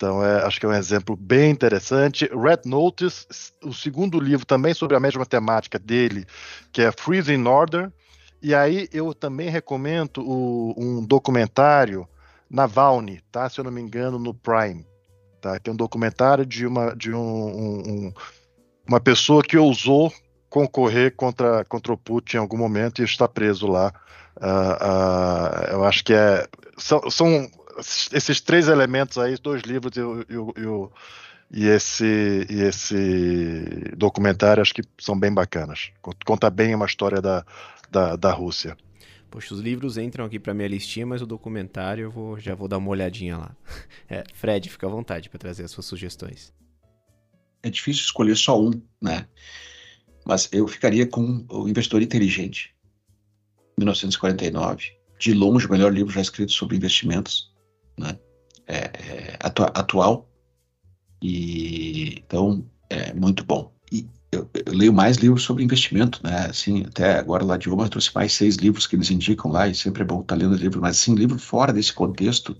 S3: Então, é, acho que é um exemplo bem interessante. Red Notice, o segundo livro também sobre a mesma temática dele, que é Freezing Order. E aí eu também recomendo o, um documentário Navalny, tá? Se eu não me engano, no Prime. Tá? Que é um documentário de uma, de um, um, uma pessoa que ousou concorrer contra, contra o Putin em algum momento e está preso lá. Uh, uh, eu acho que é, são, são esses três elementos aí, dois livros e, e, e, esse, e esse documentário, acho que são bem bacanas. Conta bem uma história da, da, da Rússia.
S1: Poxa, os livros entram aqui para minha listinha, mas o documentário eu vou, já vou dar uma olhadinha lá. É, Fred, fica à vontade para trazer as suas sugestões.
S4: É difícil escolher só um, né? Mas eu ficaria com o Investidor Inteligente, 1949. De longe, o melhor livro já escrito sobre investimentos né? É, é, atu atual e então é muito bom. E eu, eu, leio mais livros sobre investimento, né? Assim, até agora lá de eu trouxe mais seis livros que eles indicam lá e sempre é bom estar lendo livro, mas assim, livro fora desse contexto.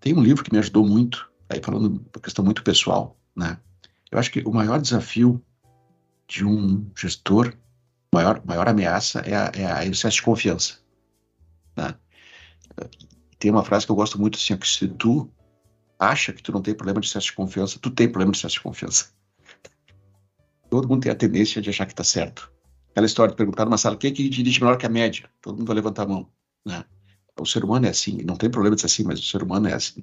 S4: Tem um livro que me ajudou muito, aí falando uma questão muito pessoal, né? Eu acho que o maior desafio de um gestor, maior maior ameaça é a, é a excesso de confiança, né? Tem uma frase que eu gosto muito assim, que se tu acha que tu não tem problema de excesso de confiança, tu tem problema de excesso de confiança. Todo mundo tem a tendência de achar que está certo. Aquela história de perguntar numa sala, quem é que dirige melhor que a média? Todo mundo vai levantar a mão. Né? O ser humano é assim, não tem problema de ser assim, mas o ser humano é assim.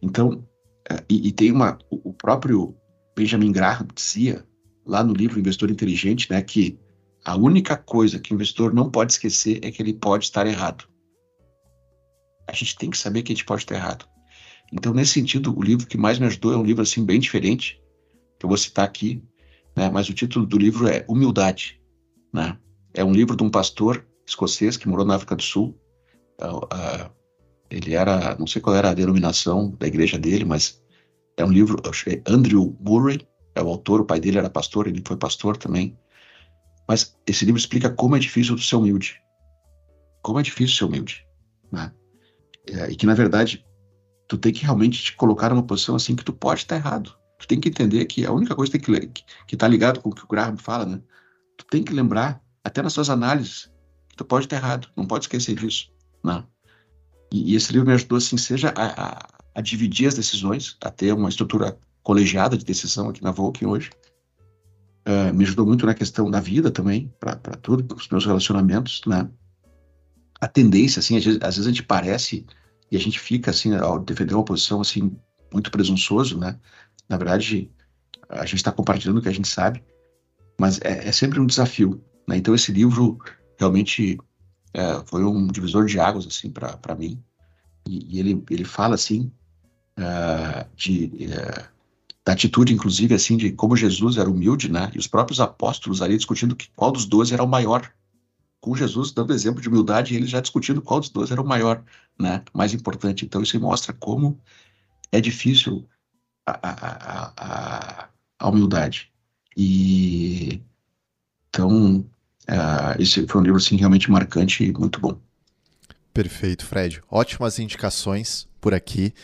S4: Então, é, e, e tem uma, o próprio Benjamin Graham dizia lá no livro Investidor Inteligente, né, que a única coisa que o investidor não pode esquecer é que ele pode estar errado a gente tem que saber que a gente pode estar errado. Então, nesse sentido, o livro que mais me ajudou é um livro assim bem diferente, que eu vou citar aqui, né? mas o título do livro é Humildade. Né? É um livro de um pastor escocês que morou na África do Sul. Uh, ele era, não sei qual era a denominação da igreja dele, mas é um livro, Andrew Murray, é o autor, o pai dele era pastor, ele foi pastor também. Mas esse livro explica como é difícil ser humilde. Como é difícil ser humilde. Né? É, e que, na verdade, tu tem que realmente te colocar numa posição assim que tu pode estar errado. Tu tem que entender que a única coisa que, que, que tá ligado com o que o Graham fala, né? Tu tem que lembrar, até nas suas análises, que tu pode estar errado. Não pode esquecer disso, né? E, e esse livro me ajudou, assim, seja a, a, a, dividir as decisões, a ter uma estrutura colegiada de decisão aqui na Volkswagen hoje. Uh, me ajudou muito na questão da vida também, para tudo, os meus relacionamentos, né? A tendência, assim, às vezes, às vezes, a gente parece e a gente fica, assim, ao defender uma posição, assim, muito presunçoso, né? Na verdade, a gente está compartilhando o que a gente sabe, mas é, é sempre um desafio, né? Então, esse livro realmente é, foi um divisor de águas, assim, para mim. E, e, ele, ele fala, assim, uh, de... Uh, da atitude, inclusive, assim, de como Jesus era humilde, né? E os próprios apóstolos ali discutindo que qual dos doze era o maior, com Jesus dando exemplo de humildade e ele já discutindo qual dos dois era o maior, né, mais importante. Então isso mostra como é difícil a, a, a, a humildade. E Então, uh, esse foi um livro assim, realmente marcante e muito bom.
S2: Perfeito, Fred. Ótimas indicações por aqui.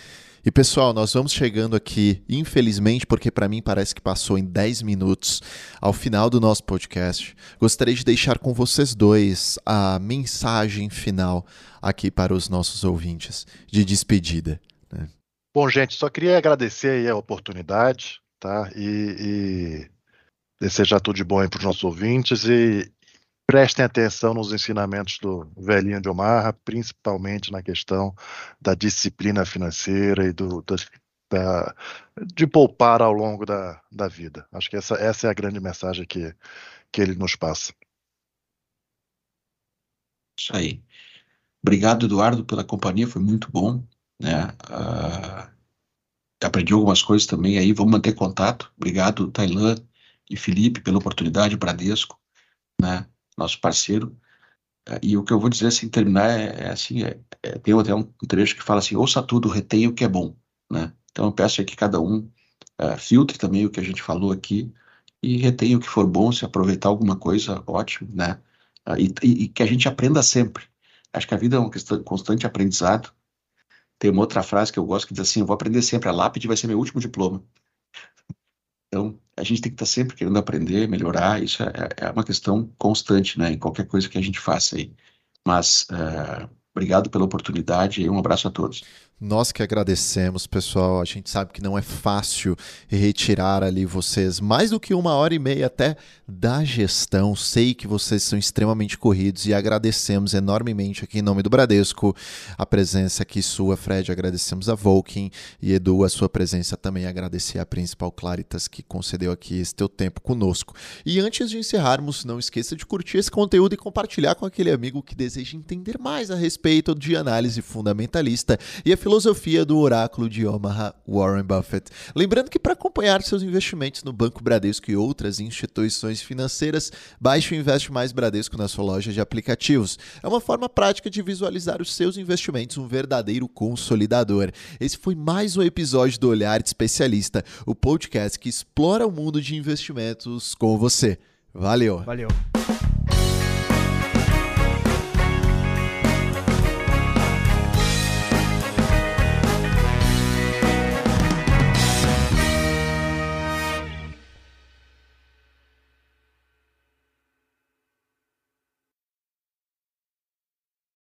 S2: E pessoal, nós vamos chegando aqui, infelizmente, porque para mim parece que passou em 10 minutos, ao final do nosso podcast. Gostaria de deixar com vocês dois a mensagem final aqui para os nossos ouvintes de despedida. Né?
S3: Bom, gente, só queria agradecer a oportunidade, tá? E, e desejar tudo de bom para os nossos ouvintes e prestem atenção nos ensinamentos do velhinho de Omarra, principalmente na questão da disciplina financeira e do, da, de poupar ao longo da, da vida. Acho que essa, essa é a grande mensagem que, que ele nos passa.
S4: Isso aí. Obrigado, Eduardo, pela companhia, foi muito bom. Né? Uh, aprendi algumas coisas também aí, vamos manter contato. Obrigado, Tailan e Felipe, pela oportunidade, Bradesco, né? Nosso parceiro. Uh, e o que eu vou dizer assim, terminar é, é assim, é, é, tem até um trecho que fala assim, ouça tudo, retenha o que é bom. Né? Então eu peço que cada um uh, filtre também o que a gente falou aqui e retenha o que for bom, se aproveitar alguma coisa, ótimo, né? E, e, e que a gente aprenda sempre. Acho que a vida é um constante aprendizado tem uma outra frase que eu gosto que diz assim: eu vou aprender sempre, a lápide vai ser meu último diploma. Então, a gente tem que estar sempre querendo aprender, melhorar, isso é, é uma questão constante, né, em qualquer coisa que a gente faça aí. Mas, uh, obrigado pela oportunidade e um abraço a todos.
S2: Nós que agradecemos, pessoal. A gente sabe que não é fácil retirar ali vocês mais do que uma hora e meia até da gestão. Sei que vocês são extremamente corridos e agradecemos enormemente aqui em nome do Bradesco a presença aqui sua, Fred. Agradecemos a Volkin e Edu a sua presença também. Agradecer a principal Claritas que concedeu aqui esse teu tempo conosco. E antes de encerrarmos, não esqueça de curtir esse conteúdo e compartilhar com aquele amigo que deseja entender mais a respeito de análise fundamentalista e a filosofia do oráculo de Omaha, Warren Buffett. Lembrando que para acompanhar seus investimentos no Banco Bradesco e outras instituições financeiras, baixe o Investe Mais Bradesco na sua loja de aplicativos. É uma forma prática de visualizar os seus investimentos, um verdadeiro consolidador. Esse foi mais um episódio do Olhar de Especialista, o podcast que explora o mundo de investimentos com você. Valeu.
S1: Valeu.